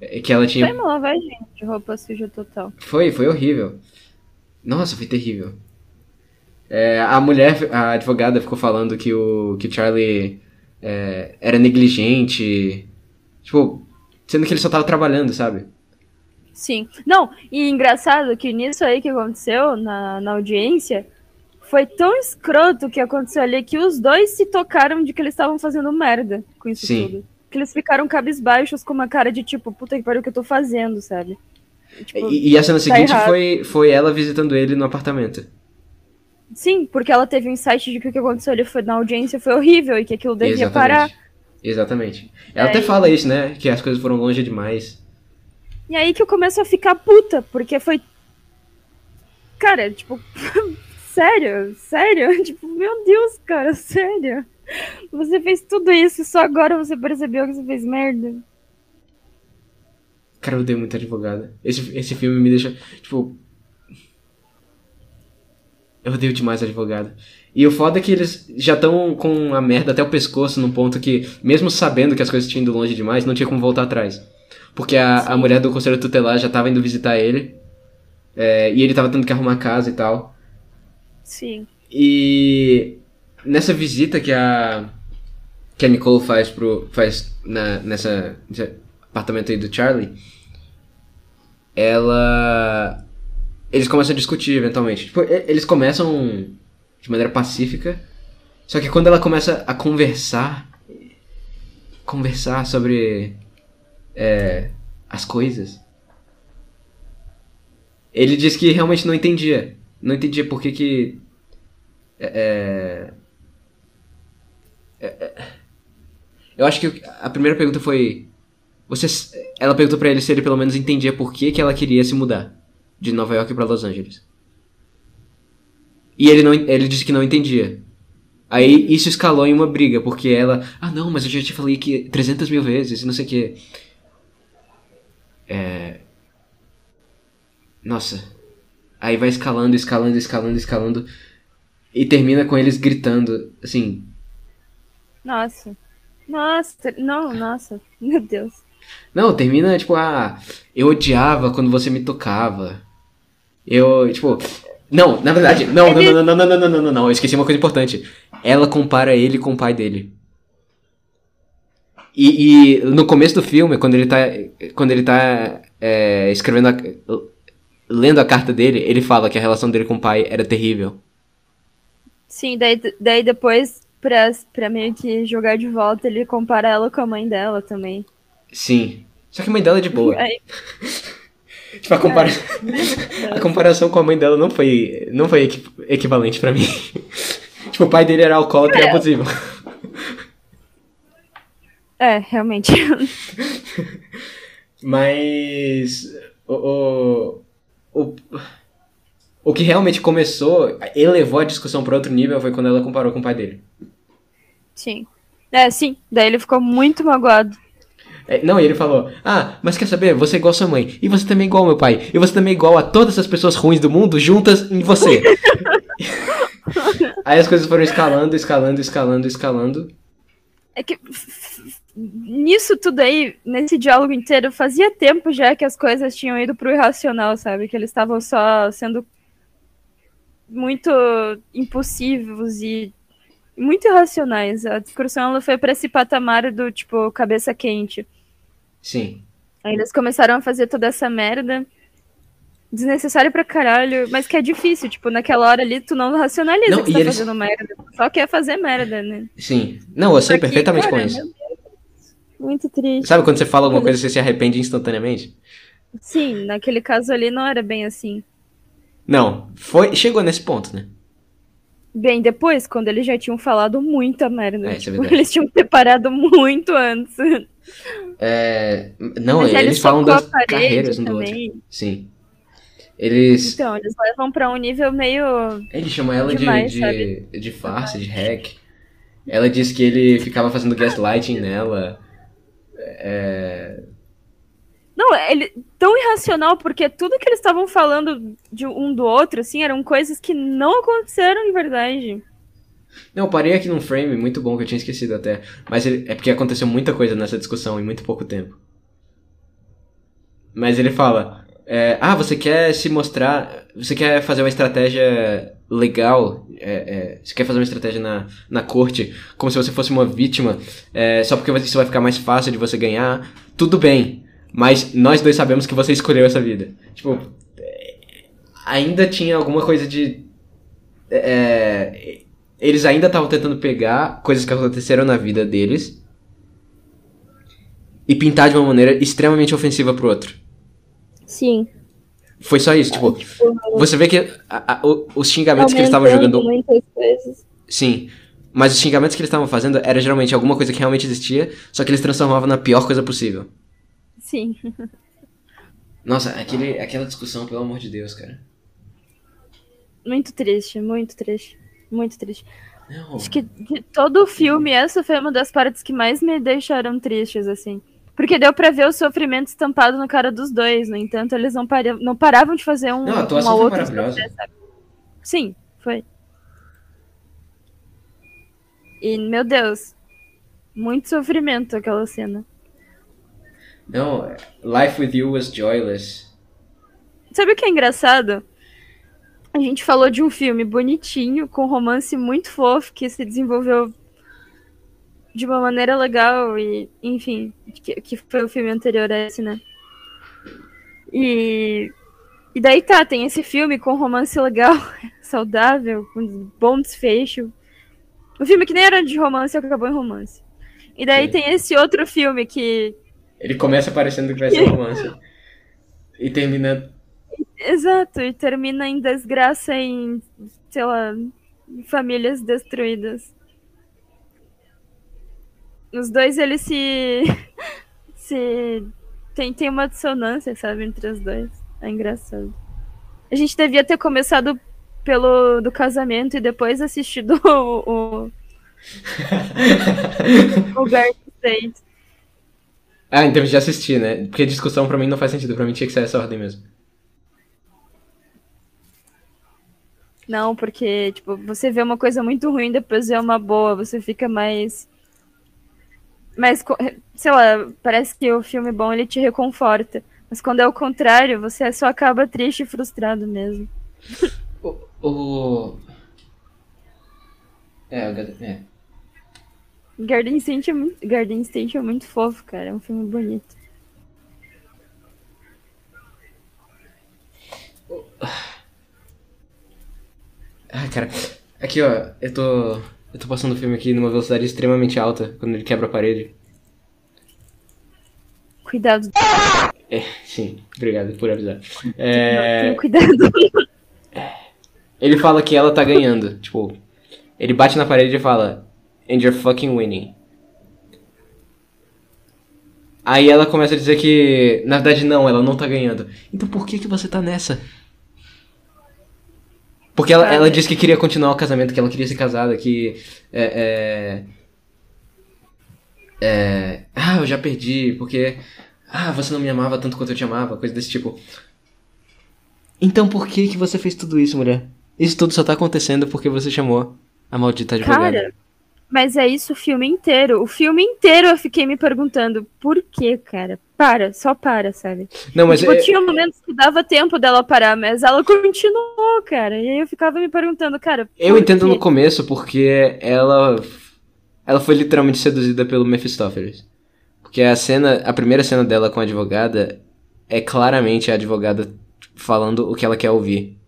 é, que ela tinha... Foi uma lavagem de roupa suja total. Foi, foi horrível. Nossa, foi terrível. É, a mulher, a advogada ficou falando que o, que o Charlie é, era negligente, tipo, sendo que ele só tava trabalhando, sabe? Sim. Não, e engraçado que nisso aí que aconteceu na, na audiência, foi tão escroto o que aconteceu ali que os dois se tocaram de que eles estavam fazendo merda com isso Sim. tudo. Que eles ficaram cabisbaixos com uma cara de tipo, puta que pariu o que eu tô fazendo, sabe? Tipo, E, e a cena seguinte errado. foi, foi ela visitando ele no apartamento. Sim, porque ela teve um insight de que o que aconteceu ali foi, na audiência foi horrível e que aquilo devia parar. Exatamente. Ela É, até e- fala isso, né? Que as coisas foram longe demais. E aí que eu começo a ficar puta, porque foi. Cara, tipo. sério? Sério? Tipo, meu Deus, cara, sério? Você fez tudo isso e só agora você percebeu que você fez merda. Cara, eu odeio muito advogada. Esse, esse filme me deixa, tipo. Eu odeio demais advogada. E o foda é que eles já estão com a merda até o pescoço num ponto que, mesmo sabendo que as coisas tinham ido longe demais, não tinha como voltar atrás. Porque a, a mulher do conselho tutelar já tava indo visitar ele. é, e ele tava tendo que arrumar casa e tal. Sim. E nessa visita que a que a Nicole faz pro faz na, nessa nesse apartamento aí do Charlie, ela eles começam a discutir eventualmente. Tipo, eles começam de maneira pacífica, só que quando ela começa a conversar conversar sobre é, as coisas, ele diz que realmente não entendia. Não entendia por que que. É, é, é, eu acho que a primeira pergunta foi. Você, ela perguntou pra ele se ele pelo menos entendia por que, que ela queria se mudar de Nova York pra Los Angeles. E ele, não, ele disse que não entendia. Aí isso escalou em uma briga, porque ela. Ah, não, mas eu já te falei que 300 mil vezes, não sei o que. É. Nossa. Aí vai escalando, escalando, escalando, escalando. E termina com eles gritando, assim. Nossa. Nossa. Não, nossa. Meu Deus. Não, termina tipo, ah, eu odiava quando você me tocava. Eu, tipo. Não, na verdade, não, não, não, não, não, não, não, não, não, não, eu esqueci uma coisa importante. Ela compara ele com o pai dele. E, e no começo do filme, quando ele tá, quando ele tá é, escrevendo, a, lendo a carta dele, ele fala que a relação dele com o pai era terrível. Sim, daí, daí depois, pra, pra meio que jogar de volta, ele compara ela com a mãe dela também. Sim. Só que a mãe dela é de boa. Aí, Tipo, a, compara... a comparação com a mãe dela não foi, não foi equi- equivalente pra mim. tipo, o pai dele era alcoólatra e abusivo. é, realmente. Mas. O, o, o, o que realmente começou, elevou a discussão pra outro nível foi quando ela comparou com o pai dele. sim. É, sim. Daí ele ficou muito magoado. É, Não, e ele falou: Ah, mas quer saber? Você é igual a sua mãe. E você também é igual ao meu pai. E você também é igual a todas as pessoas ruins do mundo juntas em você. Aí as coisas foram escalando, escalando, escalando, escalando. É que nisso tudo aí, nesse diálogo inteiro, fazia tempo já que as coisas tinham ido pro irracional, sabe? Que eles estavam só sendo muito impulsivos e muito irracionais. A discussão ela foi pra esse patamar do tipo cabeça quente. Sim. Aí eles começaram a fazer toda essa merda. Desnecessário pra caralho, mas que é difícil, tipo, naquela hora ali tu não racionaliza Não, que tá eles- fazendo merda. Só quer fazer merda, né? Sim. Não, eu sei Só que, perfeitamente cara, com isso. Muito triste. Sabe quando você fala alguma coisa e você se arrepende instantaneamente? Sim, naquele caso ali não era bem assim. Não, foi, chegou nesse ponto, né? Bem, depois, quando eles já tinham falado muita merda. É, é tipo, verdade. eles tinham separado muito antes. É, não, Mas eles ele falam das carreiras um do outro. Sim. Eles. Então, eles levam pra um nível meio. Ele chama ela de, Demais, de, sabe? de farsa, de hack. Ela disse que ele ficava fazendo gaslighting nela. É, Não, ele tão irracional, porque tudo que eles estavam falando de um do outro, assim, eram coisas que não aconteceram de verdade. Não, eu parei aqui num frame muito bom que eu tinha esquecido até. Mas ele- é porque aconteceu muita coisa nessa discussão em muito pouco tempo. Mas ele fala: é, Ah, você quer se mostrar. Você quer fazer uma estratégia legal? é, é, você quer fazer uma estratégia na, na corte como se você fosse uma vítima? é, só porque isso vai ficar mais fácil de você ganhar? Tudo bem. Mas nós dois sabemos que você escolheu essa vida. Tipo, é, ainda tinha alguma coisa de é, eles ainda estavam tentando pegar coisas que aconteceram na vida deles e pintar de uma maneira extremamente ofensiva pro outro. Sim. Foi só isso, tipo, Tipo, você vê que a- a- os xingamentos que eles estavam jogando. muitas coisas. Sim. Mas os xingamentos que eles estavam fazendo era geralmente alguma coisa que realmente existia, só que eles transformavam na pior coisa possível. Sim. Nossa, aquele, aquela discussão, pelo amor de Deus, cara. Muito triste, muito triste. Muito triste. Não. Acho que de todo o filme, essa foi uma das partes que mais me deixaram tristes, assim. Porque deu pra ver o sofrimento estampado na cara dos dois. No entanto, eles não, para... não paravam de fazer um, Não, uma outra. Sim, foi. E, meu Deus, muito sofrimento aquela cena. Não, Life with You was joyless. Sabe o que é engraçado? A gente falou de um filme bonitinho, com romance muito fofo, que se desenvolveu de uma maneira legal e, enfim, que, que foi o filme anterior a esse, né? E, e daí tá, tem esse filme com romance legal, saudável, com bom desfecho. Um filme que nem era de romance acabou em romance. E daí Sim. tem esse outro filme que Ele começa parecendo que vai ser romance. E termina. Exato, e termina em desgraça em, sei lá, famílias destruídas. Os dois, eles se. se. Tem, tem uma dissonância, sabe, entre os dois. É engraçado. A gente devia ter começado pelo do casamento e depois assistido o. o, o Garden State. ah, então já assisti, né? Porque discussão pra mim não faz sentido. Pra mim tinha que ser essa ordem mesmo. Não, porque, tipo, você vê uma coisa muito ruim, depois vê uma boa, você fica mais. Mais. co- Sei lá, parece que o filme bom ele te reconforta. Mas quando é o contrário, você só acaba triste e frustrado mesmo. O. o... É, o é. Garden State é muito, Garden State é muito fofo, cara. É um filme bonito. Ai, cara. Aqui, ó. Eu tô. Eu tô passando o filme aqui numa velocidade extremamente alta quando ele quebra a parede. Cuidado. É, sim. Obrigado por avisar. É. Tenha cuidado. Ele fala que ela tá ganhando. Tipo, ele bate na parede e fala: And you're fucking winning. Aí ela começa a dizer que, na verdade, não, ela não tá ganhando. Então por que que você tá nessa? Porque ela, ela disse que queria continuar o casamento, que ela queria ser casada, que. É, é, é, ah, eu já perdi, porque. Ah, você não me amava tanto quanto eu te amava, coisa desse tipo. Então por que que você fez tudo isso, mulher? Isso tudo só tá acontecendo porque você chamou a maldita advogada. Cara, mas é isso o filme inteiro. O filme inteiro eu fiquei me perguntando por que, cara? Para, só para, sabe? não, mas tipo, é- tinha momentos que dava tempo dela parar, mas ela continuou, cara. E aí eu ficava me perguntando, cara. eu entendo quê? no começo porque ela ela foi literalmente seduzida pelo Mephistopheles. Porque a cena, a primeira cena dela com a advogada é claramente a advogada falando o que ela quer ouvir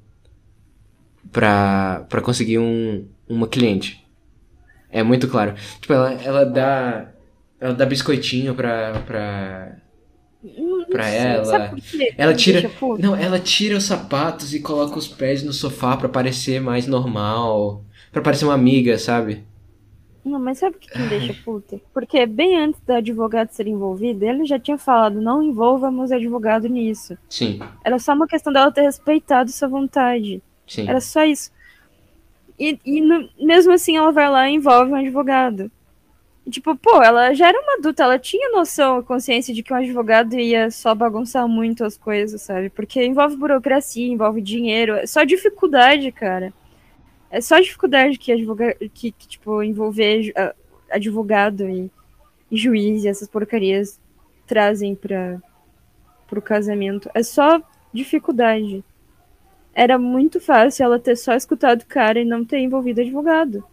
pra, pra conseguir um, uma cliente. É muito claro. Tipo, ela, ela dá ela dá biscoitinho pra, pra, pra sei, ela. Sabe por quê? Ela tira-? Não, ela tira os sapatos e coloca os pés no sofá pra parecer mais normal. Pra parecer uma amiga, sabe? Não, mas sabe o que, que me deixa puta? Porque bem antes da advogada ser envolvida, ele já tinha falado, não envolvamos advogado nisso. Sim, Era só uma questão dela ter respeitado sua vontade. sim. Era só isso. E, e no- mesmo assim ela vai lá e envolve um advogado. Tipo, pô, ela já era uma adulta, ela tinha noção, consciência de que um advogado ia só bagunçar muito as coisas, sabe? Porque envolve burocracia, envolve dinheiro, é só dificuldade, cara. É só dificuldade que advoga que, que, tipo, envolver ju- a- advogado e, e juiz e essas porcarias trazem para pro casamento. É só dificuldade. Era muito fácil ela ter só escutado o cara e não ter envolvido advogado.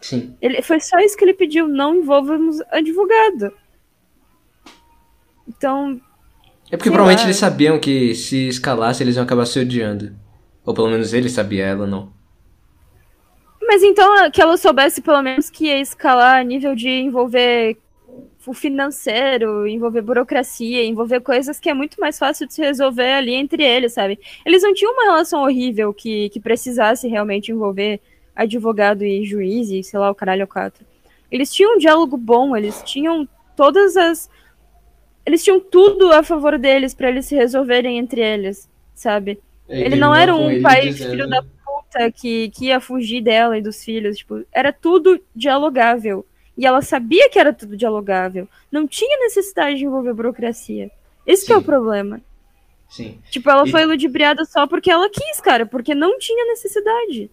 Sim. Ele, foi só isso que ele pediu, não envolvamos advogado. Então, É porque provavelmente lá. eles sabiam que se escalasse eles iam acabar se odiando. Ou pelo menos ele sabia, ela não. mas então que ela soubesse pelo menos que ia escalar a nível de envolver o financeiro, envolver burocracia, envolver coisas que é muito mais fácil de se resolver ali entre eles, sabe? Eles não tinham uma relação horrível que, que precisasse realmente envolver advogado e juiz e sei lá, o caralho quatro. Eles tinham um diálogo bom, eles tinham todas as. Eles tinham tudo a favor deles para eles se resolverem entre eles, sabe? É, ele não era um pai dizendo... filho da puta que, que ia fugir dela e dos filhos, tipo, era tudo dialogável. E ela sabia que era tudo dialogável. Não tinha necessidade de envolver burocracia. Esse é o problema. Sim. Tipo, ela e... foi ludibriada só porque ela quis, cara, porque não tinha necessidade.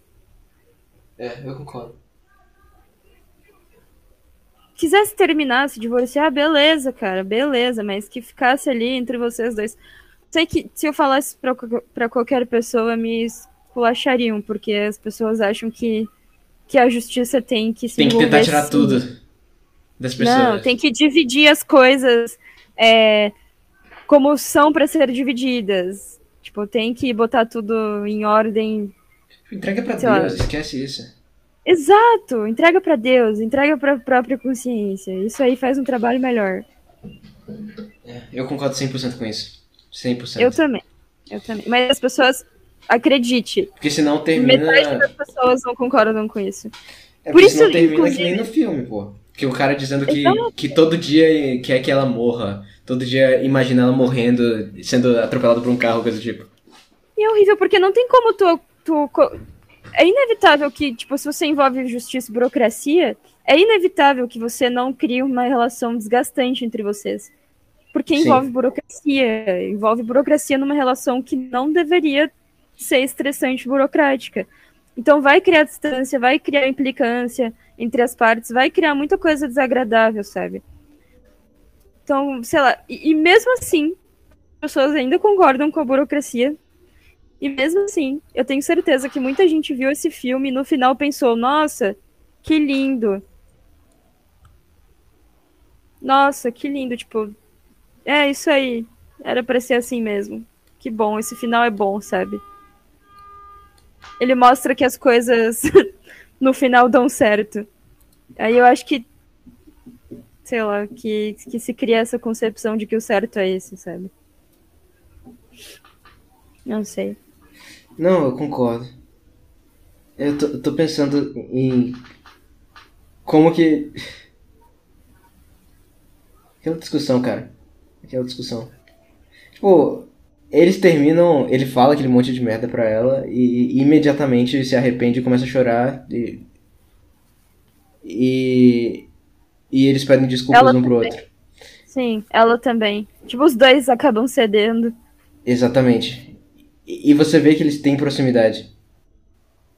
É, eu concordo. Quisesse terminar, se divorciar, beleza, cara, beleza, mas que ficasse ali entre vocês dois. Sei que se eu falasse pra, pra qualquer pessoa, me esculachariam, porque as pessoas acham que que a justiça tem que se Tem que tentar tirar sim. tudo das pessoas. Não, tem que dividir as coisas é, como são para ser divididas. Tipo, tem que botar tudo em ordem. Entrega para Deus, lá. esquece isso. Exato, entrega para Deus, entrega para a própria consciência. Isso aí faz um trabalho melhor. É, eu concordo 100% com isso. 100%. Eu também. Eu também. Mas as pessoas Acredite. Porque senão termina. Metade das pessoas não concordam com isso. É Por isso, senão termina inclusive... que nem no filme, pô. Que o cara dizendo que, que todo dia quer que ela morra. Todo dia imagina ela morrendo, sendo atropelada por um carro, coisa do tipo. E é horrível, porque não tem como tu, tu. É inevitável que, tipo, se você envolve justiça e burocracia, é inevitável que você não crie uma relação desgastante entre vocês. Porque envolve Sim. burocracia. Envolve burocracia numa relação que não deveria ser estressante burocrática. Então vai criar distância, vai criar implicância entre as partes, vai criar muita coisa desagradável, sabe? Então, sei lá, e, e mesmo assim, as pessoas ainda concordam com a burocracia. E mesmo assim, eu tenho certeza que muita gente viu esse filme e no final pensou: nossa, que lindo. Nossa, que lindo. Tipo, é isso aí. Era pra ser assim mesmo. Que bom, esse final é bom, sabe? ele mostra que as coisas no final dão certo. Aí eu acho que, sei lá, que, que se cria essa concepção de que o certo é esse, sabe? Não sei. Não, eu concordo. Eu tô, eu tô pensando em como que. Aquela discussão, cara. Aquela discussão. Tipo, eles terminam, ele fala aquele monte de merda pra ela e, e imediatamente se arrepende e começa a chorar. E, e, e eles pedem desculpas ela um pro também. outro. Sim, ela também. Tipo, os dois acabam cedendo. Exatamente. E, e você vê que eles têm proximidade.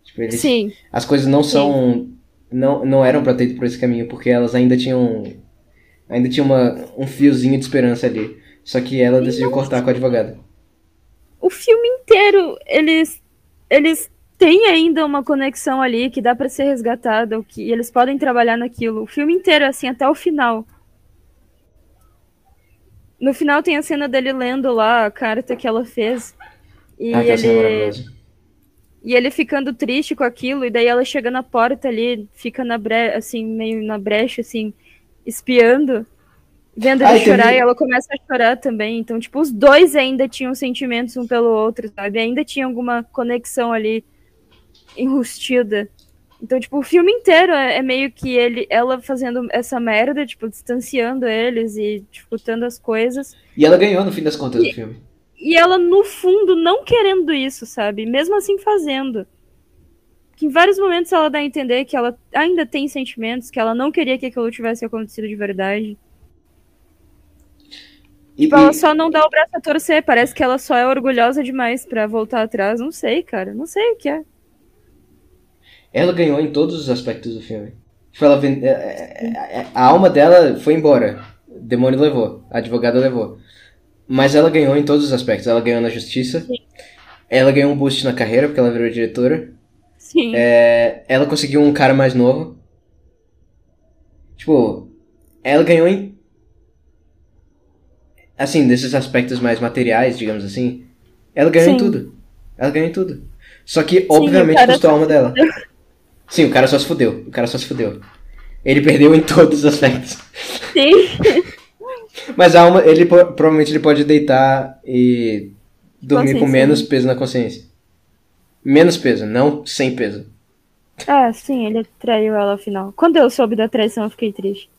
Tipo, eles, Sim. As coisas não são. Sim. Não, não eram pra ter ido por esse caminho, porque elas ainda tinham. Ainda tinha uma, um fiozinho de esperança ali. Só que ela decidiu cortar com o advogado o filme inteiro eles eles têm ainda uma conexão ali que dá para ser resgatada, que eles podem trabalhar naquilo. O filme inteiro assim até o final. No final tem a cena dele lendo lá a carta que ela fez. E ah, ele e ele ficando triste com aquilo, e daí ela chega na porta ali, fica na bre... assim, meio na brecha, assim, espiando. Vendo ele Ai, chorar e ela começa a chorar também. Então, tipo, os dois ainda tinham sentimentos um pelo outro, sabe? Ainda tinha alguma conexão ali enrustida. Então, tipo, o filme inteiro é, é, meio que ele, ela fazendo essa merda, tipo, distanciando eles e disputando as coisas. E ela ganhou no fim das contas e, do filme. E ela, no fundo, não querendo isso, sabe? Mesmo assim fazendo. Que em vários momentos ela dá a entender que ela ainda tem sentimentos, que ela não queria que aquilo tivesse acontecido de verdade. E, tipo, ela só não dá o braço a torcer. Parece que ela só é orgulhosa demais para voltar atrás. Não sei, cara. Não sei o que é. Ela ganhou em todos os aspectos do filme. Tipo, ela, é, é, é, a alma dela foi embora. O demônio levou. A advogada levou. Mas ela ganhou em todos os aspectos. Ela ganhou na justiça. Sim. Ela ganhou um boost na carreira, porque ela virou diretora. Sim. É, ela conseguiu um cara mais novo. Tipo, ela ganhou em assim, desses aspectos mais materiais, digamos assim, ela ganhou em tudo. Ela ganhou em tudo. Só que, obviamente, custou a alma dela. Sim, o cara só se fudeu. O cara só se fudeu. Ele perdeu em todos os aspectos. Sim. Mas a alma, ele provavelmente ele pode deitar e dormir com menos peso na consciência. Menos peso, não sem peso. Ah, sim, ele traiu ela ao final. Quando eu soube da traição, eu fiquei triste.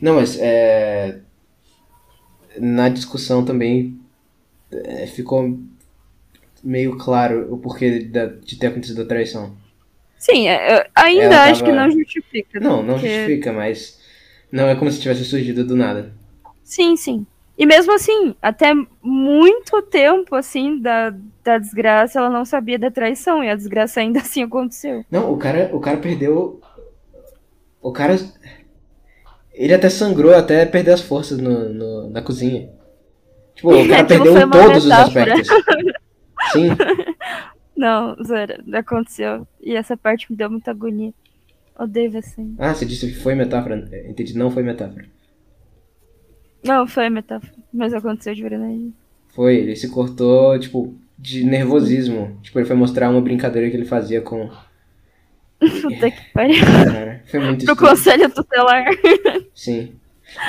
Não, mas é... na discussão também é, ficou meio claro o porquê da- de ter acontecido a traição. Sim, é, ainda acho que não justifica. Não, não porque- justifica, mas não é como se tivesse surgido do nada. Sim, sim. E mesmo assim, até muito tempo, assim, da, da desgraça, ela não sabia da traição. E a desgraça ainda assim aconteceu. Não, o cara, o cara perdeu. O cara. Ele até sangrou até perder as forças no, no- na cozinha. Tipo, o cara perdeu todos os metáfora. aspectos. Sim, Não, Zora, aconteceu. E essa parte me deu muita agonia. Odeio assim. Ah, você disse que foi metáfora. Entendi, não foi metáfora. Não, foi metáfora. Mas aconteceu de verdade. Foi, ele se cortou, tipo, de nervosismo. Tipo, ele foi mostrar uma brincadeira que ele fazia com. Puta que pariu. Cara, foi muito Pro estúpido. conselho tutelar. Sim.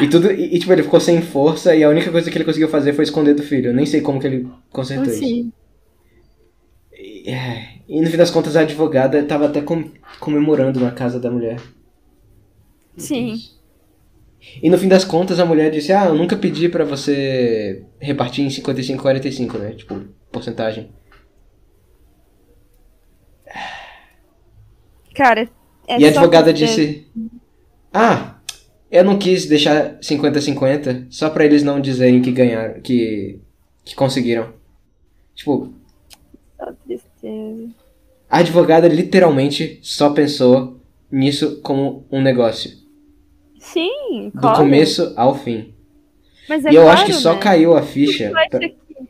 E tudo. E, e, tipo, ele ficou sem força e a única coisa que ele conseguiu fazer foi esconder do filho. Eu nem sei como que ele consertou isso. Sim. É, e no fim das contas a advogada tava até com- comemorando na casa da mulher. Sim. E no fim das contas a mulher disse: Ah, eu nunca pedi pra você repartir em 55 45, né? Tipo, porcentagem. Cara, é e a advogada porque- disse: Ah, eu não quis deixar 50-50 só pra eles não dizerem que ganharam, que, que conseguiram. Tipo, Só tristeza. A advogada literalmente só pensou nisso como um negócio. Sim, Do claro. começo ao fim. Mas é e eu claro, acho que só né? caiu a ficha. Pra-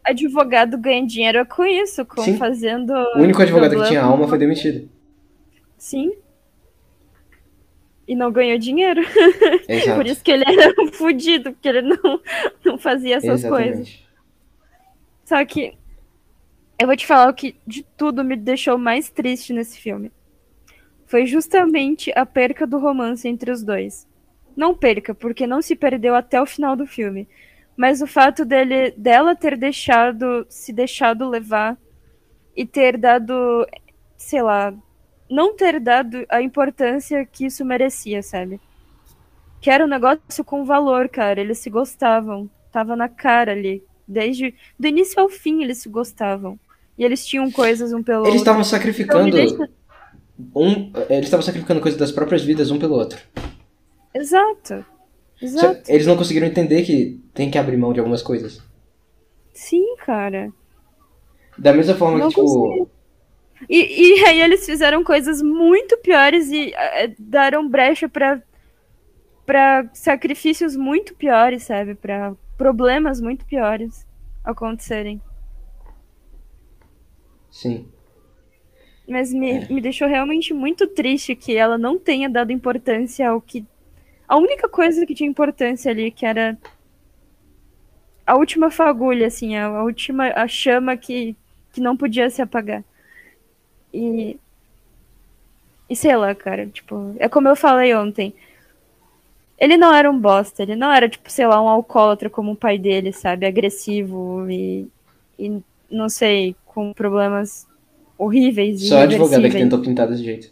advogado ganha dinheiro com isso, com Sim. fazendo. O único advogado que tinha alma foi demitido. Sim. E não ganhou dinheiro. Exato. Por isso que ele era um fudido, porque ele não, não fazia essas coisas. Exatamente. Só que eu vou te falar o que de tudo me deixou mais triste nesse filme. Foi justamente a perca do romance entre os dois. Não perca, porque não se perdeu até o final do filme. Mas o fato dele, dela ter deixado, se deixado levar e ter dado, sei lá, não ter dado a importância que isso merecia, sabe? Que era um negócio com valor, cara. Eles se gostavam. Tava na cara ali. Desde do início ao fim eles se gostavam. E eles tinham coisas um pelo Eles outro. estavam Então, sacrificando deixa- um, eles estavam sacrificando coisas das próprias vidas um pelo outro. Exato. Exato. Eles não conseguiram entender que tem que abrir mão de algumas coisas. Sim, cara. Da mesma forma Não que, tipo, conseguiram. E, e aí eles fizeram coisas muito piores e eh, deram brecha pra, pra sacrifícios muito piores, sabe? Pra problemas muito piores acontecerem. Sim. Mas me, É. me deixou realmente muito triste que ela não tenha dado importância ao que. A única coisa que tinha importância ali, que era a última fagulha, assim, a, a última a chama que, que não podia se apagar. E. E sei lá, cara, tipo, é como eu falei ontem. Ele não era um bosta, ele não era, tipo, sei lá, um alcoólatra como o pai dele, sabe? Agressivo e, e não sei, com problemas horríveis. Só a advogada que tentou pintar desse jeito.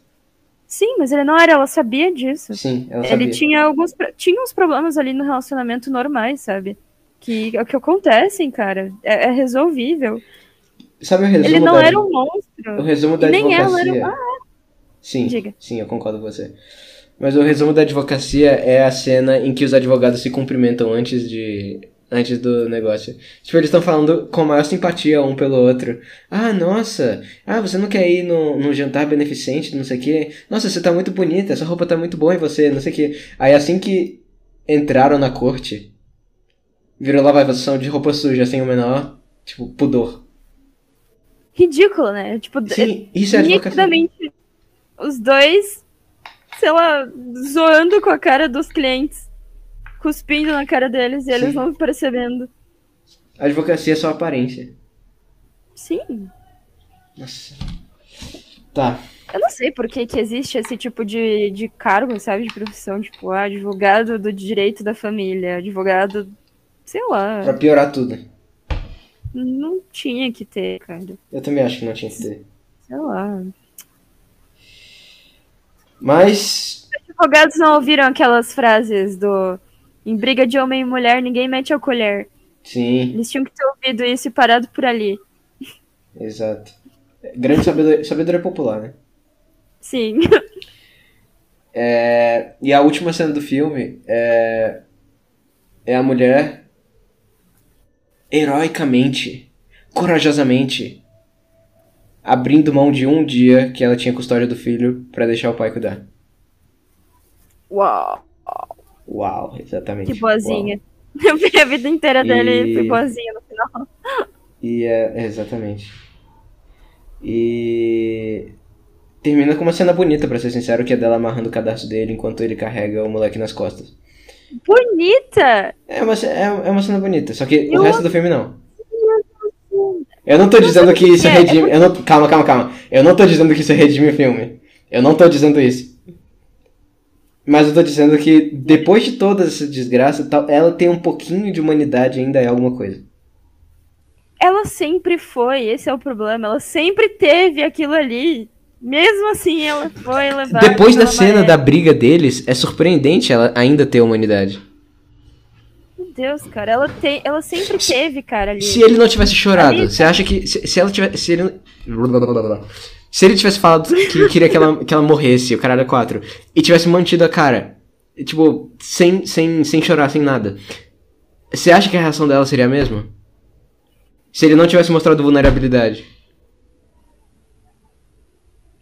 Sim, mas ele não era, ela sabia disso. Sim, ela Ele sabia. tinha alguns tinha uns problemas ali no relacionamento normais, sabe? Que, que acontecem, cara. É, é resolvível. Sabe o resumo Ele não da, era um O monstro. resumo da E nem ela advocacia. era Sim, Diga. sim, eu concordo com você. Mas o resumo da advocacia é a cena em que os advogados se cumprimentam antes de antes do negócio. Tipo, eles estão falando com a maior simpatia um pelo outro. Ah, nossa, ah, você não quer ir no, num jantar beneficente, não sei o quê? Nossa, você tá muito bonita, essa roupa tá muito boa em você, não sei o quê. Aí assim que entraram na corte, virou lavação de roupa suja sem o menor, tipo, pudor. Ridículo, né? Tipo, Sim, isso é advocacia. os dois, sei lá, zoando com a cara dos clientes, cuspindo na cara deles e eles Sim. não percebendo. Advocacia é só aparência. Sim. Nossa. Tá. Eu não sei por que, que existe esse tipo de, de cargo, sabe, de profissão, tipo, ah, advogado do direito da família, advogado, sei lá. Pra piorar tudo. Não tinha que ter, cara. Eu também acho que não tinha que ter. Sei lá. Mas. Os advogados não ouviram aquelas frases do em briga de homem e mulher, ninguém mete a colher. Sim, Eles tinham que ter ouvido isso e parado por ali. exato. Grande sabedoria, sabedoria popular, né? Sim. É, e a última cena do filme é, é a mulher heroicamente, corajosamente, abrindo mão de um dia que ela tinha custódia do filho pra deixar o pai cuidar. Uau, Uau, exatamente. que boazinha. Eu vi a vida inteira dele e fui boazinha no final. E é, exatamente. E termina com uma cena bonita, pra ser sincero, que é dela amarrando o cadastro dele enquanto ele carrega o moleque nas costas. Bonita! É uma, é, é uma cena bonita, só que o Eu- resto do filme não. Eu não tô dizendo que isso É, é redime. Eu não, calma, calma, calma. Eu não tô dizendo que isso redime o filme. Eu não tô dizendo isso. Mas eu tô dizendo que depois de toda essa desgraça, tal, ela tem um pouquinho de humanidade ainda é alguma coisa. Ela sempre foi, esse é o problema. Ela sempre teve aquilo ali. Mesmo assim, ela foi levada. Depois da cena maré. da briga deles, é surpreendente ela ainda ter humanidade. Meu Deus, cara, ela, tem, ela sempre teve, cara, ali. Se ele não tivesse chorado, Ali- você acha que. Se, se ela tivesse. Se ele, se ele tivesse falado que queria que ela, que ela morresse, o caralho é 4, e tivesse mantido a cara, tipo, sem, sem, sem chorar, sem nada, você acha que a reação dela seria a mesma? Se ele não tivesse mostrado vulnerabilidade.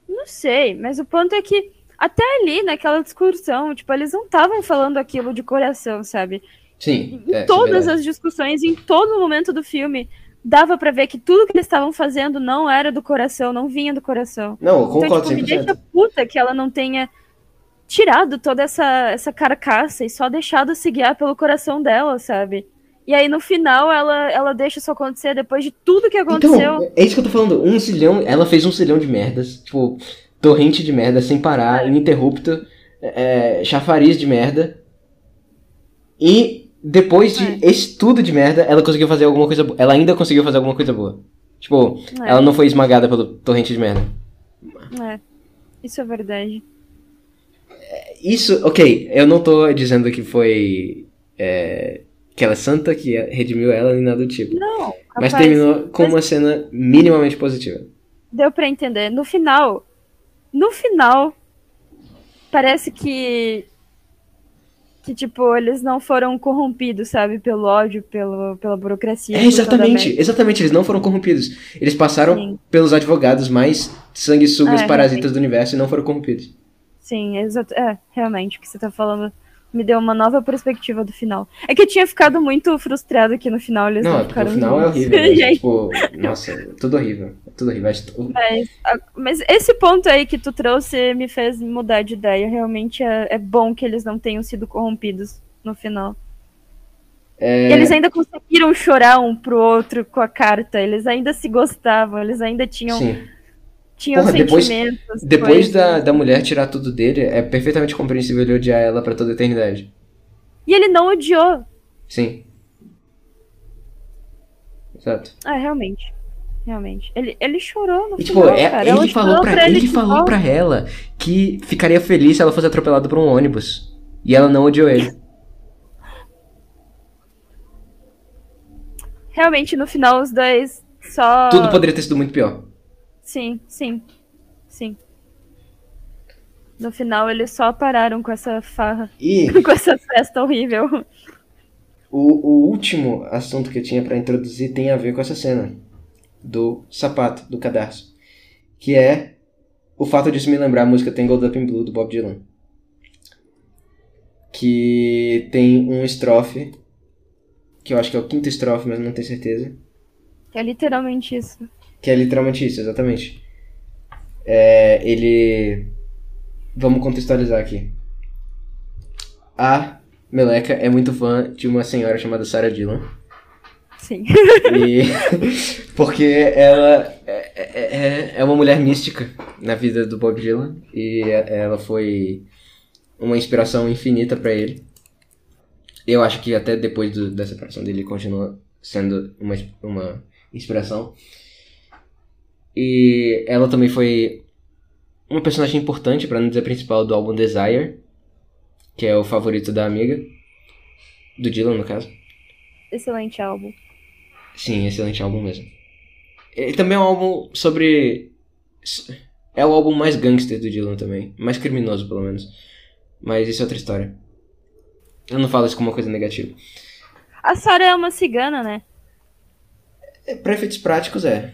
Não sei, mas o ponto é que até ali, naquela discussão, tipo, eles não estavam falando aquilo de coração, sabe? Sim. Em é, é todas verdade. as discussões, em todo momento do filme, dava pra ver que tudo que eles estavam fazendo não era do coração, não vinha do coração. Não, eu concordo então, tipo, me 100%. deixa puta que ela não tenha tirado toda essa, essa carcaça e só deixado se guiar pelo coração dela, sabe? E aí, no final, ela, ela deixa isso acontecer depois de tudo que aconteceu. Então, é isso que eu tô falando. Um zilhão. Ela fez um zilhão de merdas. Tipo, torrente de merda sem parar, ininterrupto. É, chafariz de merda. E depois de esse tudo de merda, ela conseguiu fazer alguma coisa boa. Ela ainda conseguiu fazer alguma coisa boa. Tipo, É. ela não foi esmagada pelo torrente de merda. É, isso é verdade. Isso, ok, eu não tô dizendo que foi. é, que ela é santa, que redimiu ela, nem nada do tipo. Não, Mas terminou com uma cena minimamente positiva. Deu pra entender. No final, no final, parece que que tipo eles não foram corrompidos, sabe, pelo ódio, pelo, pela burocracia. É, exatamente, exatamente, eles não foram corrompidos. Eles passaram Sim. pelos advogados mais sanguessugas É, parasitas do universo e não foram corrompidos. Sim, exato. É, realmente, o que você tá falando me deu uma nova perspectiva do final. É que eu tinha ficado muito frustrado aqui no final, eles não, não, porque ficaram o final é horrível. né? Tipo, nossa, é tudo horrível. Tudo que- Mas, mas esse ponto aí que tu trouxe me fez mudar de ideia. Realmente é, é bom que eles não tenham sido corrompidos no final. É, eles ainda conseguiram chorar um pro outro com a carta. Eles ainda se gostavam, eles ainda tinham, sim. tinham Porra, depois- sentimentos. Depois da, da mulher tirar tudo dele, é perfeitamente compreensível ele odiar ela pra toda a eternidade. E ele não odiou. Sim. Exato. Ah, realmente. Realmente. Ele, ele chorou no E tipo, final, é- ele falou, chorou pra, ele de falou pra ela que ficaria feliz se ela fosse atropelada por um ônibus. E ela não odiou ele. Realmente, no final, os dois só... Tudo poderia ter sido muito pior. Sim, sim. Sim. No final, eles só pararam com essa farra. E com essa festa horrível. o, o último assunto que eu tinha pra introduzir tem a ver com essa cena do sapato, do cadarço. Que é o fato disso me lembrar a música Tangled Up in Blue do Bob Dylan. Que tem um estrofe, que eu acho que é o quinto estrofe, mas não tenho certeza. É literalmente isso. Que é literalmente isso, exatamente. É, ele. Vamos contextualizar aqui. A Meleca é muito fã de uma senhora chamada Sarah Dillon. Sim. E. Porque ela é, é, é- é uma mulher mística. na vida do Bob Dylan e ela foi uma inspiração infinita para ele. Eu acho que até depois do, da separação dele continua sendo uma, uma inspiração. E ela também foi uma personagem importante, para não dizer principal, do álbum Desire, que é o favorito da amiga, do Dylan, no caso. Excelente álbum. Sim, excelente álbum mesmo. E também é um álbum sobre. É o álbum mais gangster do Dylan também. Mais criminoso, pelo menos. Mas isso é outra história. Eu não falo isso como uma coisa negativa. A Sarah é uma cigana, né? É, pra efeitos práticos, é.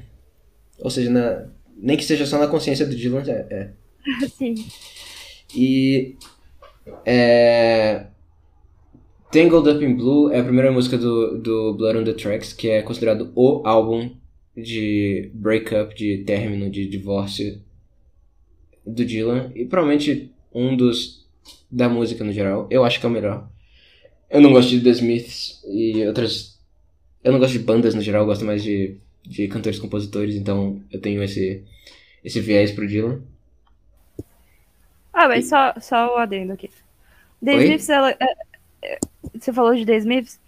Ou seja, na... nem que seja só na consciência do Dylan, é. é. Sim. E. É. Tangled Up in Blue é a primeira música do, do Blood on the Tracks, que é considerado o álbum de breakup, de término, de divórcio do Dylan. E provavelmente um dos da música no geral. Eu acho que é o melhor. Eu não gosto de The Smiths e outras. Eu não gosto de bandas no geral, eu gosto mais de, de cantores compositores, então eu tenho esse, esse viés pro Dylan. Ah, mas e... só, só o adendo aqui. The Oi? Smiths, ela. Você falou de The Smiths?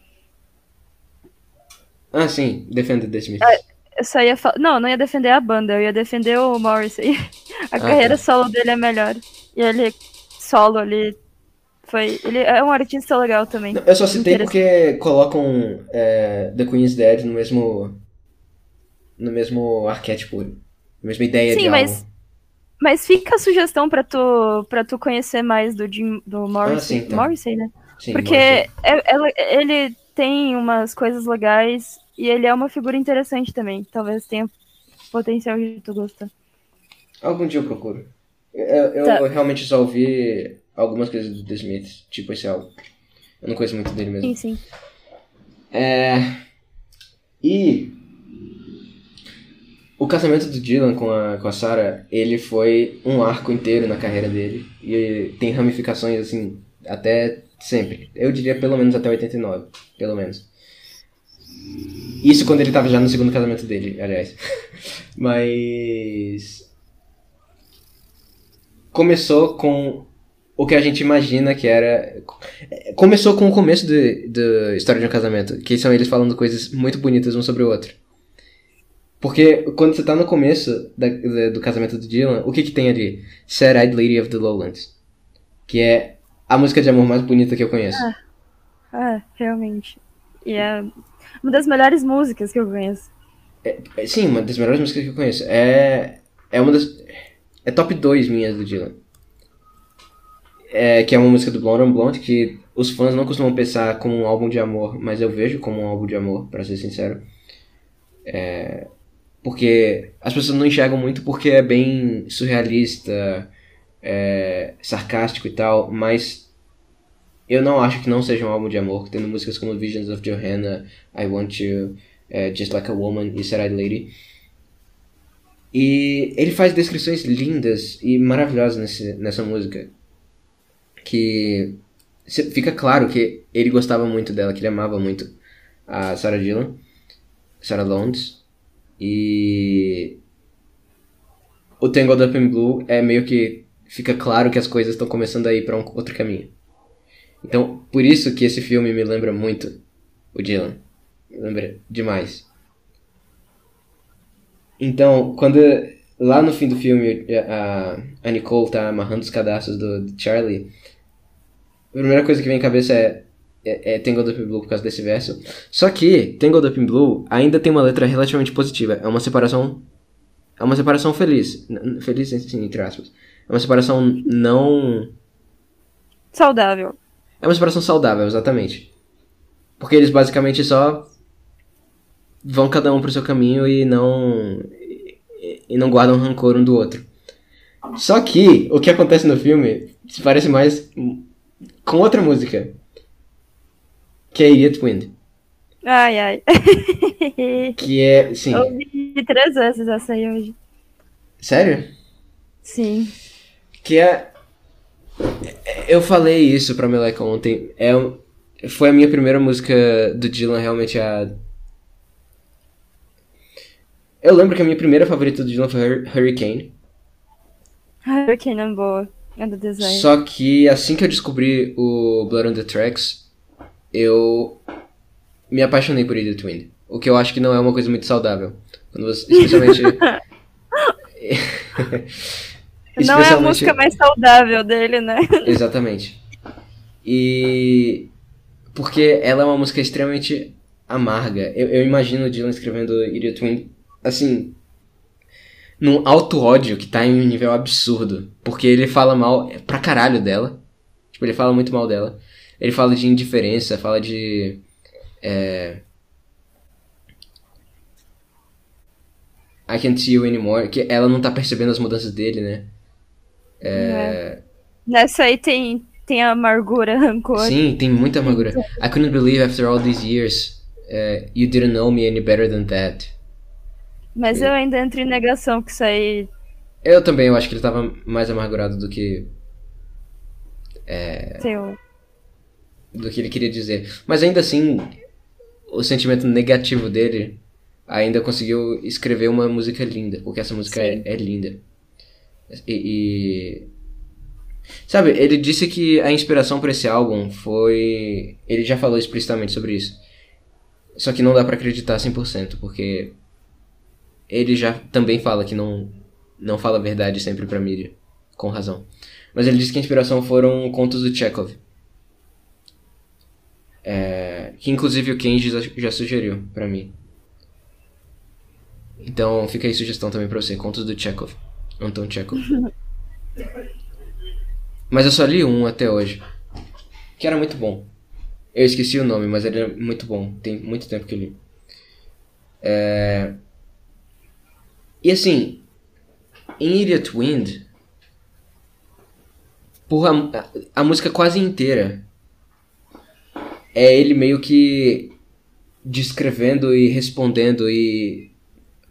Ah, sim, defenda The Smiths. Ah, eu só ia falar. Não, não ia defender a banda, eu ia defender o Morrissey. A ah, carreira tá. solo dele é melhor. E ele solo ali foi. Ele é um artista legal também. eu só citei porque colocam é, The Queen's Dead no mesmo. no mesmo arquétipo. Na mesma ideia Sim, de mas, álbum. Mas fica a sugestão pra tu, pra tu conhecer mais do, Jim, do Morrissey. Ah, sim, tá. Morrissey, né? Sim, porque é, é, ele tem umas coisas legais e ele é uma figura interessante também. Talvez tenha potencial de tu gostar. Algum dia eu procuro. Eu, eu tá. realmente só ouvi algumas coisas do The Smith, tipo esse álbum. Eu não conheço muito dele mesmo. Sim, sim. É... E o casamento do Dylan com a, com a Sarah, ele foi um arco inteiro na carreira dele. E tem ramificações, assim, até sempre. Eu diria pelo menos até 89. Pelo menos. Isso quando ele tava já no segundo casamento dele, aliás. Mas. Começou com o que a gente imagina que era. Começou com o começo da História de um Casamento, que são eles falando coisas muito bonitas um sobre o outro. Porque quando você tá no começo da, da, do casamento do Dylan, o que que tem ali? Sad-Eyed Lady of the Lowlands. Que é a música de amor mais bonita que eu conheço. Ah, é, realmente. E é uma das melhores músicas que eu conheço. É, é, sim, uma das melhores músicas que eu conheço. É, é uma das. É top 2 minhas do Dylan é, que é uma música do Blonde on Blonde, que os fãs não costumam pensar como um álbum de amor, mas eu vejo como um álbum de amor, para ser sincero. É, porque as pessoas não enxergam muito porque é bem surrealista, é, sarcástico e tal, mas eu não acho que não seja um álbum de amor, tendo músicas como Visions of Johanna, I Want You, é, Just Like a Woman e Sad Lady. E ele faz descrições lindas e maravilhosas nesse, nessa música que fica claro que ele gostava muito dela, que ele amava muito a Sarah Dillon, Sarah Lowndes, e o Tangled Up in Blue é meio que fica claro que as coisas estão começando a ir para um outro caminho. Então, por isso que esse filme me lembra muito o Dylan. Me lembra demais. Então, quando lá no fim do filme a, a Nicole tá amarrando os cadastros do, do Charlie, a primeira coisa que vem à cabeça é, é, é Tangled Up in Blue por causa desse verso. Só que Tangled Up in Blue ainda tem uma letra relativamente positiva. É uma separação. É uma separação feliz. Feliz, assim, entre aspas. É uma separação não. Saudável. É uma separação saudável, exatamente. Porque eles basicamente só vão cada um pro seu caminho e não. e não guardam rancor um do outro. Só que o que acontece no filme se parece mais com outra música. Que é Idiot Wind. Ai, ai. que é, sim. Eu ouvi três vezes essa aí hoje. Sério? Sim. Que é... Eu falei isso pra Meleca ontem. É, foi a minha primeira música do Dylan, realmente a... Eu lembro que a minha primeira favorita do Dylan foi Hurricane. Hurricane é boa. É do design. Só que assim que eu descobri o Blood on the Tracks, eu me apaixonei por Edith Wind. O que eu acho que não é uma coisa muito saudável. Quando você, especialmente. Não é a música mais saudável dele, né? Exatamente. E. Porque ela é uma música extremamente amarga. Eu, eu imagino o Dylan escrevendo Idiot Wind, assim, num alto ódio que tá em um nível absurdo. Porque ele fala mal pra caralho dela. Tipo, ele fala muito mal dela. Ele fala de indiferença, fala de. É... I can't see you anymore. Que ela não tá percebendo as mudanças dele, né? É... É. Nessa aí tem, tem amargura, rancor. Sim, tem muita amargura. I couldn't believe after all these years uh, you didn't know me any better than that. Mas eu ainda entro em negação que isso aí. Eu também, eu acho que ele tava mais amargurado do que. É, lá. do que ele queria dizer. Mas ainda assim, o sentimento negativo dele ainda conseguiu escrever uma música linda. Porque essa música é, é linda. E, e- Sabe, ele disse que a inspiração para esse álbum foi. Ele já falou explicitamente sobre isso. Só que não dá pra acreditar 100%, porque ele já também fala que não, não fala a verdade sempre pra mídia, com razão. Mas ele disse que a inspiração foram contos do Chekhov. É, que inclusive o Kenji já, sugeriu pra mim. Então fica aí sugestão também pra você, contos do Chekhov. Anton Chekhov. Mas eu só li um até hoje. Que era muito bom. Eu esqueci o nome, mas ele é muito bom. Tem muito tempo que eu li. É... E assim, em Idiot Wind, porra, a, a música quase inteira é ele meio que descrevendo e respondendo e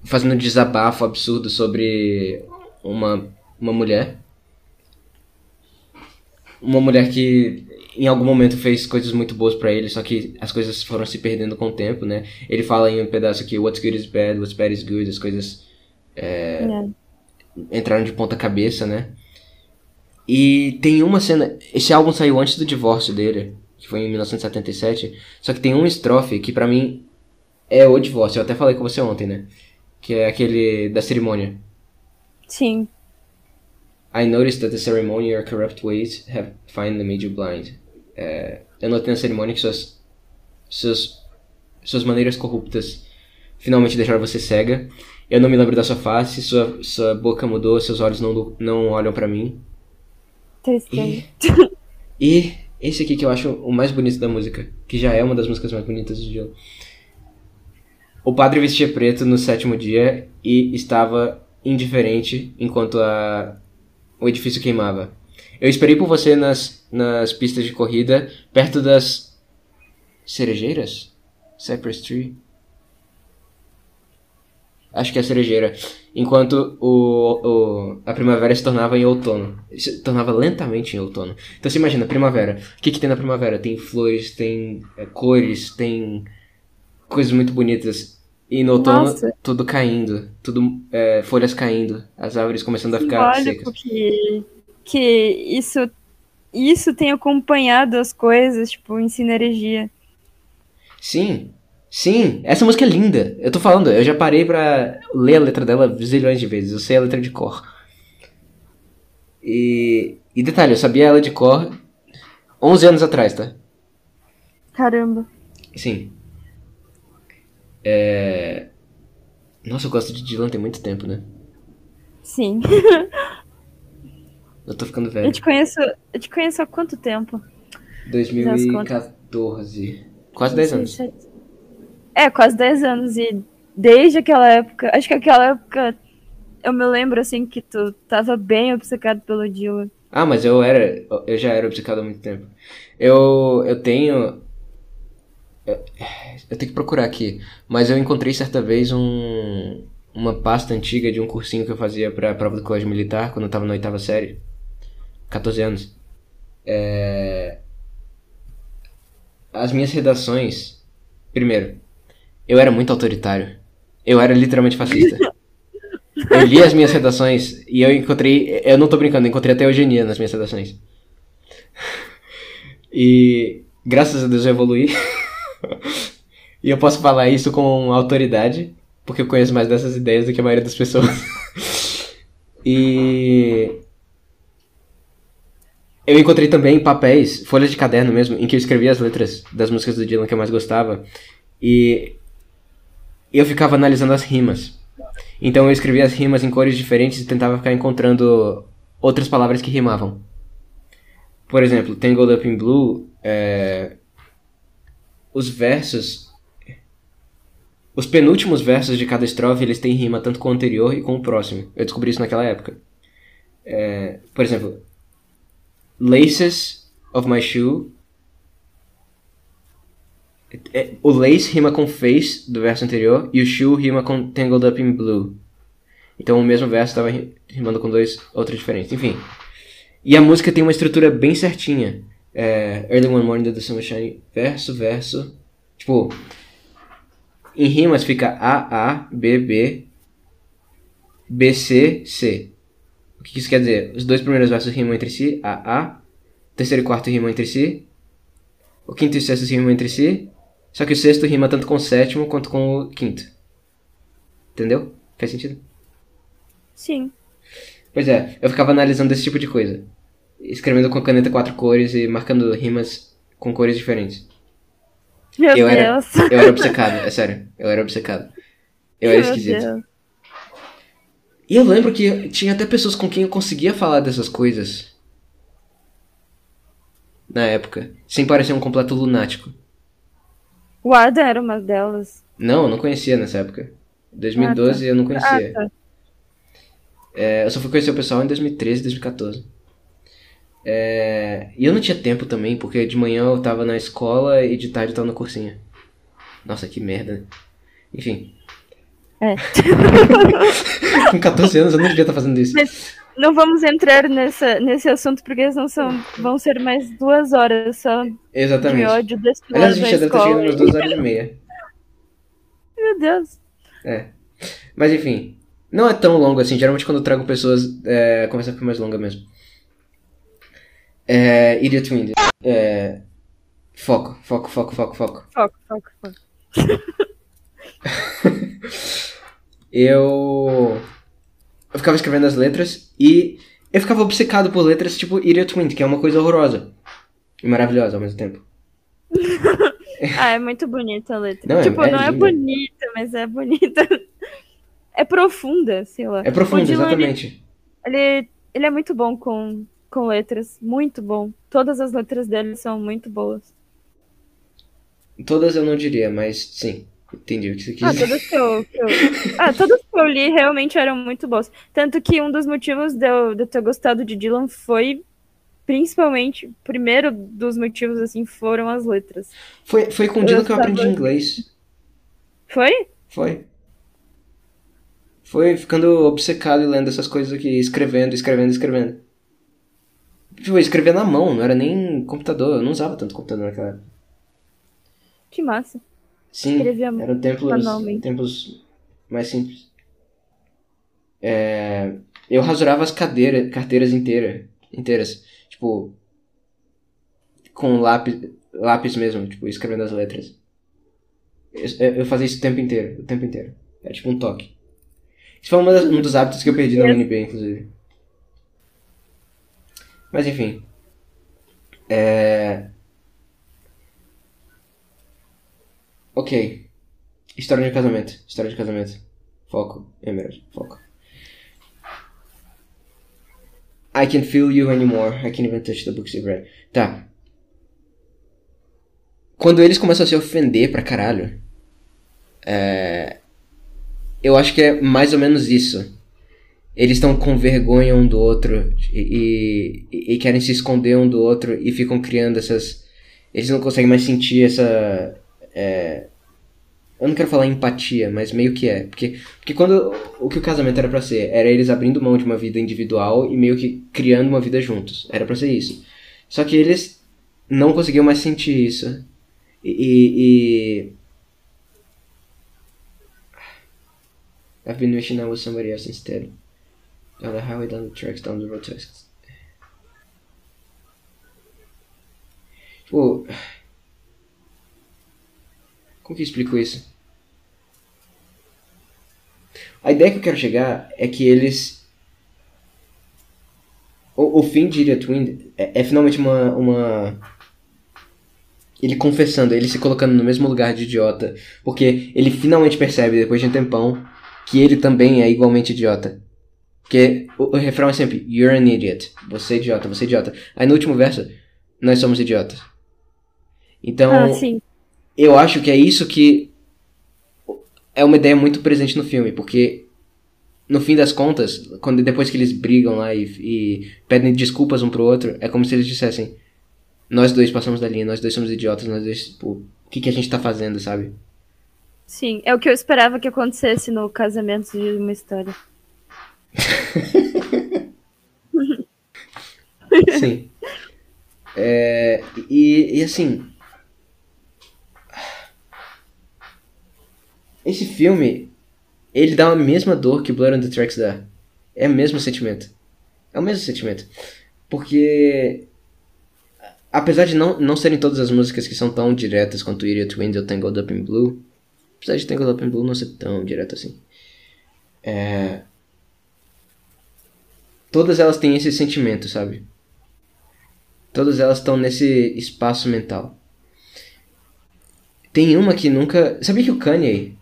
fazendo um desabafo absurdo sobre uma, uma mulher. Uma mulher que em algum momento fez coisas muito boas pra ele, só que as coisas foram se perdendo com o tempo, né? Ele fala em um pedaço que what's good is bad, what's bad is good, as coisas É. entraram de ponta cabeça, né? E tem uma cena. Esse álbum saiu antes do divórcio dele, que foi em 1977. Só que tem uma estrofe que pra mim é o divórcio. Eu até falei com você ontem, né? Que é aquele da cerimônia. Sim. I noticed that the ceremony your corrupt ways have finally made you blind. É, eu notei na cerimônia que suas, suas, suas maneiras corruptas finalmente deixaram você cega. Eu não me lembro da sua face, sua, sua boca mudou, seus olhos não, não olham pra mim. Tristeza. E esse aqui que eu acho o mais bonito da música, que já é uma das músicas mais bonitas de Dylan. O padre vestia preto no sétimo dia e estava indiferente enquanto a... o edifício queimava. Eu esperei por você nas, nas pistas de corrida, perto das cerejeiras? Cypress Tree? Acho que é a cerejeira. Enquanto o, o, a primavera se tornava em outono. Se tornava lentamente em outono. Então você imagina, primavera. O que, que tem na primavera? Tem flores, tem é, cores, tem coisas muito bonitas. E no outono, Nossa. tudo caindo. Tudo, é, folhas caindo. As árvores começando a ficar secas. que, que isso, isso tem acompanhado as coisas, tipo, em sinergia. Sim, sim, essa música é linda. Eu tô falando, eu já parei pra ler a letra dela zilhões de vezes. Eu sei a letra de cor. E, e detalhe, eu sabia ela de cor 11 anos atrás, tá? Caramba. Sim. É... Nossa, eu gosto de Dylan tem muito tempo, né? Sim. Eu tô ficando Eu velho. te conheço, eu te conheço há quanto tempo? 2014. Quase 10 anos. É, quase 10 anos. E desde aquela época, acho que aquela época eu me lembro assim que tu tava bem obcecado pelo Dylan. Ah, mas eu era. Eu já era obcecado há muito tempo. Eu, eu tenho. Eu, tenho que procurar aqui. Mas eu encontrei certa vez um, uma pasta antiga de um cursinho que eu fazia pra prova do colégio militar quando eu tava na oitava série. 14 anos. É... As minhas redações. Primeiro, eu era muito autoritário. Eu era literalmente fascista. Eu li as minhas redações e eu encontrei. Eu não tô brincando, eu encontrei até eugenia nas minhas redações. E graças a Deus eu evoluí. e eu posso falar isso com autoridade, porque eu conheço mais dessas ideias do que a maioria das pessoas. e. Eu encontrei também papéis, folhas de caderno mesmo, em que eu escrevia as letras das músicas do Dylan que eu mais gostava. E eu ficava analisando as rimas. Então eu escrevia as rimas em cores diferentes e tentava ficar encontrando outras palavras que rimavam. Por exemplo, Tangled Up in Blue, é... os versos. Os penúltimos versos de cada estrofe eles têm rima tanto com o anterior e com o próximo. Eu descobri isso naquela época. É... Por exemplo, Laces of my shoe. É, o lace rima com face do verso anterior e o shoe rima com tangled up in blue. Então o mesmo verso estava rimando com dois outros diferentes. Enfim. E a música tem uma estrutura bem certinha. É, Early One Morning the Sun Shine, verso, verso. Tipo, em rimas fica A, A, B, B, B, C, C. O que isso quer dizer? Os dois primeiros versos rimam entre si, A, A. O terceiro e quarto rimam entre si. O quinto e o sexto rimam entre si. Só que o sexto rima tanto com o sétimo quanto com o quinto. Entendeu? Faz sentido? Sim. Pois é, eu ficava analisando esse tipo de coisa. Escrevendo com caneta quatro cores e marcando rimas com cores diferentes. Meu eu Deus. Era, eu era obcecado, é sério. Eu era obcecado. Eu era Meu esquisito. Deus. E eu lembro que tinha até pessoas com quem eu conseguia falar dessas coisas. Na época. Sem parecer um completo lunático. O Adam era uma delas. Não, eu não conhecia nessa época. 2012 eu não conhecia. Ah, tá. É, eu só fui conhecer o pessoal em 2013, 2014. É, e eu não tinha tempo também, porque de manhã eu tava na escola e de tarde eu tava no cursinho. Nossa, que merda? Enfim. É. Com 14 anos eu não devia estar fazendo isso. Mas não vamos entrar nessa, nesse assunto, porque senão são, vão ser mais duas horas só de Exatamente. ódio desse Aliás, a gente já deve estar chegando umas duas horas e meia. Meu Deus. É. Mas enfim. Não é tão longo assim. Geralmente quando eu trago pessoas, é, a conversa fica mais longa mesmo. É, Idiot Wind. É, foco, foco, foco, foco, foco. Foco, foco, foco. Eu. Eu ficava escrevendo as letras e eu ficava obcecado por letras tipo Idiot Wind, que é uma coisa horrorosa. E maravilhosa ao mesmo tempo. Ah, é muito bonita a letra. Não, é- tipo, é não é linda. bonita, mas é bonita. É profunda, sei lá. É profundo, O Dylan, ele- exatamente. Ele, ele é muito bom com, com letras. Muito bom. Todas as letras dele são muito boas. Todas eu não diria, mas sim. Entendi o que você quis Ah, dizer. todas que eu, que eu- ah, todas que eu li realmente eram muito boas. Tanto que um dos motivos de eu, de eu ter gostado de Dylan foi, principalmente, o primeiro dos motivos, assim, foram as letras. Foi, foi com o Dylan que eu aprendi inglês. Foi? Foi. Foi ficando obcecado e lendo essas coisas aqui, escrevendo, escrevendo, escrevendo. Tipo, eu escrevia na mão, não era nem computador, eu não usava tanto computador naquela época. Que massa. Sim, Escrevia eram tempos, mais simples. É, eu rasurava as cadeiras, carteiras inteiras, inteiras, tipo, com lápis, lápis mesmo, tipo, escrevendo as letras. Eu, eu fazia isso o tempo inteiro, o tempo inteiro. Era tipo um toque. Isso foi um dos hábitos que eu perdi na UNB, inclusive. Mas enfim. É... Ok. História de casamento. História de casamento. Foco. Emerald. Foco. I can feel you anymore. I can't even touch the books you've read. Tá. Quando eles começam a se ofender pra caralho. É... Eu acho que é mais ou menos isso. Eles estão com vergonha um do outro e, e, e querem se esconder um do outro e ficam criando essas. Eles não conseguem mais sentir essa. é, Eu não quero falar empatia, mas meio que é. Porque, porque quando o que o casamento era pra ser, era eles abrindo mão de uma vida individual e meio que criando uma vida juntos. Era pra ser isso. Só que eles não conseguiam mais sentir isso. E. e- I've been wishing I was somebody else instead. Down the highway, down the tracks, down the road Tipo. Como que eu explico isso? A ideia que eu quero chegar é que eles. O, o fim de Idiot Twin é, é finalmente uma, uma. Ele confessando, ele se colocando no mesmo lugar de idiota. Porque ele finalmente percebe, depois de um tempão, que ele também é igualmente idiota. Porque o, o refrão é sempre You're an idiot. Você é idiota, você é idiota. Aí no último verso, nós somos idiotas. Então, Ah, eu acho que é isso que é uma ideia muito presente no filme, porque no fim das contas, quando depois que eles brigam lá e, e pedem desculpas um pro outro, é como se eles dissessem: Nós dois passamos da linha, nós dois somos idiotas, nós dois, tipo, o que, que a gente tá fazendo, sabe? Sim, é o que eu esperava que acontecesse no casamento de uma história. Sim. É, e, e assim. Esse filme, ele dá a mesma dor que Blood on the Tracks dá. É o mesmo sentimento. É o mesmo sentimento. Porque. Apesar de não, não serem todas as músicas que são tão diretas quanto Idiot Wind ou Tangled Up in Blue, apesar de Tangled Up in Blue não ser tão direto assim, é, todas elas têm esse sentimento, sabe? Todas elas estão nesse espaço mental. Tem uma que nunca. Sabia que o Kanye,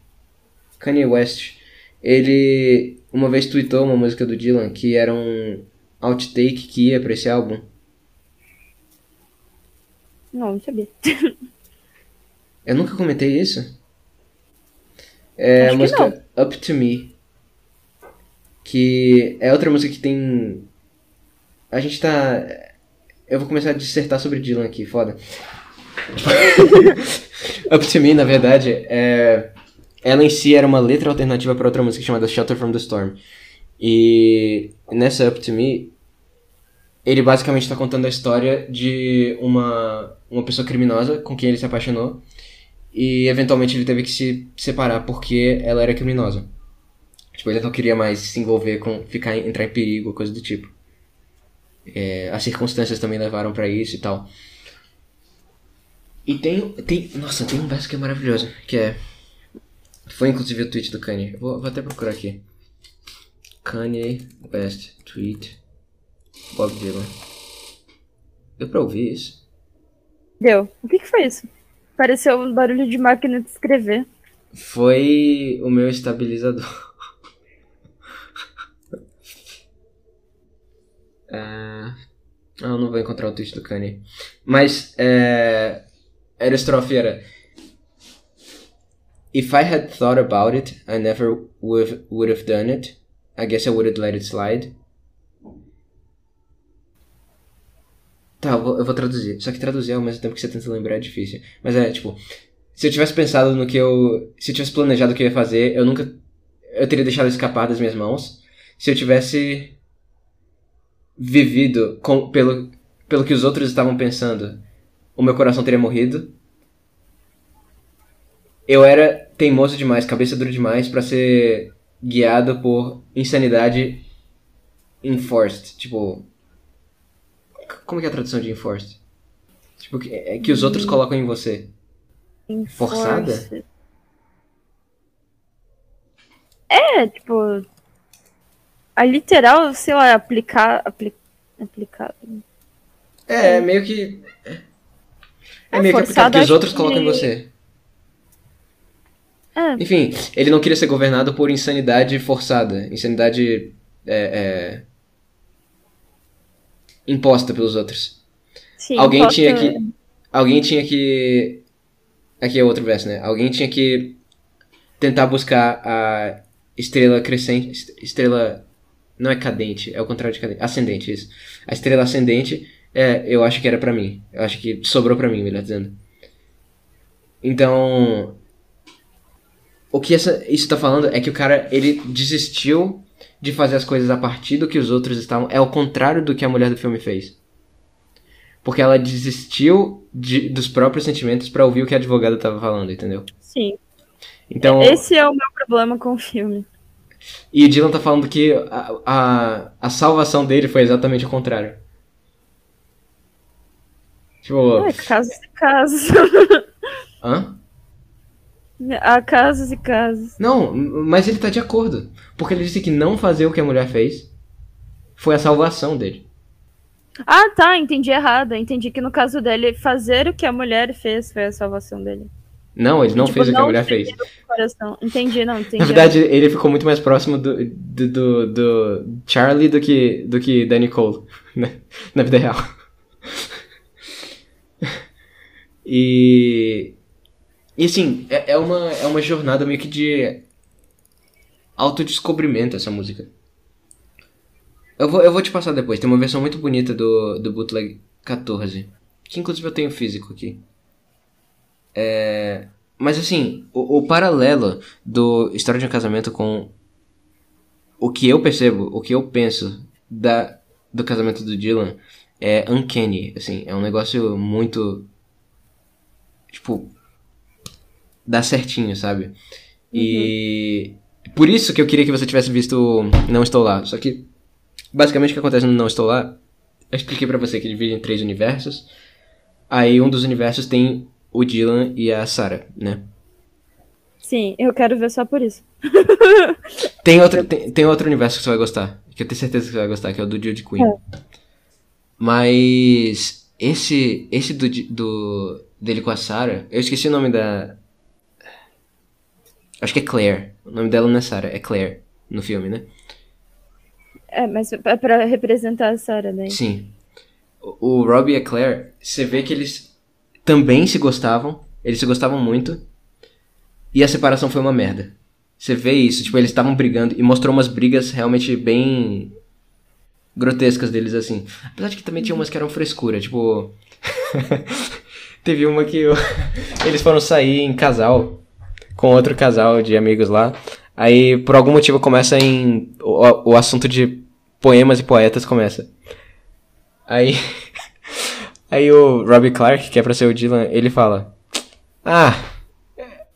Kanye West, ele uma vez tweetou uma música do Dylan que era um outtake que ia pra esse álbum? Não, não sabia. Eu nunca comentei isso. É Acho a música Up to Me. Que é outra música que tem. A gente tá. Eu vou começar a dissertar sobre Dylan aqui, foda. Up to Me, na verdade, é. Ela em si era uma letra alternativa para outra música chamada Shelter from the Storm. E nessa Up to Me, ele basicamente está contando a história de uma, uma pessoa criminosa com quem ele se apaixonou. E eventualmente ele teve que se separar porque ela era criminosa. Tipo, ele não queria mais se envolver com. ficar entrar em perigo, coisa do tipo. É, as circunstâncias também levaram pra isso e tal. E tem, tem. Nossa, tem um verso que é maravilhoso, que é. Foi inclusive o tweet do Kanye. Vou, vou até procurar aqui. Kanye West tweet. Bob Dylan. Deu pra ouvir isso? Deu. O que, que foi isso? Pareceu um barulho de máquina de escrever. Foi o meu estabilizador. Ah, eu não vou encontrar o tweet do Kanye. Mas, é... Era estrofe, era... If I had thought about it, I never would, would have done it. I guess I would have let it slide. Tá, eu vou, eu vou traduzir. Só que traduzir ao mesmo tempo que você tenta lembrar é difícil. Mas é, tipo... Se eu tivesse pensado no que eu... Se eu tivesse planejado o que eu ia fazer, eu nunca... Eu teria deixado escapar das minhas mãos. Se eu tivesse vivido com, pelo, pelo que os outros estavam pensando, o meu coração teria morrido. Eu era teimoso demais, cabeça dura demais pra ser guiado por insanidade enforced. Tipo. Como que é a tradução de enforced? Tipo, que, é que os outros colocam em você. Forçada? Enforce. É, tipo. A literal, sei lá, aplicar. Apli, aplicado. É, é meio que. É, É, meio que aplicado que os outros que- colocam em você. É, Enfim, ele não queria ser governado por insanidade forçada. Insanidade. É, é, imposta pelos outros. sim. Alguém posso- tinha que. Alguém tinha que. Aqui é outro verso, né? Alguém tinha que tentar buscar a estrela crescente. est- Estrela. Não é cadente, é o contrário de cadente. Ascendente, isso. A estrela ascendente, é, eu acho que era pra mim. Eu acho que sobrou pra mim, melhor dizendo. Então. O que essa, isso tá falando é que o cara, ele desistiu de fazer as coisas a partir do que os outros estavam. É o contrário do que a mulher do filme fez. Porque ela desistiu de- dos próprios sentimentos pra ouvir o que a advogada tava falando, entendeu? Sim. Então, Esse é o meu problema com o filme. E o Dylan tá falando que a, a, a salvação dele foi exatamente o contrário. Tipo. É, casos e casos. Hã? Há casos e casos. Não, mas ele tá de acordo. Porque ele disse que não fazer o que a mulher fez foi a salvação dele. Ah, tá, entendi errado. Entendi que no caso dele, fazer o que a mulher fez foi a salvação dele. Não, ele não Tipo, fez o que a mulher fez. Entendi, não, entendi. Na verdade, ele ficou muito mais próximo do, do, do, do Charlie do que, do que da Nicole, né? Na vida real. E. E assim, é, é, uma, é uma jornada meio que de autodescobrimento essa música. Eu vou, eu vou te passar depois, tem uma versão muito bonita do, do Bootleg 14. Que inclusive eu tenho físico aqui. É, mas assim, o, o paralelo do História de um Casamento com o que eu percebo, o que eu penso da, do casamento do Dylan é uncanny, assim, é um negócio muito tipo dá certinho, sabe? E por isso que eu queria que você tivesse visto Não Estou Lá. Só que basicamente o que acontece no Não Estou Lá, eu expliquei pra você que divide em três universos. Aí um dos universos tem o Dylan e a Sarah, né? Sim, eu quero ver só por isso. Tem outro, tem, tem outro universo que você vai gostar. Que eu tenho certeza que você vai gostar, que é o do Jude Queen. É. Mas esse esse do, do dele com a Sarah, eu esqueci o nome da Acho que é Claire. O nome dela não é Sarah, é Claire no filme, né? É, mas é pra representar a Sarah, né? Sim. O, o Robbie e a Claire, você vê que eles também se gostavam, eles se gostavam muito. E a separação foi uma merda. Você vê isso, tipo, eles estavam brigando e mostrou umas brigas realmente bem grotescas deles assim. Apesar de que também tinha umas que eram frescura, tipo, teve uma que o- eles foram sair em casal com outro casal de amigos lá. Aí, por algum motivo, começa em. O, o assunto de poemas e poetas começa. Aí. Aí o Robbie Clark, que é pra ser o Dylan, ele fala: Ah.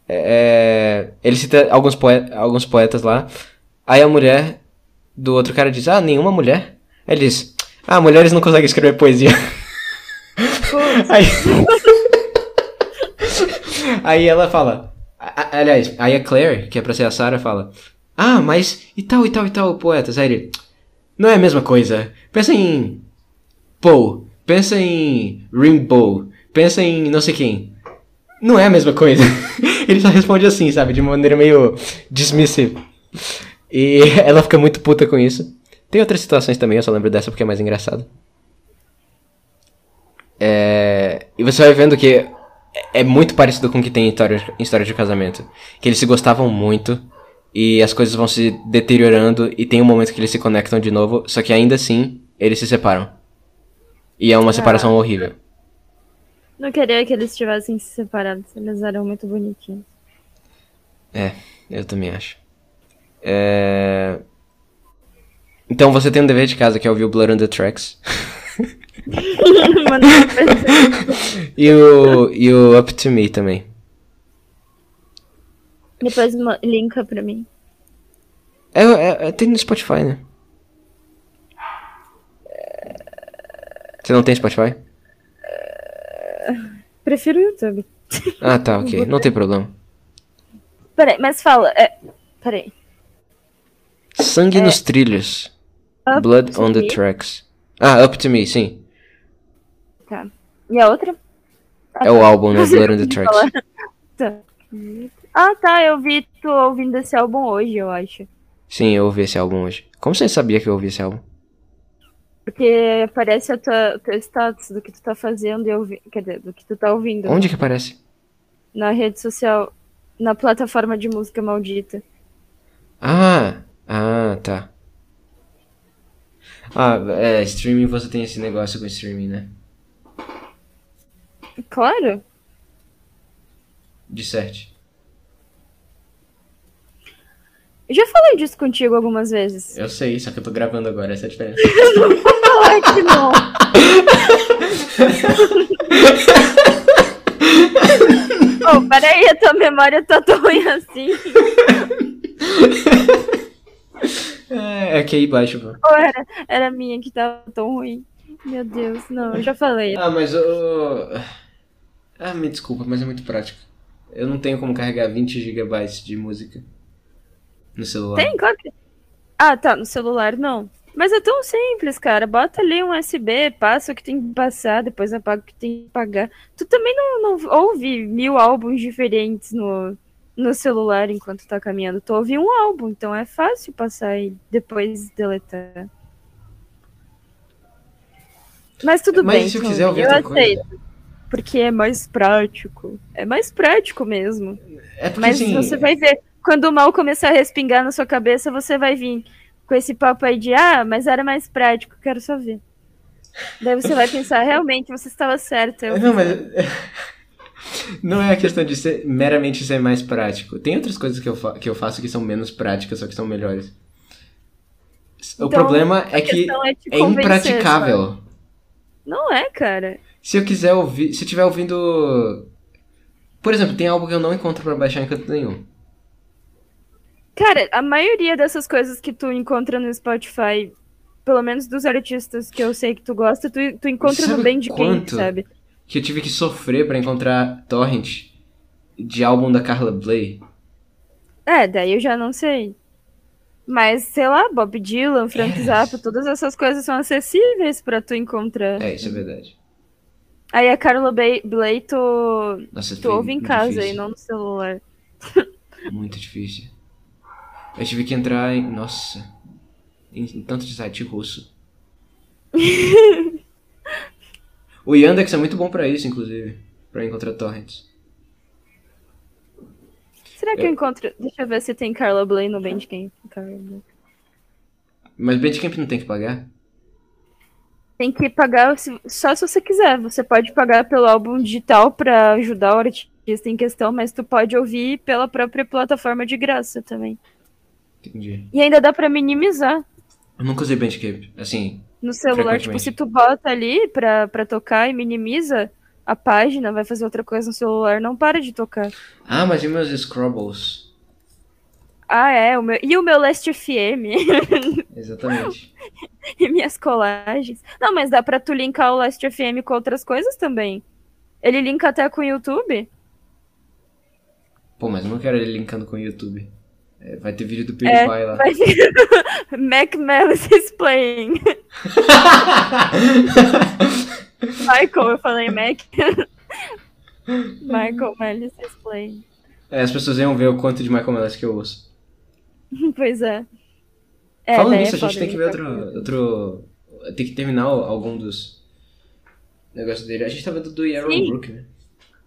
É, ele cita alguns, poe alguns poetas lá. Aí a mulher do outro cara diz: Ah, nenhuma mulher? Aí ele diz: Ah, mulheres não conseguem escrever poesia. Aí. Aí ela fala. a- Aliás, aí a Claire, que é pra ser a Sarah, fala: Ah, mas e tal, e tal, e tal, poetas. Aí ele: Não é a mesma coisa. Pensa em. Poe. Pensa em Rimbaud. Pensa em não sei quem. Não é a mesma coisa. ele só responde assim, sabe? De maneira meio dismissive. E ela fica muito puta com isso. Tem outras situações também, eu só lembro dessa porque é mais engraçado. É, E você vai vendo que é- muito parecido com o que tem em história, em história de casamento. Que eles se gostavam muito e as coisas vão se deteriorando e tem um momento que eles se conectam de novo, só que ainda assim eles se separam. E é uma separação horrível. Não queria que eles tivessem se separado, eles eram muito bonitinhos. É, eu também acho. É... Então você tem um dever de casa que é ouvir o Blood on the Tracks. E, o, e o Up to Me também. Depois linka pra mim. É, é, é- tem no Spotify, né? Você não tem Spotify? Prefiro o YouTube. Ah, tá, ok. Não tem problema. Peraí, mas fala. É... Peraí. Sangue nos trilhos. Up Blood on the Me? Tracks. Ah, Up to Me, sim. Tá. E a outra? É o álbum, né? Blood on the Tracks. Tá. Ah, tá. Eu vi tu ouvindo esse álbum hoje, eu acho. Sim, eu ouvi esse álbum hoje. Como você sabia que eu ouvi esse álbum? Porque aparece a tua, o teu status do que tu tá fazendo e ouvi... Quer dizer, do que tu tá ouvindo. Onde que aparece? Na rede social. Na plataforma de música maldita. Ah, ah, tá. Ah, é, streaming você tem esse negócio com streaming, né? Claro. De certo. Eu já falei disso contigo algumas vezes. Eu sei, só que eu tô gravando agora, essa é a diferença. Ai, que não. oh, peraí, a tua memória tá tão ruim assim. tinha QI baixo, pô. Ou era, era a minha que tava tão ruim? Meu Deus, não, eu já falei. Ah, mas eu. Ah, me desculpa, mas é muito prático. Eu não tenho como carregar 20 GB de música no celular. Tem, claro que. Ah, tá, no celular não. Mas é tão simples, cara. Bota ali um USB, passa o que tem que passar, depois apaga o que tem que pagar. Tu também não, não ouve mil álbuns diferentes no, no celular enquanto tá caminhando. Tu ouve um álbum, então é fácil passar e depois deletar. Mas tudo Mas bem. se eu quiser ouvir eu outra coisa. aceito. Porque é mais prático. É mais prático mesmo. É porque Mas assim. você vai ver, quando o mal começar a respingar na sua cabeça, você vai vir com esse papo aí de ah, mas era mais prático, quero só ver. Daí você vai pensar, realmente, você estava certa. eu Não, mas. Não é a questão de ser meramente ser mais prático. Tem outras coisas que eu, que eu faço que são menos práticas, só que são melhores. o Então, problema a é que é é impraticável. sabe? Não é, cara. Se eu quiser ouvir. Se eu estiver ouvindo. Por exemplo, tem algo que eu não encontro pra baixar em canto nenhum. Cara, a maioria dessas coisas que tu encontra no Spotify, pelo menos dos artistas que eu sei que tu gosta, tu, tu encontra Sabe no Bandcamp, quanto? sabe? Que eu tive que sofrer pra encontrar torrent de álbum da Carla Bley. É, daí eu já não sei. Mas, sei lá, Bob Dylan, Frank É. Zappa, todas essas coisas são acessíveis pra tu encontrar. É, isso é verdade. Aí a Carla Bley, tu, Nossa, tu ouve em casa difícil. e não no celular. Muito difícil. Eu tive que entrar em. Nossa. Em, em tanto de site russo. o Yandex é muito bom pra isso, inclusive. Pra encontrar torrents. Será que eu encontro... Deixa eu ver se tem Carla Bley no Bandcamp. Carla. Mas Bandcamp não tem que pagar? Tem que pagar só se você quiser. Você pode pagar pelo álbum digital pra ajudar o artista em questão, mas tu pode ouvir pela própria plataforma de graça também. Entendi. E ainda dá pra minimizar. Eu nunca usei Bandcamp. Assim, no celular, tipo, se tu bota ali pra, pra tocar e minimiza a página, vai fazer outra coisa no celular, não para de tocar. Ah, mas e meus Scrubbles? Ah, é, o meu, e o meu Last FM Exatamente. e minhas colagens. Não, mas dá pra tu linkar o Last FM com outras coisas também. Ele linka até com o YouTube. Pô, mas eu não quero ele linkando com o YouTube. É, vai ter vídeo do É, PewDiePie lá. vai Mac Mellis Explain. Michael, eu falei Mac. Michael Mellis Explain. É, as pessoas iam ver o quanto de Michael Mellis que eu ouço. Pois é. É, Falando daí é nisso, a gente tem que ver linkar outro, outro. Tem que terminar algum dos negócios dele. A gente tá vendo do Sim. Brook, né?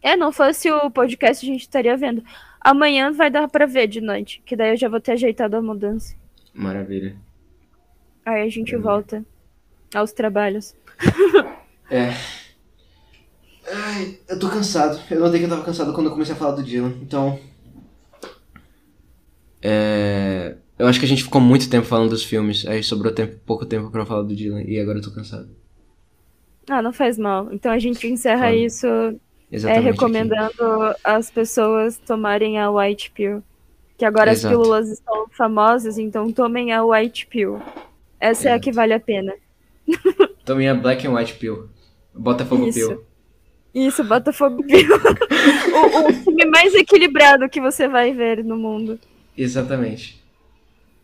É, não fosse o podcast, a gente estaria vendo. Amanhã vai dar pra ver de noite, que daí eu já vou ter ajeitado a mudança. Maravilha. Aí a gente Uhum. volta aos trabalhos. É. Ai, eu tô cansado. Eu notei que eu tava cansado quando eu comecei a falar do Dylan. Então. É. Eu acho que a gente ficou muito tempo falando dos filmes. Aí sobrou tempo, pouco tempo pra falar do Dylan. E agora eu tô cansado. Ah, não faz mal. Então a gente encerra Foda. isso é, Exatamente. aqui. recomendando as pessoas tomarem a White Pill. Que agora Exato. as pílulas estão famosas, então tomem a White Pill. Essa é a Exato. que vale a pena. Tomei a Black and White Pill. Botafogo Isso. Pill. Isso, Botafogo Pill. o, o time mais equilibrado que você vai ver no mundo. Exatamente.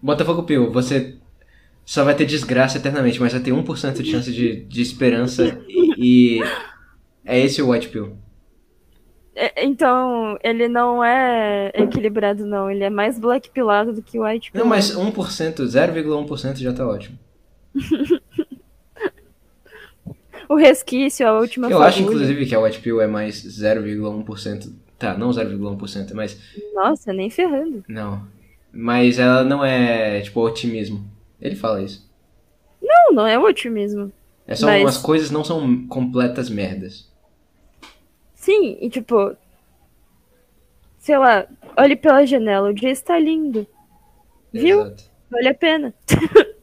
Botafogo Pill, você só vai ter desgraça eternamente, mas vai ter 1% de chance de, de esperança. E, e é esse o White Pill. É, Então, ele não é equilibrado, não. Ele é mais black pilado do que white Não, pilado. mas 1%, 0,1% já tá ótimo. O resquício, a última Eu acho, fagulha. inclusive, que a White Pill é mais 0,1%. Tá, não 0,1%, mas. Nossa, nem ferrando. Não. Mas ela não é, tipo, otimismo. Ele fala isso. Não, não é otimismo. É só Mas- umas coisas não são completas merdas. Sim, e tipo. Sei lá, olhe pela janela, o dia está lindo. Viu? Exato. Vale a pena.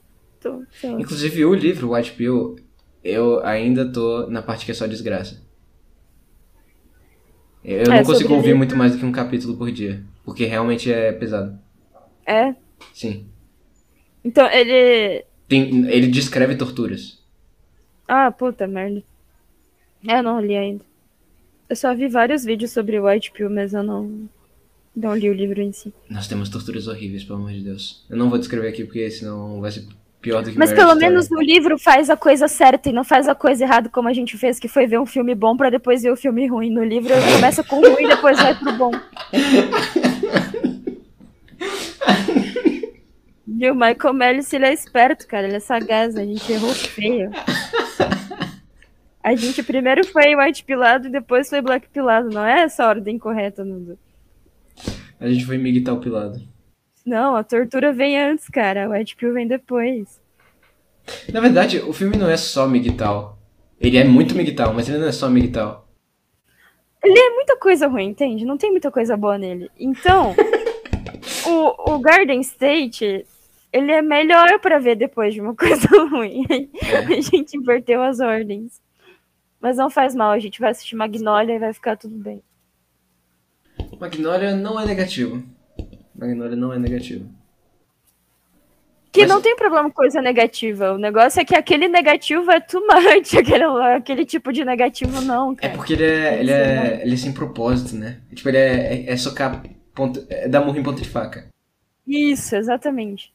Tô, lá. Inclusive, o livro White Pill, eu ainda tô na parte que é só desgraça. Eu não É, consigo sobre ouvir muito mais do que um capítulo por dia. Porque realmente é pesado. É? Sim. Então, ele. Tem, ele descreve torturas. Ah, puta merda. É, eu não li ainda. Eu só vi vários vídeos sobre o White Pill, mas eu não. Não li o livro em si. Nós temos torturas horríveis, pelo amor de Deus. Eu não vou descrever aqui porque senão vai ser pior do que Mas Marriage pelo Story. menos no livro faz a coisa certa e não faz a coisa errada como a gente fez, que foi ver um filme bom pra depois ver o filme ruim. No livro começa com ruim e depois vai pro bom. E o Michael Mellis, ele é esperto, cara. Ele é sagaz. A gente errou feio. A gente primeiro foi white pilado e depois foi black pilado. Não é essa a ordem correta, Nudo. A gente foi miguitar o pilado. Não, a tortura vem antes, cara. O white pill vem depois. Na verdade, o filme não é só miguital. Ele é muito miguital, mas ele não é só miguital. Ele é muita coisa ruim, entende? Não tem muita coisa boa nele. Então, o, o Garden State, ele é melhor pra ver depois de uma coisa ruim. A gente inverteu as ordens. Mas não faz mal, a gente vai assistir Magnolia e vai ficar tudo bem. Magnolia não é negativo. Magnolia não é negativo. Que Mas- não tem problema com coisa negativa. O negócio é que aquele negativo é too much. Aquele, aquele tipo de negativo não, É cara. porque ele é, ele é, ele é sem propósito, né? Tipo, ele é, é, é socar ponto, é dar murro em ponta de faca. Isso, exatamente.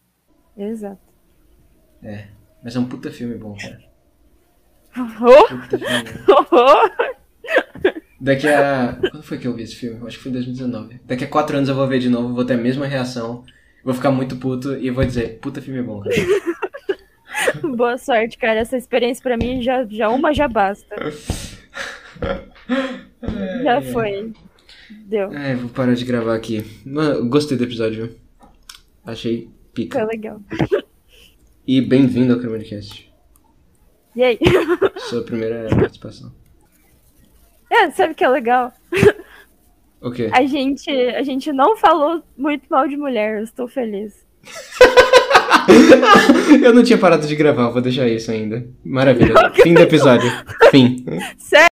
Exato. É, mas é um puta filme bom, cara. Oh, Puta filme bom. oh. Daqui a. Quando foi que eu vi esse filme? Acho que foi em 2019. Daqui a quatro anos eu vou ver de novo, vou ter a mesma reação. Vou ficar muito puto e vou dizer, puta filme bom, cara. Boa sorte, cara. Essa experiência pra mim já, já uma já basta. Já foi. Deu. É, vou parar de gravar aqui. Mano, gostei do episódio, viu? Achei pica. Foi legal. E bem-vindo ao Cremodcast. E aí? Sua primeira participação. É, sabe o que é legal? O quê? A gente, a gente não falou muito mal de mulher. Eu estou feliz. Eu não tinha parado de gravar, vou deixar isso ainda. Maravilha. Fim do episódio. Fim. Sério?